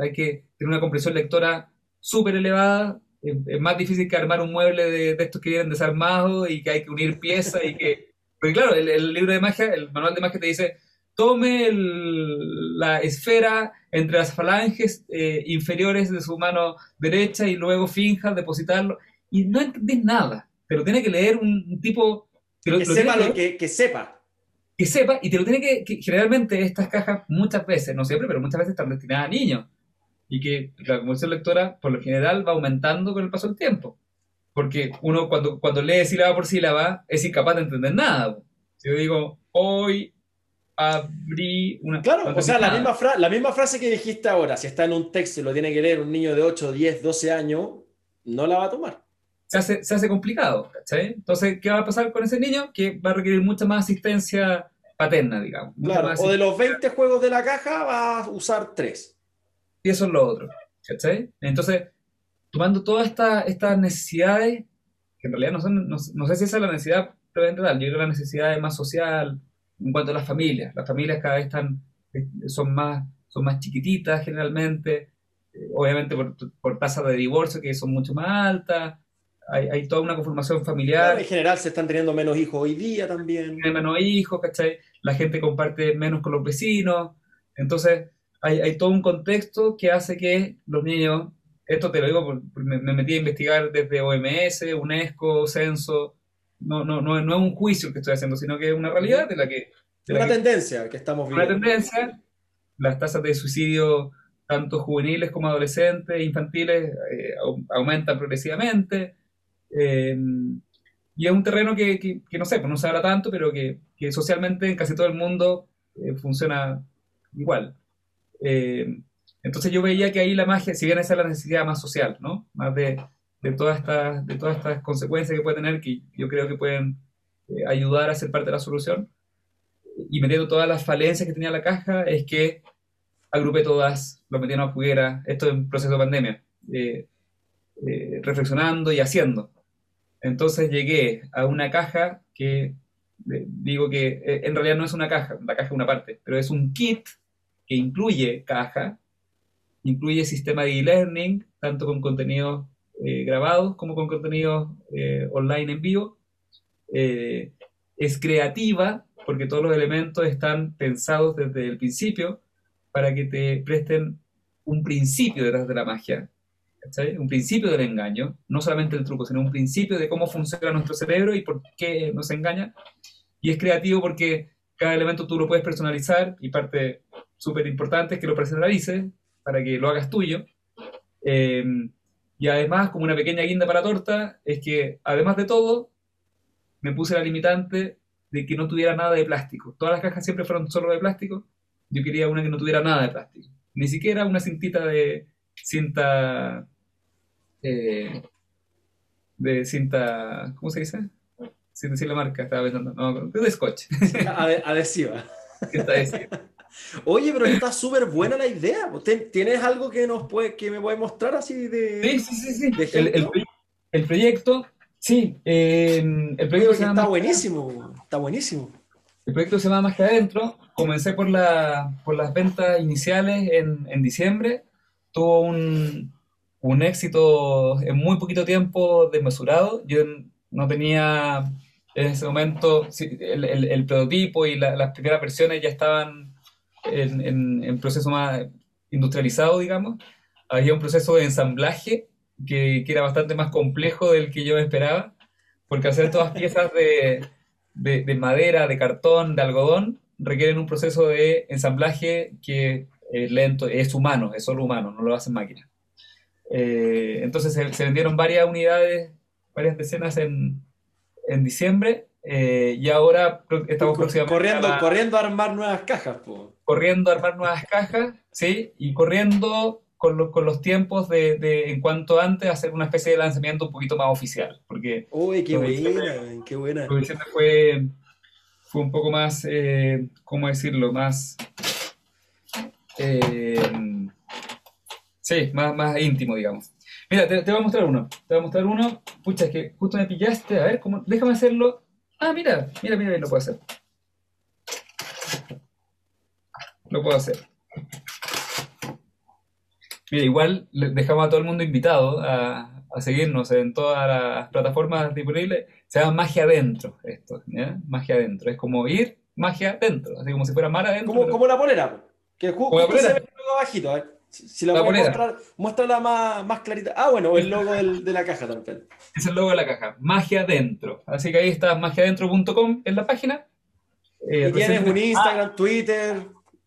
Speaker 2: hay que tener una comprensión lectora súper elevada. Es, más difícil que armar un mueble de, estos que vienen desarmados y que hay que unir piezas y que... Porque claro, el libro de magia, el manual de magia te dice, tome la esfera entre las falanges eh, inferiores de su mano derecha y luego finja depositarlo. Y no entendés nada, pero tiene que leer un, tipo...
Speaker 1: Que, sepa lo que, que, sepa.
Speaker 2: Que sepa, y te lo tiene que, Generalmente estas cajas muchas veces, no siempre, pero muchas veces están destinadas a niños. Y que la comprensión lectora, por lo general, va aumentando con el paso del tiempo. Porque uno cuando, cuando lee sílaba por sílaba es incapaz de entender nada. Si yo digo, hoy abrí una...
Speaker 1: Claro, o sea, la misma, la misma frase que dijiste ahora, si está en un texto y lo tiene que leer un niño de 8, 10, 12 años, no la va a tomar.
Speaker 2: Se hace, se hace complicado, ¿cachai? Entonces, ¿qué va a pasar con ese niño? Que va a requerir mucha más asistencia paterna, digamos.
Speaker 1: Claro, o de los 20 juegos de la caja va a usar 3.
Speaker 2: Y eso es lo otro, ¿cachai? Entonces, tomando todas estas necesidades, que en realidad no, son, no, sé si esa es la necesidad yo creo que la necesidad es más social, en cuanto a las familias. Las familias cada vez están, eh, son, más, son más chiquititas generalmente, eh, obviamente por, por tasas de divorcio que son mucho más altas. Hay, hay toda una conformación familiar.
Speaker 1: en general se están teniendo menos hijos hoy día también.
Speaker 2: Hay menos hijos, ¿cachai? La gente comparte menos con los vecinos. Entonces, hay, hay todo un contexto que hace que los niños, esto te lo digo, porque me, me metí a investigar desde OMS, UNESCO, Censo, no, no, no, no es un juicio que estoy haciendo, sino que es una realidad de la que...
Speaker 1: una tendencia que estamos viendo.
Speaker 2: Una tendencia, las tasas de suicidio, tanto juveniles como adolescentes, infantiles, eh, aumentan progresivamente. Eh, y es un terreno que, que, no sé, pues no se habla tanto, pero que, que socialmente en casi todo el mundo eh, funciona igual. entonces yo veía que ahí la magia, si bien esa es la necesidad más social, ¿no? Más de, de todas estas, de todas consecuencias que puede tener, que yo creo que pueden eh, ayudar a ser parte de la solución. Y metiendo todas las falencias que tenía la caja, es que agrupé todas, lo metí en una juguera, esto en proceso de pandemia, eh, eh, reflexionando y haciendo. Entonces llegué a una caja que digo que en realidad no es una caja, la caja es una parte, pero es un kit que incluye caja, incluye sistema de e-learning, tanto con contenido eh, grabados como con contenido eh, online en vivo. Eh, es creativa porque todos los elementos están pensados desde el principio para que te presten un principio detrás de la magia, un principio del engaño, no solamente el truco, sino un principio de cómo funciona nuestro cerebro y por qué nos engaña. Y es creativo porque cada elemento tú lo puedes personalizar y parte súper importante es que lo personalices para que lo hagas tuyo. Y además, como una pequeña guinda para torta, es que además de todo, me puse la limitante de que no tuviera nada de plástico. Todas las cajas siempre fueron solo de plástico. Yo quería una que no tuviera nada de plástico. Ni siquiera una cintita de cinta. Eh, de cinta. ¿Cómo se dice? Sin decir la marca, estaba pensando. No, de scotch.
Speaker 1: Adhesiva. adhesiva. Oye, pero está súper buena la idea. ¿Tienes algo que nos puede, que me puede mostrar así de.
Speaker 2: Sí, sí, sí, sí. el, proyecto, sí. el
Speaker 1: proyecto está buenísimo. Está buenísimo.
Speaker 2: El proyecto se llama Más que Adentro. Comencé por, la, por las ventas iniciales en, en diciembre. Tuvo un, un éxito en muy poquito tiempo desmesurado. Yo no tenía en ese momento el, el, el prototipo y las primeras versiones ya estaban en, en, en, proceso más industrializado, digamos. Había un proceso de ensamblaje que, que, era bastante más complejo del que yo esperaba, porque hacer todas piezas de, de, de madera, de cartón, de algodón, requieren un proceso de ensamblaje que es lento, es humano, es solo humano, no lo hacen máquinas. Eh, entonces se, se, vendieron varias unidades, varias decenas en, en diciembre eh, y ahora estamos próximamente
Speaker 1: corriendo, a corriendo a armar nuevas cajas. Po.
Speaker 2: Corriendo a armar nuevas cajas, sí, y corriendo con, lo, con los tiempos de, de, en cuanto antes hacer una especie de lanzamiento un poquito más oficial. Porque
Speaker 1: Uy, qué buena, qué buena.
Speaker 2: Fue, fue un poco más, eh, ¿cómo decirlo? Más... Eh, Sí, más, más íntimo, digamos. Mira, te, te, voy a mostrar uno. Te voy a mostrar uno. Pucha, es que justo me pillaste. A ver, ¿cómo? déjame hacerlo. Ah, mira, mira, mira, lo puedo hacer. Lo puedo hacer. Mira, igual dejamos a todo el mundo invitado a, a seguirnos en todas las plataformas disponibles. Se llama Magia Adentro, esto, ¿ya? Magia Adentro. Es como ir, magia adentro. Así como si fuera mar adentro.
Speaker 1: Como,
Speaker 2: pero...
Speaker 1: como la polera, que justo se ve ver. Si la, la puedes mostrar, muéstrala más, más clarita. Ah, bueno, el logo del, de la caja también.
Speaker 2: Es el logo de la caja, Magia Dentro. Así que ahí está magiadentro.com en la página.
Speaker 1: Eh, y tienes un Instagram, ah, Twitter,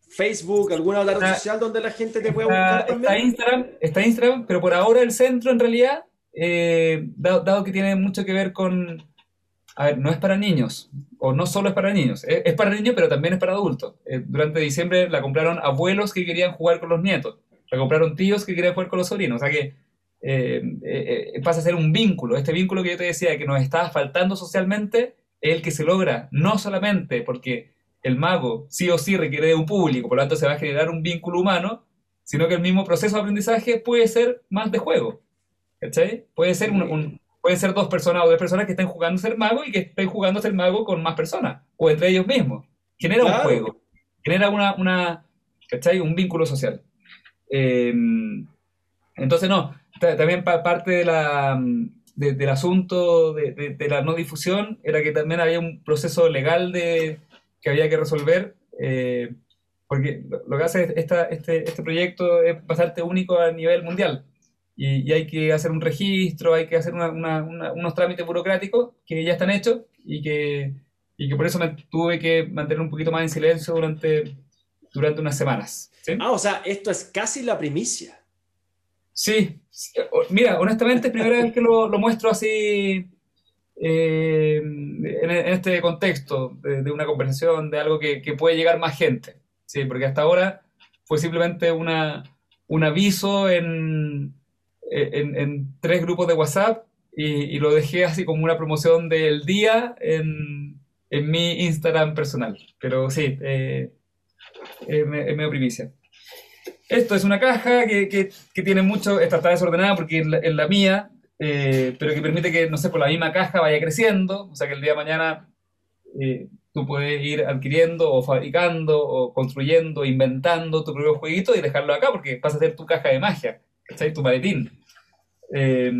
Speaker 1: Facebook, alguna otra red social donde la gente te pueda buscar también.
Speaker 2: Está Instagram, está Instagram, pero por ahora el centro en realidad, eh, dado, dado, que tiene mucho que ver con. A ver, no es para niños, o no solo es para niños, es, es para niños, pero también es para adultos. Eh, durante diciembre la compraron abuelos que querían jugar con los nietos la compraron tíos que querían jugar con los sobrinos. O sea que eh, eh, pasa a ser un vínculo. Este vínculo que yo te decía que nos estaba faltando socialmente es el que se logra no solamente porque el mago sí o sí requiere de un público, por lo tanto se va a generar un vínculo humano, sino que el mismo proceso de aprendizaje puede ser más de juego. ¿Cachai? Puede ser, un, un, puede ser dos personas o tres personas que estén jugando a ser mago y que estén jugando a ser mago con más personas, o entre ellos mismos. Genera claro. un juego, genera una, una, ¿cachai? un vínculo social. Eh, entonces, no, también parte de la, de, del asunto de, de, de, la no difusión era que también había un proceso legal de, que había que resolver, eh, porque lo que hace esta, este, este proyecto es bastante único a nivel mundial. Y, y hay que hacer un registro, hay que hacer una, una, una, unos trámites burocráticos que ya están hechos y que, y que por eso me tuve que mantener un poquito más en silencio durante, durante unas semanas. ¿Sí?
Speaker 1: Ah, o sea, esto es casi la primicia.
Speaker 2: Sí, mira, honestamente es primera vez que lo, lo muestro así eh, en, en, este contexto de, de, una conversación, de algo que, que, puede llegar más gente. Sí, porque hasta ahora fue simplemente una, un aviso en, en, en, tres grupos de WhatsApp y, y, lo dejé así como una promoción del día en, mi Instagram personal. Pero sí, eh, es medio primicia. Esto es una caja que, tiene mucho, esta está desordenada porque es la, mía, eh, pero que permite que, no sé, por la misma caja vaya creciendo, o sea que el día de mañana eh, tú puedes ir adquiriendo o fabricando o construyendo, inventando tu propio jueguito y dejarlo acá porque pasa a ser tu caja de magia. Tu maletín. Eh,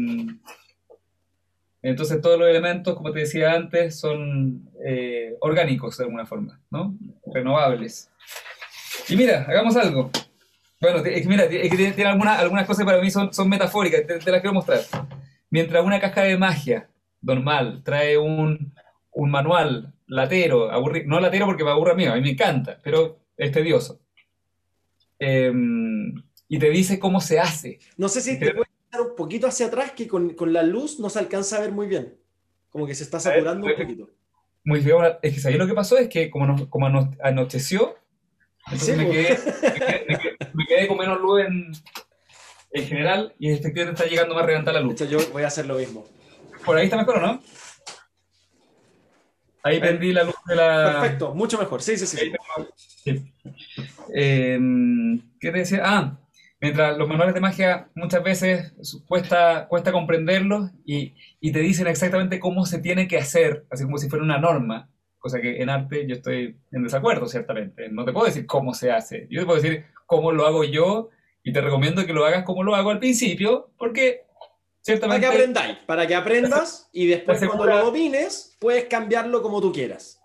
Speaker 2: entonces todos los elementos, como te decía antes, son eh, orgánicos de alguna forma, ¿no? Renovables. Y mira, hagamos algo. Bueno, es que mira, es que tiene, tiene algunas, cosas para mí son, son metafóricas, te, te, las quiero mostrar. Mientras una caja de magia normal trae un, un manual latero, aburri, no latero porque me aburre a mí, a mí me encanta, pero es tedioso. Eh, y te dice cómo se hace.
Speaker 1: No sé si te puedes dar un poquito hacia atrás, que con, con, la luz no se alcanza a ver muy bien. Como que se está saturando ver, un poquito.
Speaker 2: Muy bien, es que ¿sabes lo que pasó? Es que como, no, como anocheció, entonces sí, me, quedé, me, quedé, me, quedé, con menos luz en, en general y efectivamente está llegando más reventada la luz.
Speaker 1: De hecho, yo voy a hacer lo mismo.
Speaker 2: Por ahí está mejor, ¿o no? Ahí eh, prendí la luz de la...
Speaker 1: Perfecto, mucho mejor. Sí, sí, sí.
Speaker 2: sí. Eh, ¿Qué te decía? Ah, mientras los manuales de magia muchas veces cuesta, cuesta comprenderlos y, y, te dicen exactamente cómo se tiene que hacer, así como si fuera una norma. Cosa que en arte yo estoy en desacuerdo, ciertamente. No te puedo decir cómo se hace, yo te puedo decir cómo lo hago yo y te recomiendo que lo hagas como lo hago al principio, porque ciertamente...
Speaker 1: Para que aprendáis, para que aprendas y después cuando lo domines puedes cambiarlo como tú quieras.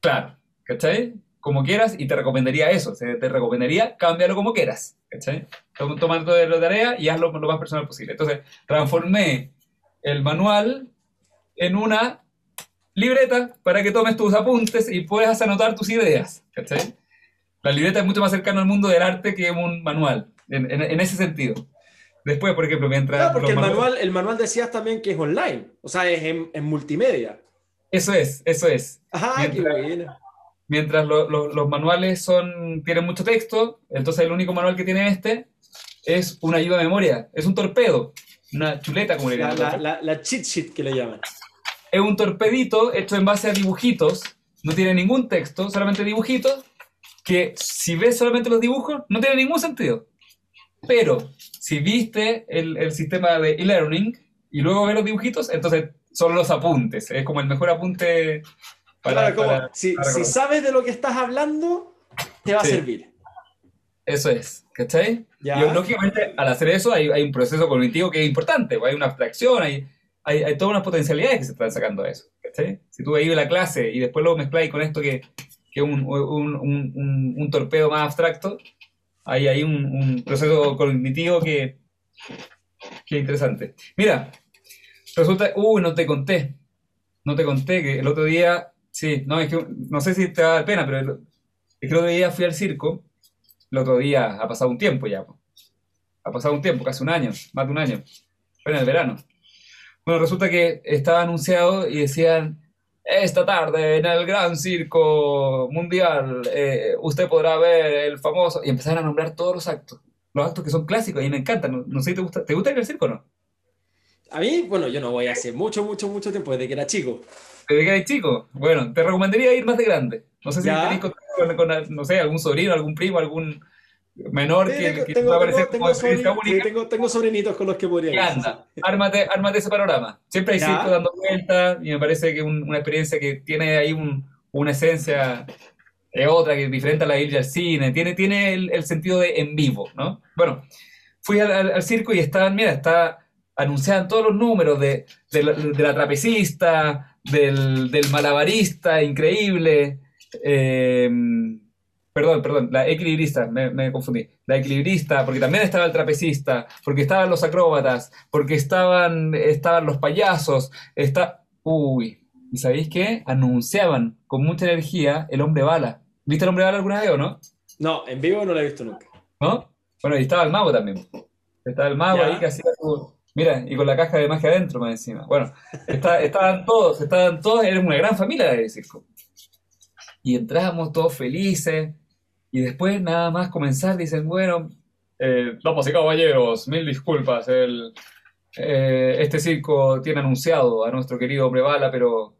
Speaker 2: Claro, ¿cachai? Como quieras y te recomendaría eso, te recomendaría cámbialo como quieras, ¿cachai? Toma de la tarea y hazlo lo más personal posible. Entonces, transformé el manual en una libreta para que tomes tus apuntes y puedas anotar tus ideas. ¿cachai? La libreta es mucho más cercana al mundo del arte que un manual, en, ese sentido. Después, por ejemplo, mientras...
Speaker 1: Claro, porque el manual, el manual decías también que es online, o sea, es en, multimedia.
Speaker 2: Eso es, eso es.
Speaker 1: Ajá, mientras, qué
Speaker 2: Mientras los manuales son, tienen mucho texto, entonces el único manual que tiene este es una ayuda de memoria, es un torpedo, una chuleta como le
Speaker 1: llaman. La, la, la, cheat sheet que le llaman.
Speaker 2: Es un torpedito hecho en base a dibujitos, no tiene ningún texto, solamente dibujitos, que si ves solamente los dibujos no tiene ningún sentido. Pero si viste el, el sistema de e-learning y luego ves los dibujitos, entonces son los apuntes, es como el mejor apunte
Speaker 1: para... como, si, si, sabes de lo que estás hablando, te va a servir.
Speaker 2: Eso es, ¿cachai? Y lógicamente, al hacer eso hay, hay, un proceso cognitivo que es importante, pues, hay una abstracción, hay, hay, hay, todas unas potencialidades que se están sacando de eso, ¿cachai? Si tú ahí la clase y después lo mezclas con esto que, es un, un, un, un, torpedo más abstracto, hay, un, proceso cognitivo que, que es interesante. Mira, resulta, uy, no te conté, no te conté que el otro día, sí, no, es que, no sé si te da pena, pero es que el otro día fui al circo el otro día, ha pasado un tiempo ya. Ha pasado un tiempo, casi un año, más de un año. Fue en el verano. Bueno, resulta que estaba anunciado y decían, esta tarde en el gran circo mundial eh, usted podrá ver el famoso... Y empezaron a nombrar todos los actos. Los actos que son clásicos y me encantan. No, sé si te gusta. ¿Te gusta ir al circo o no?
Speaker 1: A mí, bueno, yo no voy hace mucho, mucho, mucho tiempo, desde que era chico.
Speaker 2: ¿Desde que eres chico? Bueno, te recomendaría ir más de grande. No sé si tenés con, no sé, algún sobrino, algún primo, algún menor que,
Speaker 1: tengo, va a parecer como tengo, tengo, sobrinitos con los que podría ir.
Speaker 2: anda, ármate, ármate, ese panorama. Siempre hay circo dando vueltas y me parece que es una experiencia que tiene ahí un, una esencia de otra, que es diferente a la de ir al cine, tiene, tiene el, sentido de en vivo, ¿no? Bueno, fui al, circo y estaban, mira, está anunciaban todos los números de, de, la, trapecista, del, del malabarista increíble, eh, perdón, perdón, la equilibrista, me, confundí. La equilibrista, porque también estaba el trapecista, porque estaban los acróbatas, porque estaban, estaban los payasos, está... Uy, ¿y sabéis qué? Anunciaban con mucha energía el hombre bala. ¿Viste el hombre bala alguna vez o no?
Speaker 1: No, en vivo no lo he visto nunca.
Speaker 2: ¿No? Bueno, y estaba el mago también. Estaba el mago ahí que hacía su... Mira, y con la caja de magia adentro más encima. Bueno, estaban todos, estaban todos, era una gran familia de circo y entramos todos felices. Y después, nada más comenzar, dicen, bueno, eh, damas y caballeros, mil disculpas, el, eh, este circo tiene anunciado a nuestro querido hombre bala, pero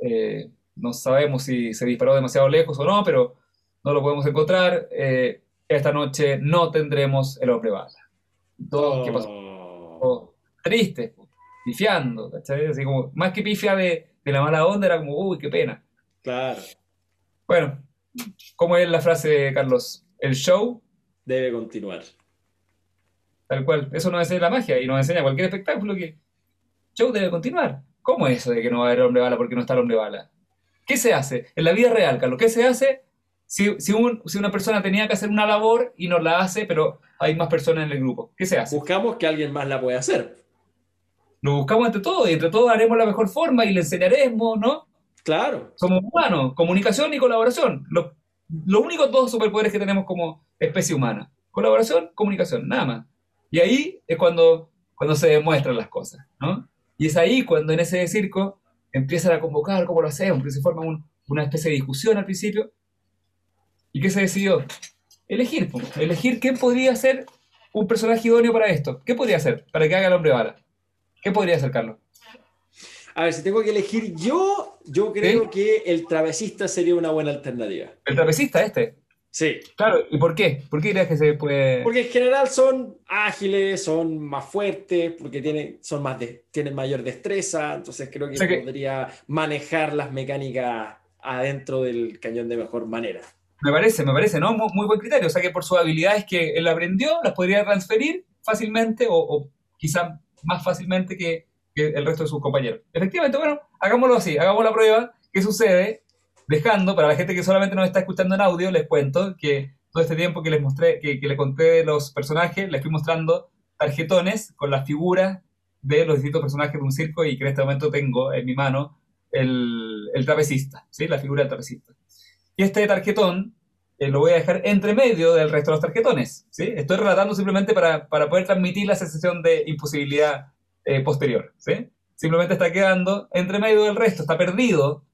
Speaker 2: eh, no sabemos si se disparó demasiado lejos o no, pero no lo podemos encontrar. Eh, esta noche no tendremos el hombre bala. Todo, ¿qué pasó? Oh, triste, pifiando, Así como, más que pifia de, de la mala onda, era como, uy, qué pena.
Speaker 1: Claro.
Speaker 2: Bueno, ¿cómo es la frase, Carlos? El show
Speaker 1: debe continuar.
Speaker 2: Tal cual. Eso nos enseña la magia y nos enseña cualquier espectáculo que show debe continuar. ¿Cómo es eso de que no va a haber hombre bala porque no está el hombre bala? ¿Qué se hace? En la vida real, Carlos, ¿qué se hace si, si, una persona tenía que hacer una labor y no la hace, pero hay más personas en el grupo? ¿Qué se hace?
Speaker 1: Buscamos que alguien más la pueda hacer.
Speaker 2: Lo buscamos entre todos y entre todos haremos la mejor forma y le enseñaremos, ¿no?
Speaker 1: Claro.
Speaker 2: Somos humanos, comunicación y colaboración. Los, únicos dos superpoderes que tenemos como especie humana. Colaboración, comunicación, nada más. Y ahí es cuando, cuando se demuestran las cosas, ¿no? Y es ahí cuando en ese circo empiezan a convocar cómo lo hacemos, porque se forma una especie de discusión al principio. ¿Y qué se decidió? Elegir, elegir quién podría ser un personaje idóneo para esto. ¿Qué podría ser para que haga el hombre bala? ¿Qué podría ser, Carlos?
Speaker 1: A ver, si tengo que elegir yo, yo creo que el travesista sería una buena alternativa.
Speaker 2: ¿El travesista este?
Speaker 1: Sí.
Speaker 2: Claro, ¿y por qué? ¿Por qué crees que se puede...?
Speaker 1: Porque en general son ágiles, son más fuertes, porque tienen, son más tienen mayor destreza, entonces creo que, podría manejar las mecánicas adentro del cañón de mejor manera.
Speaker 2: Me parece, me parece, ¿no? Muy, buen criterio. O sea que por sus habilidades que él aprendió, las podría transferir fácilmente o, o quizá más fácilmente que, que, el resto de sus compañeros. Efectivamente, bueno, hagámoslo así, hagamos la prueba. ¿Qué sucede? Dejando, para la gente que solamente nos está escuchando en audio, les cuento que todo este tiempo que les mostré, que, que les conté los personajes, les fui mostrando tarjetones con las figuras de los distintos personajes de un circo y que en este momento tengo en mi mano el, el trapecista, ¿sí? la figura del trapecista. Y este tarjetón eh, lo voy a dejar entre medio del resto de los tarjetones. ¿sí? Estoy relatando simplemente para, para poder transmitir la sensación de imposibilidad eh, posterior. ¿sí? Simplemente está quedando entre medio del resto, está perdido.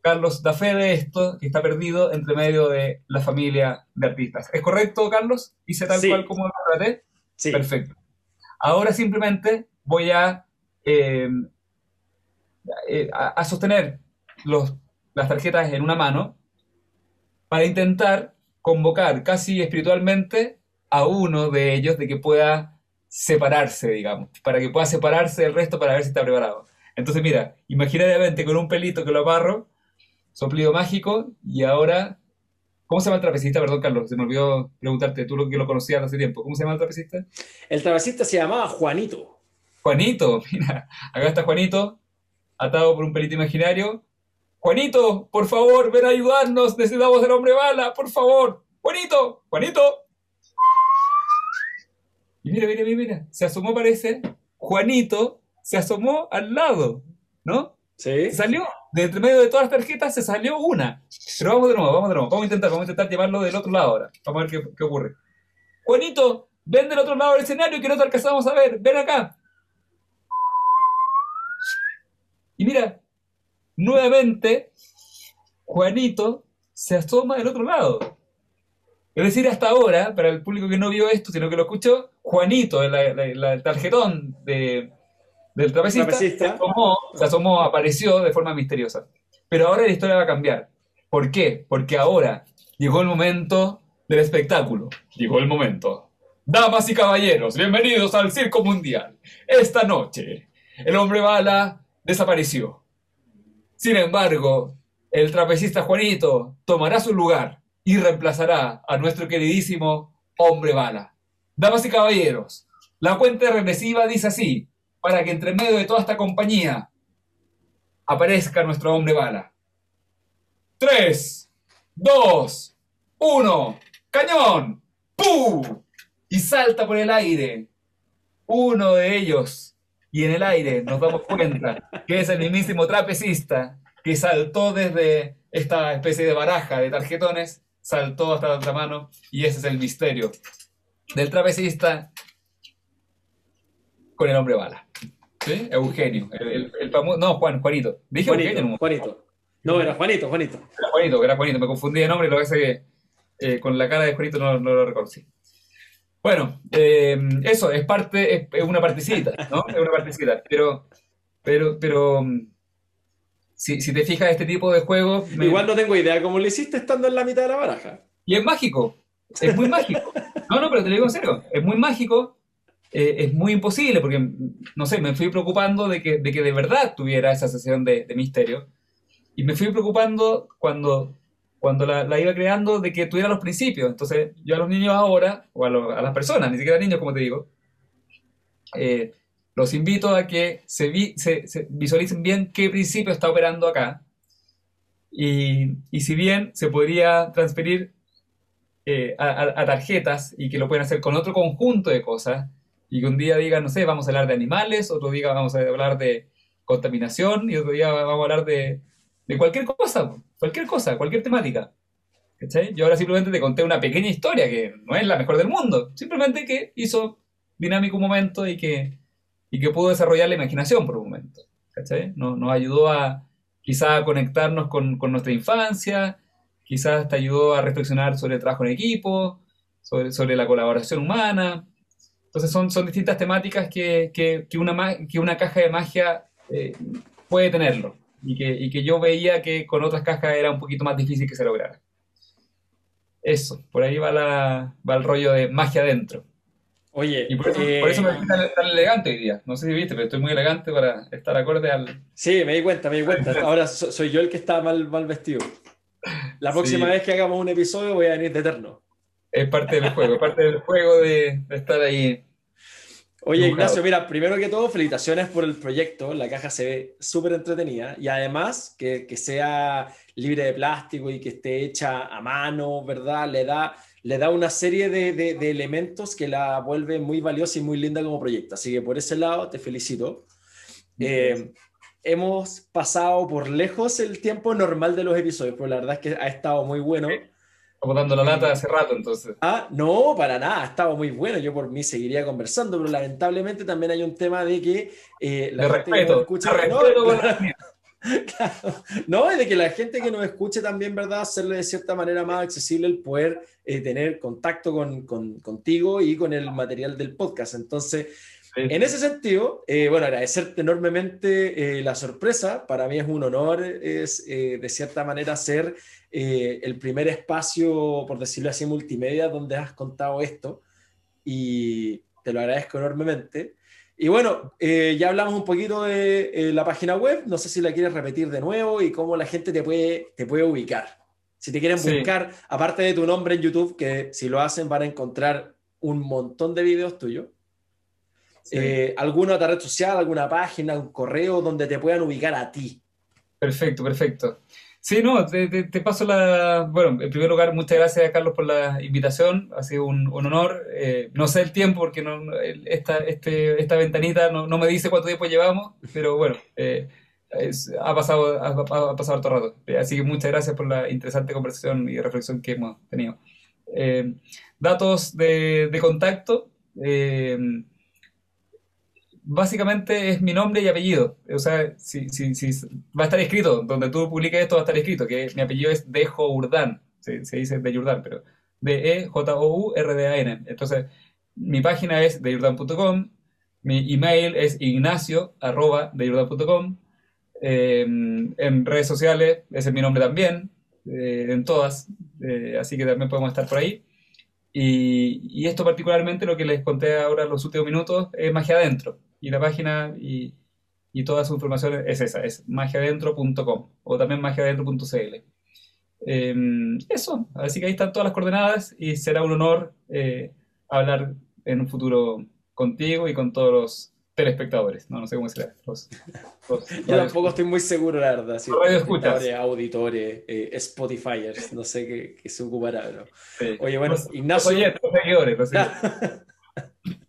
Speaker 2: Carlos da fe de esto, que está perdido entre medio de la familia de artistas. ¿Es correcto, Carlos? ¿Hice tal cual como lo traté?
Speaker 1: Sí.
Speaker 2: Perfecto. Ahora simplemente voy a, eh, a, a, sostener los, las tarjetas en una mano para intentar convocar casi espiritualmente a uno de ellos de que pueda separarse, digamos, para que pueda separarse del resto para ver si está preparado. Entonces, mira, imaginariamente con un pelito que lo amarro, soplido mágico, y ahora, ¿cómo se llama el trapecista? Perdón, Carlos, se me olvidó preguntarte, tú lo que lo conocías hace tiempo, ¿cómo se llama el trapecista?
Speaker 1: El trapecista se llamaba Juanito.
Speaker 2: Juanito, mira, acá está Juanito, atado por un pelito imaginario, Juanito, por favor, ven a ayudarnos, necesitamos el hombre bala, por favor. Juanito, Juanito. Y mira, mira, mira, mira, se asomó, parece, Juanito se asomó al lado, ¿no?
Speaker 1: Sí.
Speaker 2: Salió, de entre medio de todas las tarjetas se salió una. Pero vamos de nuevo, vamos de nuevo, vamos a intentar, vamos a intentar llevarlo del otro lado ahora. Vamos a ver qué, qué ocurre. Juanito, ven del otro lado del escenario que no te alcanzamos a ver, ven acá. Y mira, nuevamente Juanito se asoma del otro lado. Es decir, hasta ahora, para el público que no vio esto, sino que lo escuchó, Juanito, el, el, el tarjetón de, del trapecista,
Speaker 1: trapecista.
Speaker 2: Se, asomó, se asomó, apareció de forma misteriosa. Pero ahora la historia va a cambiar. ¿Por qué? Porque ahora llegó el momento del espectáculo. Llegó el momento. Damas y caballeros, bienvenidos al Circo Mundial. Esta noche, el hombre bala desapareció. Sin embargo, el trapecista Juanito tomará su lugar y reemplazará a nuestro queridísimo hombre bala. Damas y caballeros, la cuenta regresiva dice así, para que entre medio de toda esta compañía aparezca nuestro hombre bala. 3, 2, 1, cañón, ¡pum! Y salta por el aire. Uno de ellos y en el aire nos damos cuenta que es el mismísimo trapecista que saltó desde esta especie de baraja de tarjetones, saltó hasta la otra mano y ese es el misterio del trapecista con el hombre bala. ¿Sí? Eugenio, el, el, el famoso, no, Juan, Juanito. Dije
Speaker 1: Juanito,
Speaker 2: Eugenio, no,
Speaker 1: Juanito. No, era Juanito, Juanito.
Speaker 2: Era Juanito, era Juanito, me confundí de nombre, lo que que eh, con la cara de Juanito no, no lo reconocí. Bueno, eh, eso es parte, es, es, una partecita, ¿no? Es una partecita, pero, pero, pero, si, si te fijas, este tipo de juegos...
Speaker 1: Me... Igual no tengo idea cómo lo hiciste estando en la mitad de la baraja.
Speaker 2: Y es mágico, es muy mágico. No, no, pero te lo digo en serio, es muy mágico, eh, es muy imposible, porque, no sé, me fui preocupando de que de, que de verdad tuviera esa sensación de, de misterio, y me fui preocupando cuando cuando la, la, iba creando de que tuviera los principios. Entonces, yo a los niños ahora, o a, lo, a las personas, ni siquiera niños, como te digo, eh, los invito a que se, vi, se, se, visualicen bien qué principio está operando acá. Y, y si bien se podría transferir eh, a, a, tarjetas y que lo pueden hacer con otro conjunto de cosas, y que un día digan, no sé, vamos a hablar de animales, otro día vamos a hablar de contaminación, y otro día vamos a hablar de, de cualquier cosa cualquier cosa, cualquier temática. ¿Cachai? Yo ahora simplemente te conté una pequeña historia que no es la mejor del mundo, simplemente que hizo dinámico un momento y que, y que pudo desarrollar la imaginación por un momento. ¿Cachai? Nos, nos ayudó a quizás a conectarnos con, con, nuestra infancia, quizás te ayudó a reflexionar sobre el trabajo en equipo, sobre, sobre la colaboración humana. Entonces son, son distintas temáticas que, que, que, una, que una caja de magia eh, puede tenerlo y que, y que yo veía que con otras cajas era un poquito más difícil que se lograra. Eso, por ahí va, la, va el rollo de magia adentro. Oye, y por eso, me vi tan, elegante hoy día. No sé si viste, pero estoy muy elegante para estar acorde al.
Speaker 1: Sí, me di cuenta, me di cuenta. Ahora soy yo el que está mal, mal vestido. La próxima vez que hagamos un episodio voy a venir de eterno.
Speaker 2: Es parte del juego, es parte del juego de, estar ahí.
Speaker 1: Oye, Ignacio, mira, primero que todo, felicitaciones por el proyecto. La caja se ve súper entretenida y además que, que sea libre de plástico y que esté hecha a mano, ¿verdad? Le da le da una serie de, elementos que la vuelve muy valiosa y muy linda como proyecto. Así que por ese lado te felicito. Eh, hemos pasado por lejos el tiempo normal de los episodios, pero la verdad es que ha estado muy bueno.
Speaker 2: Estamos dando la lata hace rato, entonces.
Speaker 1: Ah, no, para nada, ha estado muy bueno. Yo por mí seguiría conversando, pero lamentablemente también hay un tema de que
Speaker 2: eh, la gente respeto, escucha.
Speaker 1: No, es de que la gente que nos escuche también, ¿verdad? Hacerle de cierta manera más accesible el poder eh, tener contacto con, contigo y con el material del podcast. Entonces, en ese sentido, eh, bueno, agradecerte enormemente eh, la sorpresa. Para mí es un honor, es de cierta manera ser el primer espacio, por decirlo así, multimedia donde has contado esto. Y te lo agradezco enormemente. Y bueno, eh, ya hablamos un poquito de eh, la página web, no sé si la quieres repetir de nuevo y cómo la gente te puede, te puede ubicar. Si te quieren buscar, aparte de tu nombre en YouTube, que si lo hacen van a encontrar un montón de videos tuyos. Eh, ¿Alguna otra red social, alguna página, un correo donde te puedan ubicar a ti?
Speaker 2: Perfecto, perfecto. Sí, no, te, paso la... Bueno, en primer lugar, muchas gracias a Carlos por la invitación, ha sido un, honor. Eh, no sé el tiempo porque no, esta, este, esta ventanita no, me dice cuánto tiempo llevamos, pero bueno, eh, ha, pasado, ha, pasado harto rato. Así que muchas gracias por la interesante conversación y reflexión que hemos tenido. Eh, datos de, de contacto básicamente es mi nombre y apellido. O sea, si, si, si, va a estar escrito, donde tú publiques esto va a estar escrito, que mi apellido es Dejo Urdán, se, dice de Urdán, pero D-E-J-O-U-R-D-A-N. Entonces, mi página es deyurdan.com, mi email es ignacio arroba eh, en redes sociales, ese es mi nombre también, eh, en todas, eh, así que también podemos estar por ahí. Y, y, esto particularmente, lo que les conté ahora en los últimos minutos, es magia adentro y la página y, y toda su información es esa, es magiadentro.com o también magiadentro.cl. Em, eso, así que ahí están todas las coordenadas y será un honor eh, hablar en un futuro contigo y con todos los telespectadores, no, no sé cómo será. Los,
Speaker 1: Yo tampoco estoy muy seguro, la verdad. Si auditores, eh, Spotifyers, no sé qué, qué se ocupará. Oye, bueno, Ignacio... Oye, seguidores,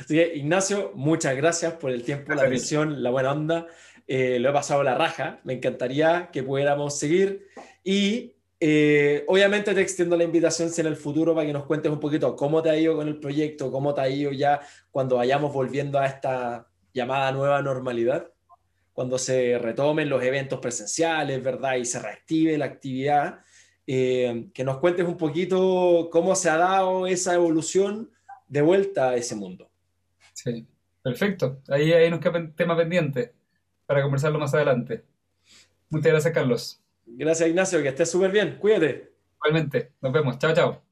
Speaker 1: Así que, Ignacio, muchas gracias por el tiempo, la visión, la buena onda. Eh, lo he pasado la raja. Me encantaría que pudiéramos seguir. Y eh, obviamente te extiendo la invitación si en el futuro para que nos cuentes un poquito cómo te ha ido con el proyecto, cómo te ha ido ya cuando vayamos volviendo a esta llamada nueva normalidad, cuando se retomen los eventos presenciales, ¿verdad? Y se reactive la actividad. Eh, que nos cuentes un poquito cómo se ha dado esa evolución de vuelta a ese mundo.
Speaker 2: Sí, perfecto. Ahí, ahí nos queda un tema pendiente para conversarlo más adelante. Muchas gracias, Carlos.
Speaker 1: Gracias, Ignacio. Que estés súper bien. Cuídate.
Speaker 2: Igualmente. Nos vemos. Chao, chao.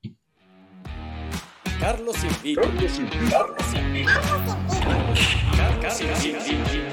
Speaker 2: Carlos invita.
Speaker 1: Carlos. Carlos. Carlos